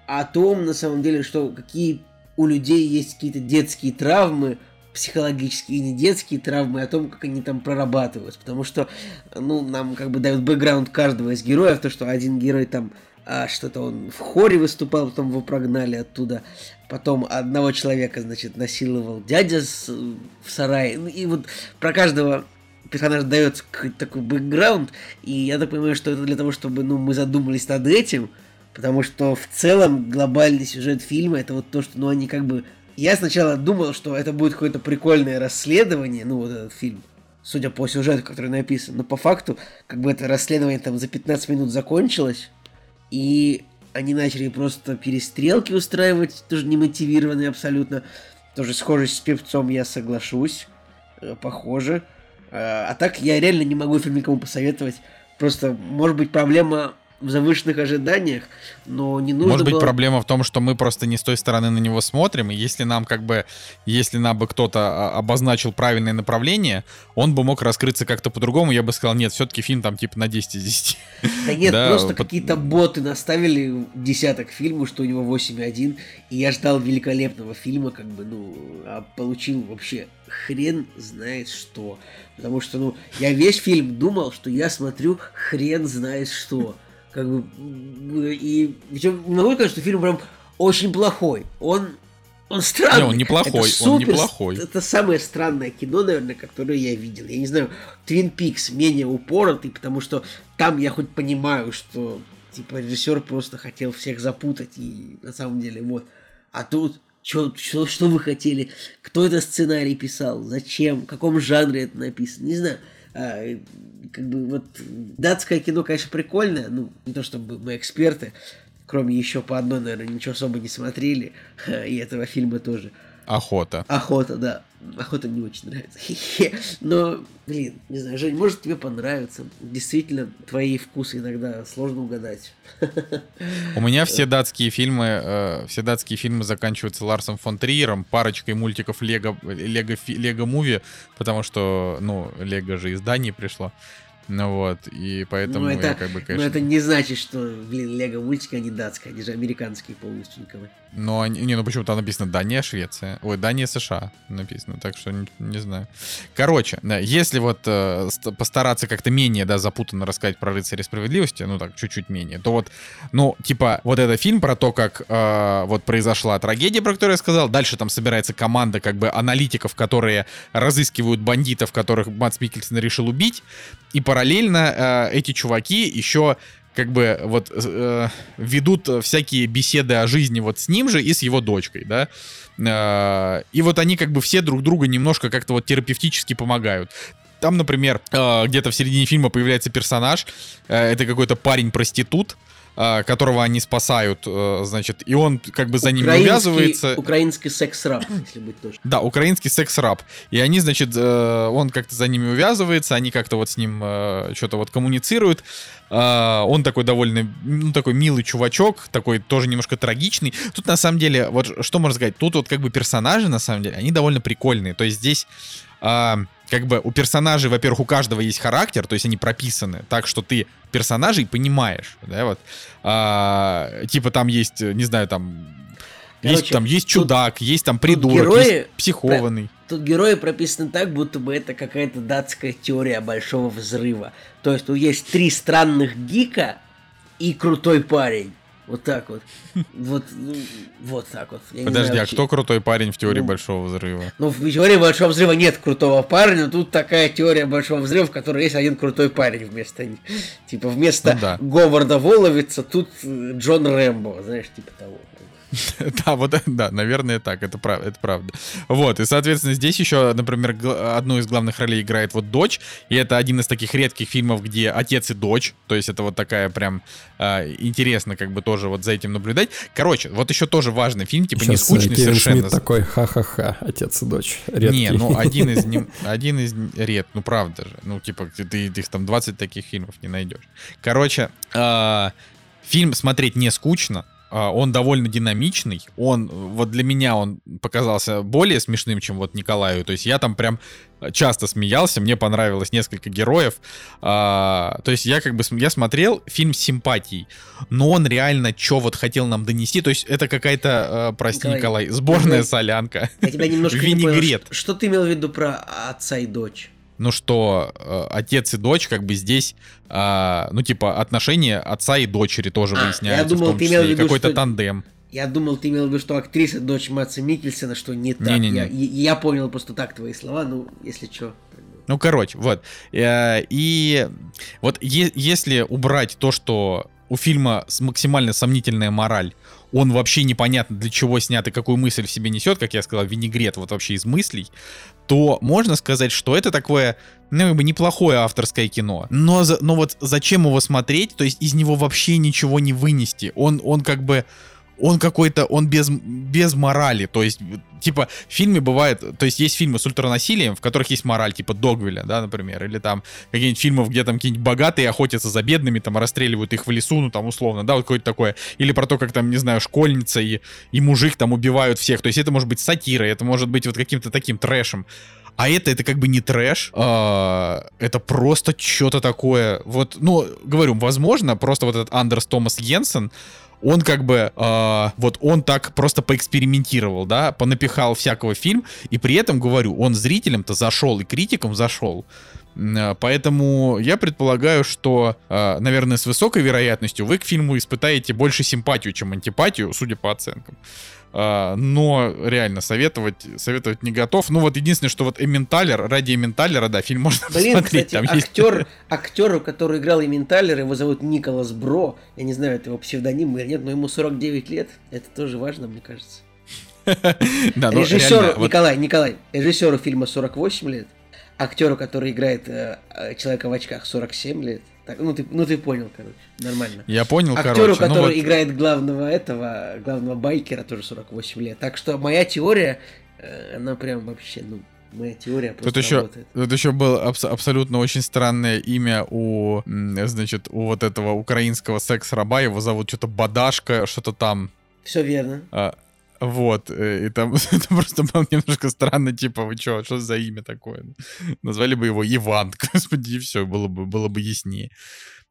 S3: о том, на самом деле, что какие у людей есть какие-то детские травмы, психологические и не детские травмы, о том, как они там прорабатываются. Потому что, ну, нам как бы дают бэкграунд каждого из героев, то, что один герой там а, что-то он в хоре выступал, потом его прогнали оттуда. Потом одного человека, значит, насиловал дядя с- в сарае. Ну, И вот про каждого персонаж дается какой-то такой бэкграунд, и я так понимаю, что это для того, чтобы ну, мы задумались над этим, потому что в целом глобальный сюжет фильма это вот то, что ну, они как бы... Я сначала думал, что это будет какое-то прикольное расследование, ну вот этот фильм, судя по сюжету, который написан, но по факту как бы это расследование там за 15 минут закончилось, и они начали просто перестрелки устраивать, тоже немотивированные абсолютно. Тоже схожесть с певцом я соглашусь, э, похоже. Э, А так я реально не могу фильм никому посоветовать. Просто, может быть, проблема в завышенных ожиданиях, но не нужно
S1: Может быть,
S3: было...
S1: проблема в том, что мы просто не с той стороны на него смотрим, и если нам как бы, если нам бы кто-то а, обозначил правильное направление, он бы мог раскрыться как-то по-другому, я бы сказал, нет, все-таки фильм там типа на 10 из 10.
S3: Да нет,
S1: Да,
S3: просто
S1: под-
S3: какие-то боты наставили десяток фильму, что у него 8,1, и я ждал великолепного фильма, как бы, ну, а получил вообще хрен знает что. Потому что, ну, я весь фильм думал, что я смотрю хрен знает что. Как бы, и причем не могу сказать, что фильм прям очень плохой. Он он странный.
S1: Не, он неплохой,
S3: Это
S1: он
S3: супер-
S1: неплохой.
S3: Это самое странное кино, наверное, которое я видел. Я не знаю, Твин Пикс менее упоротый, потому что там я хоть понимаю, что типа режиссер просто хотел всех запутать, и на самом деле вот. А тут чё, чё- что вы хотели? Кто это сценарий писал? Зачем? В каком жанре это написано? Не знаю. А, как бы вот датское кино, конечно, прикольное. Ну, не то чтобы мы эксперты. Кроме еще по одной, наверное, ничего особо не смотрели. И этого фильма тоже.
S1: Охота.
S3: Охота, да. Охота не очень нравится. Но, блин, не знаю, Жень, может тебе понравится. Действительно, твои вкусы иногда сложно угадать.
S1: У меня все датские фильмы, э, все датские фильмы заканчиваются Ларсом фон Триером, парочкой мультиков Лего, Лего, Лего Муви, потому что, ну, Лего же из Дании пришло. Ну вот, и поэтому
S3: Но
S1: я
S3: это,
S1: как бы,
S3: но
S1: конечно...
S3: это не значит, что, блин, Лего мультики, они датские, они же американские полностью, Николай.
S1: Но они, не, ну почему там написано Дания, Швеция. Ой, Дания, США написано, так что не, не знаю. Короче, да, если вот э, ст- постараться как-то менее, да, запутанно рассказать про рыцаря справедливости, ну так, чуть-чуть менее, то вот, ну, типа, вот этот фильм про то, как э, вот произошла трагедия, про которую я сказал, дальше там собирается команда как бы аналитиков, которые разыскивают бандитов, которых Матс Микельсон решил убить, и параллельно э, эти чуваки еще как бы вот э, ведут всякие беседы о жизни вот с ним же и с его дочкой, да. Э, и вот они как бы все друг друга немножко как-то вот терапевтически помогают. Там, например, э, где-то в середине фильма появляется персонаж, э, это какой-то парень-проститут, которого они спасают, э, значит, и он как бы за ними увязывается.
S3: Украинский секс-раб, если быть точным.
S1: Да, украинский секс-раб. И они, значит, э, он как-то за ними увязывается, они как-то вот с ним э, что-то вот коммуницируют. Э, он такой довольно, ну, такой милый чувачок, такой тоже немножко трагичный. Тут, на самом деле, вот что можно сказать, тут вот как бы персонажи, на самом деле, они довольно прикольные. То есть здесь... как бы у персонажей, во-первых, у каждого есть характер, то есть они прописаны так, что ты персонажей понимаешь, да, вот. А, типа там есть, не знаю, там есть,
S3: Короче,
S1: там есть
S3: тут-
S1: чудак, есть там придурок,
S3: герои
S1: есть психованный.
S3: Тут герои прописаны так, будто бы это какая-то датская теория большого взрыва. То есть тут есть три странных гика и крутой парень. Вот так вот. Вот, ну, вот так вот. Я
S1: Подожди,
S3: знаю,
S1: а кто крутой парень в теории
S3: Ну,
S1: Большого Взрыва?
S3: Ну, в теории Большого Взрыва нет крутого парня, но тут такая теория Большого Взрыва, в которой есть один крутой парень вместо. Типа вместо
S1: Ну да.
S3: Говарда Воловица тут э, Джон Рэмбо, знаешь, типа того.
S1: Да, вот, да, наверное, так, это, прав, это правда. Вот, и, соответственно, здесь еще, например, одну из главных ролей играет вот дочь, и это один из таких редких фильмов, где отец и дочь, то есть это вот такая прям а, интересно как бы тоже вот за этим наблюдать. Короче, вот еще тоже важный фильм, типа не
S2: Сейчас, э,
S1: скучный
S2: Кевин
S1: совершенно.
S2: Шмидт такой, ха-ха-ха, отец и дочь. Редкий.
S1: Не, ну один из ним, один из ред, ну правда же. Ну, типа, ты, ты, ты их там 20 таких фильмов не найдешь. Короче, а, фильм смотреть не скучно. А, Он довольно динамичный. Он, вот для меня он показался более смешным, чем вот Николаю. То есть я там прям часто смеялся, мне понравилось несколько героев. А, то есть я как бы, я смотрел фильм с симпатией, но он реально что вот хотел нам донести. То есть это какая-то, э, прости,
S3: Николай,
S1: Николай, сборная
S3: я-
S1: солянка.
S3: Я тебя немножко не понял.
S1: Винегрет.
S3: Что, что ты имел в виду про отца и дочь?
S1: Ну что э, отец и дочь как бы здесь, а, ну типа отношения отца и дочери тоже
S3: А,
S1: выясняются
S3: я думал,
S1: в том
S3: ты
S1: числе,
S3: виду,
S1: какой-то
S3: что-
S1: тандем.
S3: Я думал, ты имел в виду, что актриса дочь Матса Микельсона, что не так.
S1: Не-не-не.
S3: Я, я понял просто так твои слова, ну, если что.
S1: Ну, короче, вот. Э, И вот если убрать то, что у фильма максимально сомнительная мораль, он вообще непонятно для чего снят и какую мысль в себе несет, как я сказал, винегрет вот вообще из мыслей, то можно сказать, что это такое, ну, как бы неплохое авторское кино. Но, за- но вот зачем его смотреть? То есть из него вообще ничего не вынести. Он, он как бы он какой-то, он без, без морали, то есть, типа, в фильме бывает, то есть есть фильмы с ультранасилием, в которых есть мораль, типа Догвилля, да, например, или там какие-нибудь фильмы, где там какие-нибудь богатые охотятся за бедными, там расстреливают их в лесу, ну там условно, да, вот какое-то такое, или про то, как там, не знаю, школьница и, и мужик там убивают всех, то есть это может быть сатирой, это может быть вот каким-то таким трэшем, а это, это как бы не трэш, а, это просто что-то такое. Вот, ну, говорю, возможно, просто вот этот Андерс Томас Йенсен, он как бы, а, вот он так просто поэкспериментировал, да, понапихал всякого фильм, и при этом, говорю, он зрителям-то зашел и критикам зашел. А, Поэтому я предполагаю, что, а, наверное, с высокой вероятностью вы к фильму испытаете больше симпатию, чем антипатию, судя по оценкам. А, но реально советовать, советовать не готов. Ну вот единственное, что вот Эмменталер, ради Эмменталера, да, фильм можно
S3: Блин,
S1: посмотреть.
S3: кстати,
S1: там есть-
S3: актер, актеру, который играл Эменталер, его зовут Николас Бро. Я не знаю, это его псевдоним или нет, но ему 49 лет. Это тоже важно, мне кажется.
S1: Да, ну, вот-
S3: Николай, Николай, режиссеру фильма 48 лет, актеру, который играет э, э, человека в очках 47 лет. Так, ну, ты, ну ты понял, короче, нормально.
S1: Я понял,
S3: Актеру,
S1: короче. ну
S3: который
S1: вот-
S3: играет главного этого, главного байкера, тоже 48 лет. Так что моя теория, э, она прям вообще, ну, моя теория просто
S1: Тут еще,
S3: работает.
S1: тут еще было абс- абсолютно очень странное имя у, значит, у вот этого украинского секс-раба. Его зовут что-то Бадашка, что-то там.
S3: Все верно.
S1: А, вот, э, и там это просто было немножко странно, типа, вы что, что за имя такое? Назвали бы его Иван, господи, и все, было бы, было бы яснее.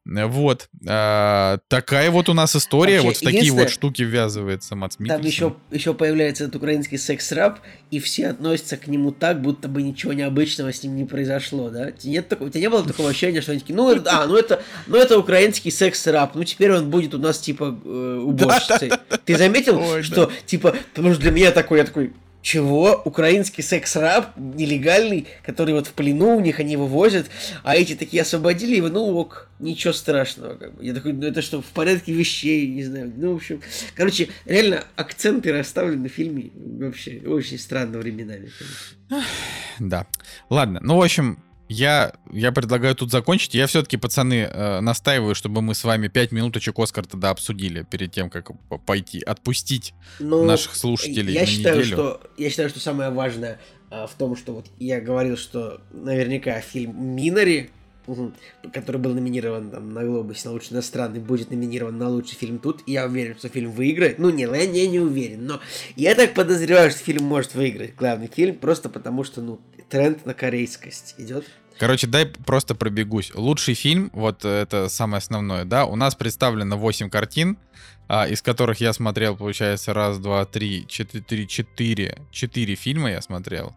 S1: Э, Вот, а, такая вот у нас история,
S3: Вообще,
S1: вот в такие вот штуки ввязывается Мац
S3: Там еще, еще появляется этот украинский секс-раб, и все относятся к нему так, будто бы ничего необычного с ним не произошло, да? Нет такого, у тебя не было такого ощущения, что они такие, ну, это- а, ну это, ну это украинский секс-раб, ну теперь он будет у нас типа э, уборщицей. Ты заметил,
S1: Ой,
S3: что типа, потому что для меня такой, я такой, чего? Украинский секс-раб нелегальный, который вот в плену у них, они его возят, а эти такие освободили его, ну ок, ничего страшного. Как бы. Я такой, ну это что, в порядке вещей, не знаю. Ну, в общем, короче, реально акценты расставлены в фильме вообще очень странно временами.
S1: Да. Ладно, ну, в общем, я, я предлагаю тут закончить. Я все-таки, пацаны, э, настаиваю, чтобы мы с вами пять минуточек Оскар тогда обсудили перед тем, как пойти отпустить ну, наших слушателей
S3: я на считаю, неделю. Что, я считаю, что самое важное э, в том, что вот я говорил, что наверняка фильм «Минари», который был номинирован там, на Глобусе на лучший иностранный, будет номинирован на лучший фильм тут. И я уверен, что фильм выиграет. Ну, не, я не, не уверен, но я так подозреваю, что фильм может выиграть главный фильм, просто потому что, ну, тренд на корейскость идет.
S1: Короче, дай просто пробегусь. Лучший фильм, вот это самое основное, да, у нас представлено 8 картин, а, из которых я смотрел, получается, раз, два, три, четыре, четыре, четыре фильма я смотрел.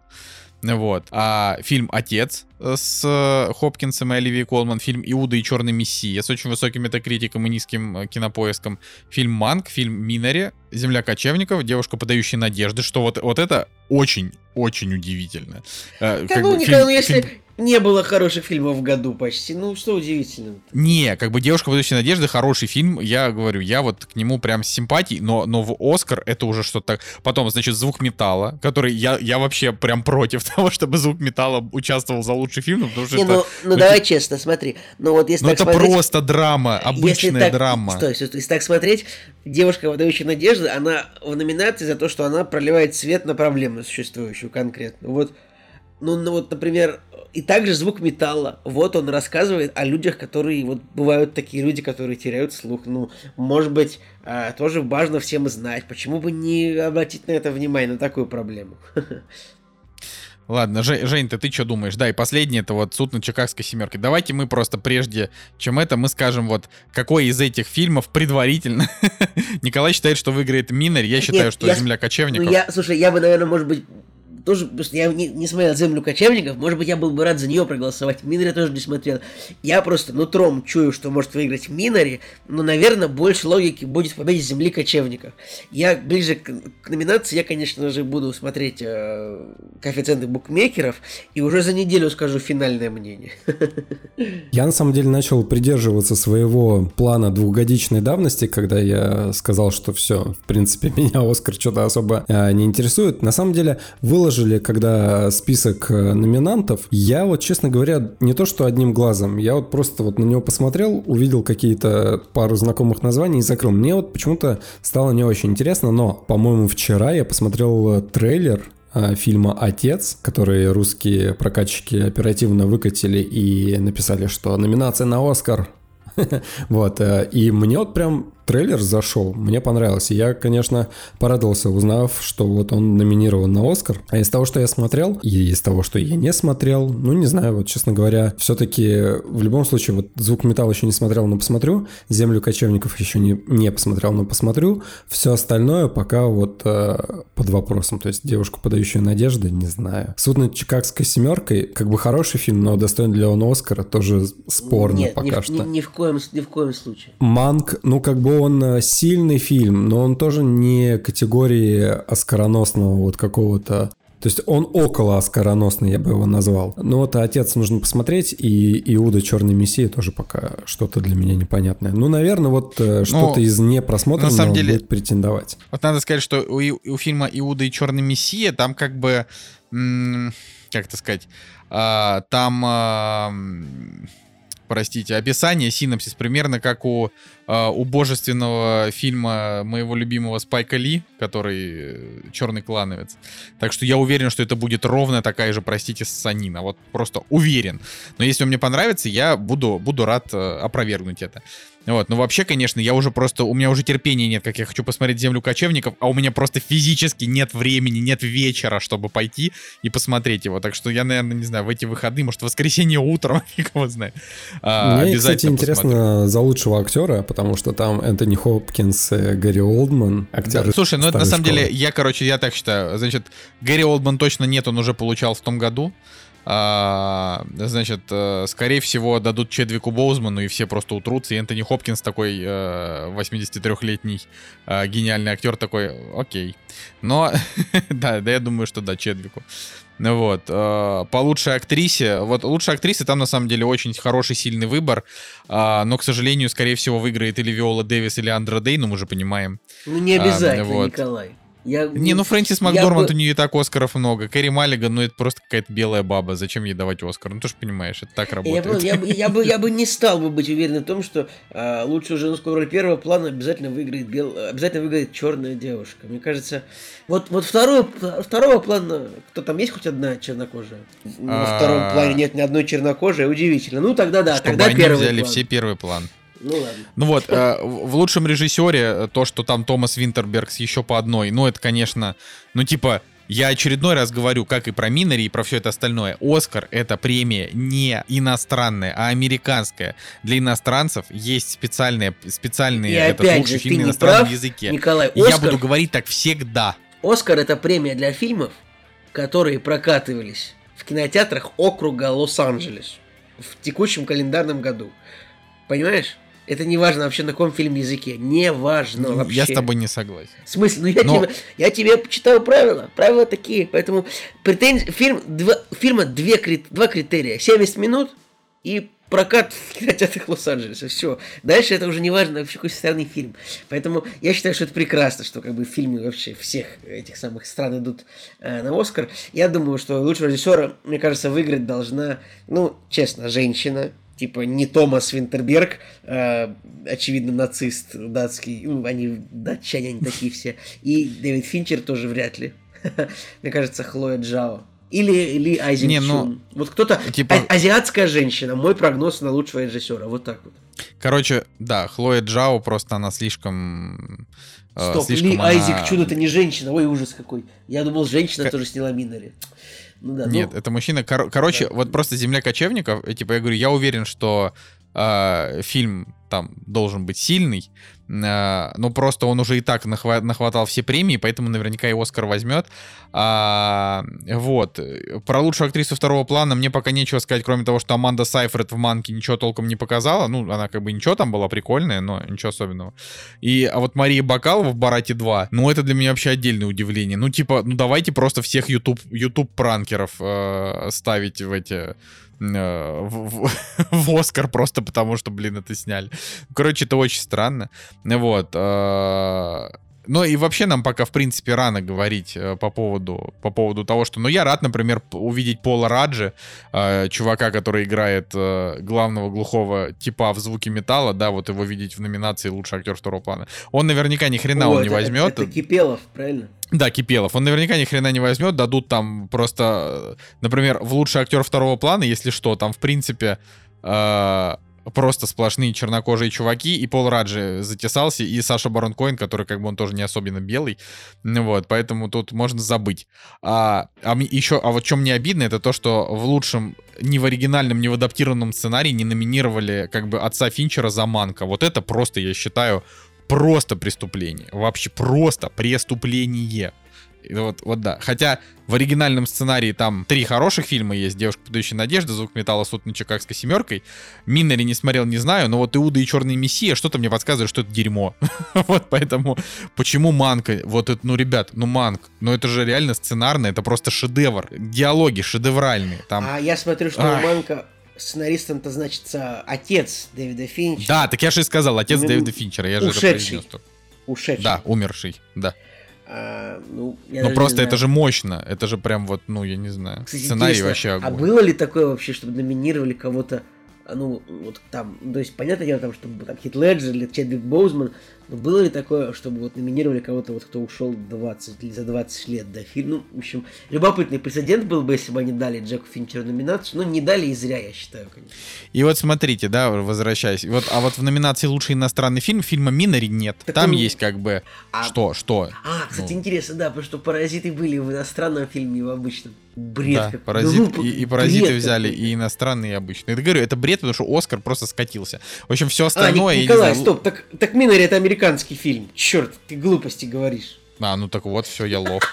S1: Вот. А фильм «Отец» с э, Хопкинсом и Оливией Колман, фильм «Иуда и черный мессия» с очень высоким метакритиком и низким э, кинопоиском, фильм «Манк», фильм «Минари», «Земля кочевников», «Девушка, подающая надежды», что вот, вот это очень-очень удивительно.
S3: Э, да как ну, бы, фильм, ну, если, фильм не было хороших фильмов в году почти. Ну, что удивительно.
S1: Не, как бы «Девушка, подающая надежды» хороший фильм. Я говорю, я вот к нему прям с симпатией, но, но в «Оскар» это уже что-то... Потом, значит, «Звук металла», который я, я вообще прям против того, чтобы «Звук металла» участвовал за лучший фильм, потому что
S3: не,
S1: это...
S3: Ну, ну, ну давай честно, смотри. Ну, вот если
S1: ну это
S3: смотреть,
S1: просто драма, обычная
S3: так,
S1: драма.
S3: Стой, стой, если так смотреть, «Девушка, подающая надежды», она в номинации за то, что она проливает свет на проблему существующую конкретно. Вот ну, ну вот, например, и также звук металла. Вот он рассказывает о людях, которые вот бывают такие люди, которые теряют слух. Ну, может быть, а, тоже важно всем знать. Почему бы не обратить на это внимание, на такую проблему?
S1: Ладно, Жень, ты, ты что думаешь? Да, и последний это вот суд на Чикагской семерке. Давайте мы просто прежде, чем это, мы скажем вот, какой из этих фильмов предварительно. Николай считает, что выиграет Минарь, я считаю, Нет, что я, Земля кочевников.
S3: Ну, я, слушай, я бы, наверное, может быть, тоже, просто я не, не смотрел «Землю кочевников», может быть, я был бы рад за нее проголосовать, Минари тоже не смотрел. Я просто нутром чую, что может выиграть Минари, но, наверное, больше логики будет в победе «Земли кочевников». Я ближе к, к номинации, я, конечно же, буду смотреть э, коэффициенты букмекеров, и уже за неделю скажу финальное мнение.
S2: Я, на самом деле, начал придерживаться своего плана двухгодичной давности, когда я сказал, что все, в принципе, меня Оскар что-то особо э, не интересует. На самом деле, выложил выложили, когда список э, номинантов, я вот, честно говоря, не то что одним глазом, я вот просто вот на него посмотрел, увидел какие-то пару знакомых названий и закрыл. Мне вот почему-то стало не очень интересно, но, по-моему, вчера я посмотрел э, трейлер э, фильма «Отец», который русские прокатчики оперативно выкатили и написали, что номинация на «Оскар» вот, и мне вот прям трейлер зашел, мне понравился. Я, конечно, порадовался, узнав, что вот он номинирован на Оскар. А из того, что я смотрел, и из того, что я не смотрел, ну, не знаю, вот, честно говоря, все-таки в любом случае, вот «Звук металла» еще не смотрел, но посмотрю. «Землю кочевников» еще не, не посмотрел, но посмотрю. Все остальное пока вот э, под вопросом. То есть «Девушку, подающую надежды», не знаю. «Суд над Чикагской семеркой» как бы хороший фильм, но достоин для он Оскара тоже спорно
S3: Нет,
S2: пока
S3: ни,
S2: что.
S3: Ни, ни, в коем, ни в коем случае.
S2: «Манк», ну, как бы он э, сильный фильм, но он тоже не категории оскароносного вот какого-то то есть он около оскароносный, я бы его назвал. Но вот «Отец» нужно посмотреть, и «Иуда. Черный мессия» тоже пока что-то для меня непонятное. Ну, наверное, вот э, что-то из непросмотренного на самом деле, будет претендовать.
S1: Вот надо сказать, что у, у фильма «Иуда и Черный мессия» там как бы... Как это сказать? А, там... А, простите, описание, синапсис примерно как у э, убожественного фильма моего любимого Спайка Ли, который э, «Черный клановец». Так что я уверен, что это будет ровно такая же, простите, санина. Вот просто уверен. Но если он мне понравится, я буду, буду рад э, опровергнуть это. Вот, ну вообще, конечно, я уже просто, у меня уже терпения нет, как я хочу посмотреть «Землю кочевников», а у меня просто физически нет времени, нет вечера, чтобы пойти и посмотреть его. Так что я, наверное, не знаю, в эти выходные, может, в воскресенье утром, кого знает.
S2: А, Мне, кстати, интересно посмотрю. за лучшего актера, потому что там Энтони Хопкинс, Гэри Олдман,
S1: актер. Да, слушай, ну это на самом школы. деле, я, короче, я так считаю. Значит, Гэри Олдман точно нет, он уже получал в том году. А, значит, э, скорее всего, дадут Чедвику Боузману, и все просто утрутся. И Энтони Хопкинс такой 83-летний э, э, гениальный актер такой, окей. Но, да, да, я думаю, что да, Чедвику. Вот. По лучшей актрисе. Вот лучшая актриса там на самом деле очень хороший, сильный выбор. А, но, к сожалению, скорее всего, выиграет или Виола Дэвис, или Андра Дей, ну мы же понимаем.
S3: Ну не обязательно, а, вот. Николай. Я,
S1: Не, ну Фрэнсис
S3: я
S1: Макдорманд,
S3: бы-
S1: у нее и так Оскаров много. Кэрри Маллиган, ну это просто какая-то белая баба. Зачем ей давать Оскар? Ну ты же понимаешь, это так
S3: Я,
S1: работает.
S3: понял, я, бы, я, бы, я бы не стал бы быть уверен в том, что а, лучшую женскую роль первого плана обязательно выиграет бел, обязательно выиграет черная девушка. Мне кажется, вот, вот второго, второго плана, кто там есть хоть одна чернокожая? Во
S1: А.
S3: втором плане нет ни одной чернокожей, удивительно. Ну тогда да,
S1: Чтобы
S3: тогда
S1: они
S3: первый
S1: взяли
S3: план.
S1: все первый план.
S3: Ну ладно.
S1: Ну вот, э, в лучшем режиссере э, то, что там Томас Винтербергс еще по одной, ну это, конечно, ну типа, я очередной раз говорю, как и про Минари, и про все это остальное. Оскар — это премия не иностранная, а американская. Для иностранцев есть специальные, специальные
S3: И
S1: этот
S3: опять
S1: лучший
S3: же,
S1: фильм на иностранном
S3: прав,
S1: языке.
S3: Николай,
S1: И я
S3: Оскар,
S1: буду говорить так всегда.
S3: Оскар это премия для фильмов, которые прокатывались в кинотеатрах округа Лос-Анджелес в текущем календарном году. Понимаешь? Это не важно вообще на каком фильм языке. Не важно Ну, вообще.
S1: Я с тобой не согласен.
S3: В смысле? Ну я,
S1: Но-
S3: тебе, я тебе читаю правила. Правила такие. Поэтому претензии... Фильм, два, фильма две, два критерия. 70 минут и прокат в кинотеатрах Лос-Анджелеса. Все. Дальше это уже не важно, вообще какой стороны фильм. Поэтому я считаю, что это прекрасно, что как бы фильмы вообще всех этих самых стран идут э, на Оскар. Я думаю, что лучшего режиссера, мне кажется, выиграть должна, ну, честно, женщина. Типа не Томас Винтерберг, э, очевидно, нацист датский. Ну, они датчане, они такие все. И Дэвид Финчер тоже вряд ли. Мне кажется, Хлоя Джао. Или, или Айзек
S1: Не, ну.
S3: Вот кто-то...
S1: типа-
S3: а- азиатская женщина. Мой прогноз на лучшего режиссера. Вот так вот.
S1: Короче, да, Хлоя Джао просто она слишком... э,
S3: Стоп,
S1: слишком
S3: Ли
S1: она-
S3: Айзек Чун это не женщина. Ой, ужас какой. Я думал, женщина
S1: Ка-
S3: тоже сняла Минари. Ну да,
S1: Нет,
S3: ну,
S1: это мужчина. Кор- короче,
S3: Да.
S1: вот просто земля кочевников. э, Типа я говорю, я уверен, что э, фильм там должен быть сильный. Э, но просто он уже и так нахва- нахватал все премии, поэтому наверняка и Оскар возьмет. А, вот. Про лучшую актрису второго плана мне пока нечего сказать, кроме того, что Аманда Сайфред в Манке ничего толком не показала. Ну, она как бы ничего там была прикольная, но ничего особенного. И, а вот Мария Бакалова в Барате 2, ну, это для меня вообще отдельное удивление. Ну, типа, ну, давайте просто всех YouTube, YouTube пранкеров э, ставить в эти... э, В, в- в Оскар просто потому, что, блин, это сняли. Короче, это очень странно. Вот. Ну и вообще нам пока, в принципе, рано говорить э, по поводу, по поводу того, что... Ну, я рад, например, увидеть Пола Раджи, э, чувака, который играет э, главного глухого типа в звуке металла, да, вот его видеть в номинации «Лучший актер второго плана». Он наверняка ни хрена
S3: о,
S1: он не
S3: это-
S1: возьмет.
S3: Это, Кипелов, правильно?
S1: Да, Кипелов. Он наверняка ни хрена не возьмет, дадут там просто, э, например, в лучший актер второго плана, если что, там, в принципе, э, просто сплошные чернокожие чуваки, и Пол Раджи затесался, и Саша Барон Коэн, который как бы он тоже не особенно белый, Ну вот, поэтому тут можно забыть. А, а еще, а вот чем мне обидно, это то, что в лучшем ни в оригинальном, ни в адаптированном сценарии не номинировали как бы отца Финчера за Манка. Вот это просто, я считаю, просто преступление. Вообще просто преступление. И Вот, вот да. Хотя в оригинальном сценарии там три хороших фильма есть. «Девушка, подающая надежды», «Звук металла», «Суд над Чикагской семеркой». Миннери не смотрел, не знаю, но вот «Иуда и Черный Мессия» что-то мне подсказывает, что это дерьмо. Вот поэтому почему Манка? Вот это, ну, ребят, ну, Манк, ну, это же реально сценарно, это просто шедевр. Диалоги шедевральные. Там
S3: А я смотрю, что у Манка сценаристом-то значится отец Дэвида Финча.
S1: Да, так я же и сказал, отец
S3: Ну,
S1: Дэвида Финчера, я же это
S3: ушедший.
S1: произнес.
S3: Ушедший.
S1: Да, умерший, да.
S3: А, ну,
S1: Ну просто это же мощно, это же прям вот, ну я не знаю,
S3: Кстати,
S1: сценарий
S3: интересно,
S1: вообще
S3: А
S1: огонь.
S3: было ли такое вообще, чтобы номинировали кого-то, а, ну, вот там, то есть, понятное дело, там, чтобы там Хит Леджер или Чедвик Боузман, но было ли такое, чтобы вот номинировали кого-то, вот кто ушел 20 или за 20 лет до фильма? Ну, в общем, любопытный прецедент был бы, если бы они дали Джеку Финчеру номинацию, но не дали и зря, я считаю, конечно.
S1: И вот смотрите, да, возвращаясь, вот, а вот в номинации лучший иностранный фильм фильма Минари нет.
S3: Так
S1: Там
S3: он-
S1: есть как бы
S3: А-
S1: что, что.
S3: А, кстати,
S1: Ну.
S3: интересно, да, потому что паразиты были в иностранном фильме и в обычном. Бред
S1: Да,
S3: какой.
S1: паразит,
S3: Глупо,
S1: и, и паразиты
S3: бред
S1: взяли
S3: какой.
S1: и иностранные, и обычные. Я говорю, это бред, потому что Оскар просто скатился. В общем, все
S3: А,
S1: остальное,
S3: Ник-
S1: я не
S3: Николай,
S1: знаю,
S3: стоп, так, так Минари это американский фильм. Черт, ты глупости говоришь.
S1: А, ну так вот, все, я лох.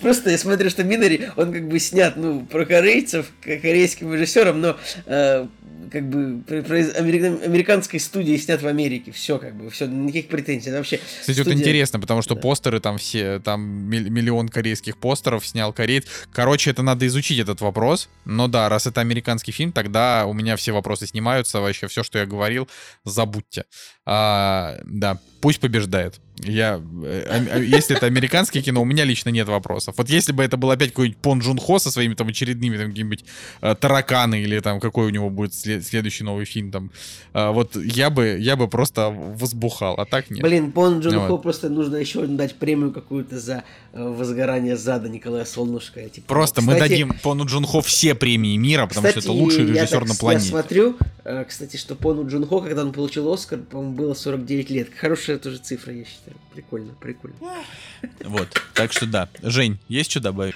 S3: Просто я смотрю, что Минари, он как бы снят, ну, про корейцев, корейским режиссером, но э, как бы произ... американской студии снят в Америке. Все, как бы, все, никаких претензий. Это вообще
S1: Кстати, студия... вот интересно, потому что да. постеры там все, там миллион корейских постеров снял кореец. Короче, это надо изучить этот вопрос. Но да, раз это американский фильм, тогда у меня все вопросы снимаются. Вообще все, что я говорил, забудьте. А, да, пусть побеждает. Я, э, а, если это американское кино, у меня лично нет вопросов. Вот если бы это был опять какой-нибудь Пон Джун Хо со своими там очередными там какими-нибудь э, тараканы или там какой у него будет след, следующий новый фильм там, э, вот я бы я бы просто возбухал, а так нет.
S3: Блин, Пон Джун вот. Хо просто нужно еще дать премию какую-то за э, возгорание зада Николая Солнышко.
S1: Типа. Просто кстати, мы дадим Пону Джун Хо все премии мира, потому кстати, что это лучший режиссер
S3: так,
S1: на планете.
S3: Я смотрю, э, кстати, что Пону Джун Хо, когда он получил Оскар, по-моему, было 49 лет. Хорошая тоже цифра, я считаю. Прикольно прикольно.
S1: Вот, так что да. Жень, есть что добавить?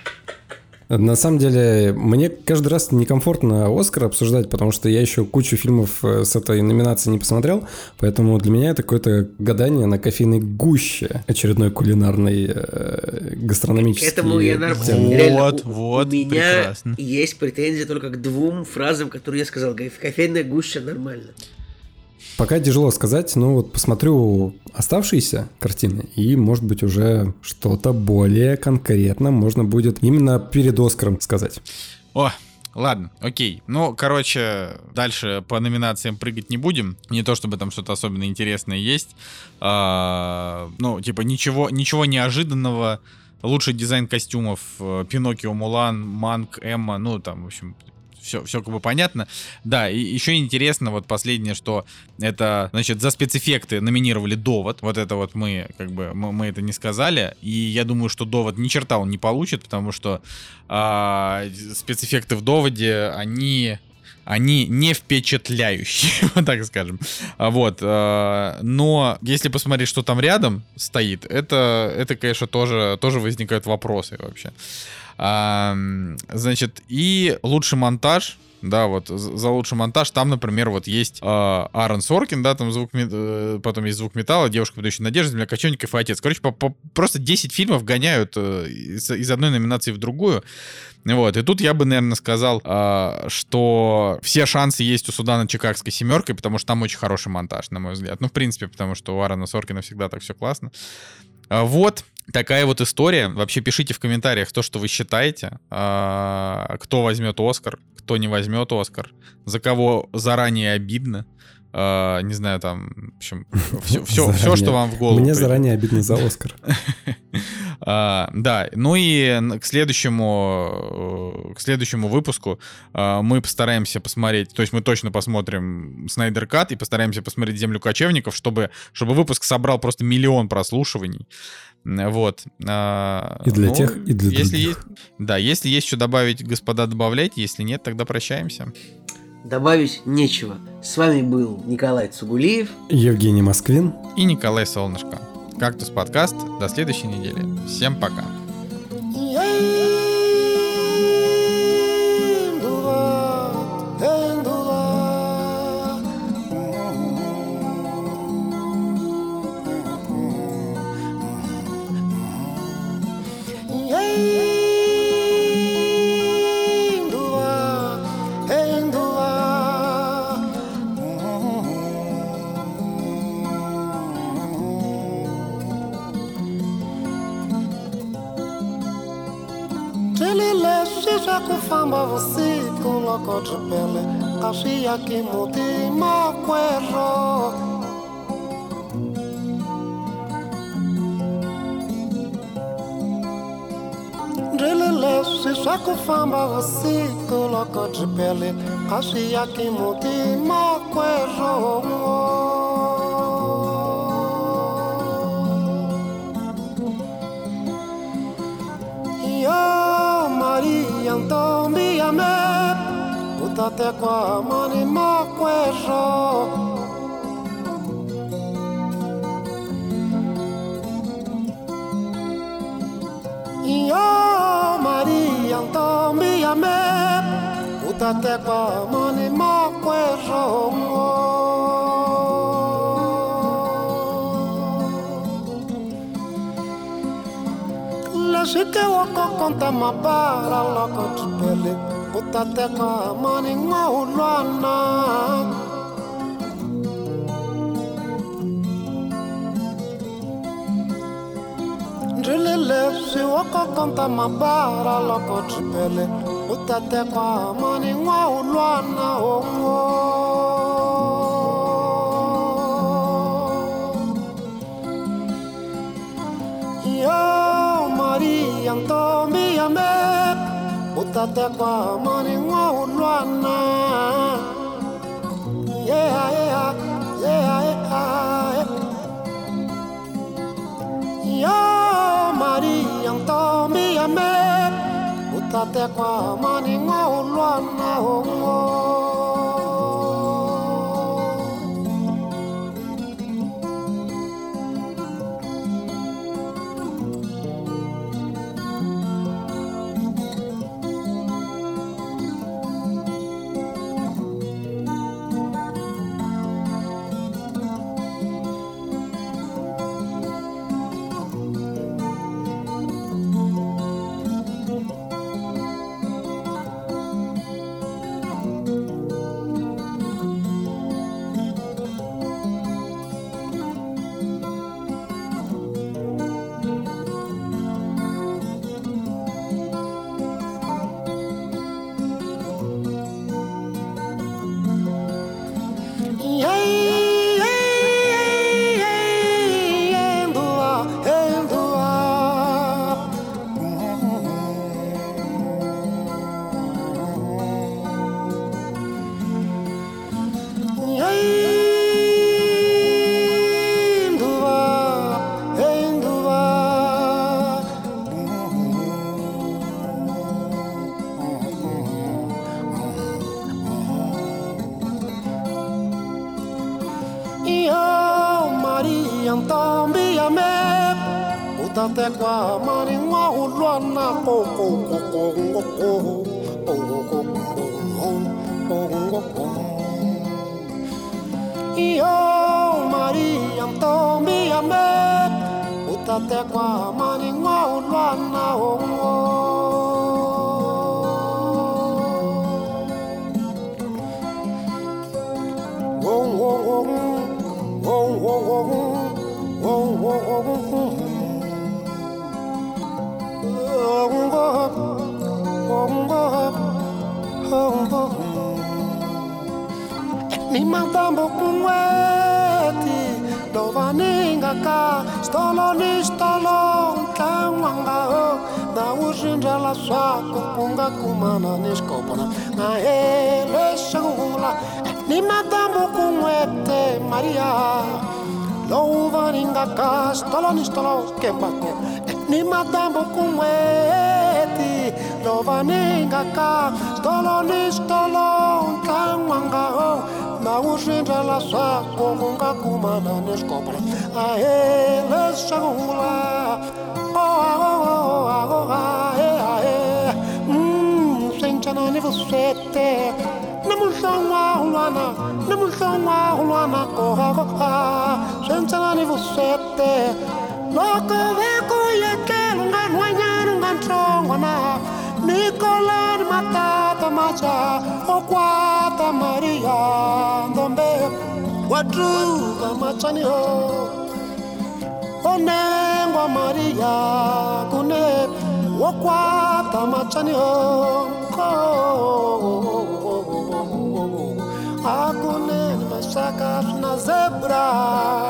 S2: На самом деле, мне каждый раз некомфортно Оскар обсуждать, потому что я еще кучу фильмов э, с этой номинацией не посмотрел, поэтому для меня это какое-то гадание на кофейной гуще очередной кулинарной э, гастрономической
S3: Этому я
S1: нормально. Вот, вот,
S3: У меня прекрасно. есть претензии только к двум фразам, которые я сказал. Кофейная гуща нормально.
S2: Пока тяжело сказать, но вот посмотрю оставшиеся картины, и, может быть, уже что-то более конкретно можно будет именно перед Оскаром сказать.
S1: О, Ладно, окей. Ну, короче, дальше по номинациям прыгать не будем. Не то чтобы там что-то особенно интересное есть. А, ну, типа, ничего, ничего неожиданного. Лучший дизайн костюмов. Э, Пиноккио, Мулан, Манк, Эмма. Ну, там, в общем, все, все как бы понятно. Да, и еще интересно, вот последнее, что это, значит, за спецэффекты номинировали Довод. Вот это вот мы, как бы, мы, мы это не сказали. И я думаю, что Довод ни черта он не получит, потому что а, спецэффекты в Доводе, они они не впечатляющие, вот так скажем. А вот. Э, но если посмотреть, что там рядом стоит, это, это конечно, тоже, тоже возникают вопросы вообще. А, значит, и лучший монтаж, да, вот за лучший монтаж там, например, вот есть э, Аарон Соркин, да, там звук, э, потом есть звук металла, девушка, подающая надежды, земля Кочевников и отец. Короче, по, по, просто 10 фильмов гоняют э, из, из одной номинации в другую. Вот, и тут я бы, наверное, сказал, э, что все шансы есть у суда над Чикагской семеркой, потому что там очень хороший монтаж, на мой взгляд. Ну, в принципе, потому что у Аарона Соркина всегда так все классно. А, вот, такая вот история. Вообще пишите в комментариях то, что вы считаете. А, кто возьмет Оскар, кто не возьмет Оскар, за кого заранее обидно. Uh, не знаю, там, в общем, все, все, все, что вам в голову.
S2: Мне заранее обидно за Оскар.
S1: uh, да, ну и к следующему, к следующему выпуску uh, мы постараемся посмотреть, то есть мы точно посмотрим Снайдер Кат и постараемся посмотреть Землю кочевников, чтобы, чтобы выпуск собрал просто миллион прослушиваний. Вот.
S2: И для ну, тех, и для
S1: если других. Есть, да, если есть что добавить, господа, добавляйте. Если нет, тогда прощаемся.
S3: Добавить нечего. С вами был Николай Цугулиев,
S2: Евгений Москвин
S1: и Николай Солнышко. Кактус подкаст. До следующей недели. Всем пока. kufamba vusiku loko byi pele a swi muti makwerhu ndrile leswi swa ku famba vusiku loko byi pele a muti makwerhu Utaambia me utatekwa amani makwesho iyo Maria utaambia me utatekwa amani makwesho Shike wako konta mabara loko kipele Utateka amani ngwa
S5: ulwana si wako konta mabara loko kipele Utateka amani ngwa ulwana ongo. Yeah ntombi ya me utatekwa mwanin'wa ulwana yeha yeha yeha yeha yo maria ntombi ya me utatekwa mwanin'wa ulwana ongo Até com a madruga machani ho. Onengwa maria kune wokwata machani ho. Akune masaka na zebra.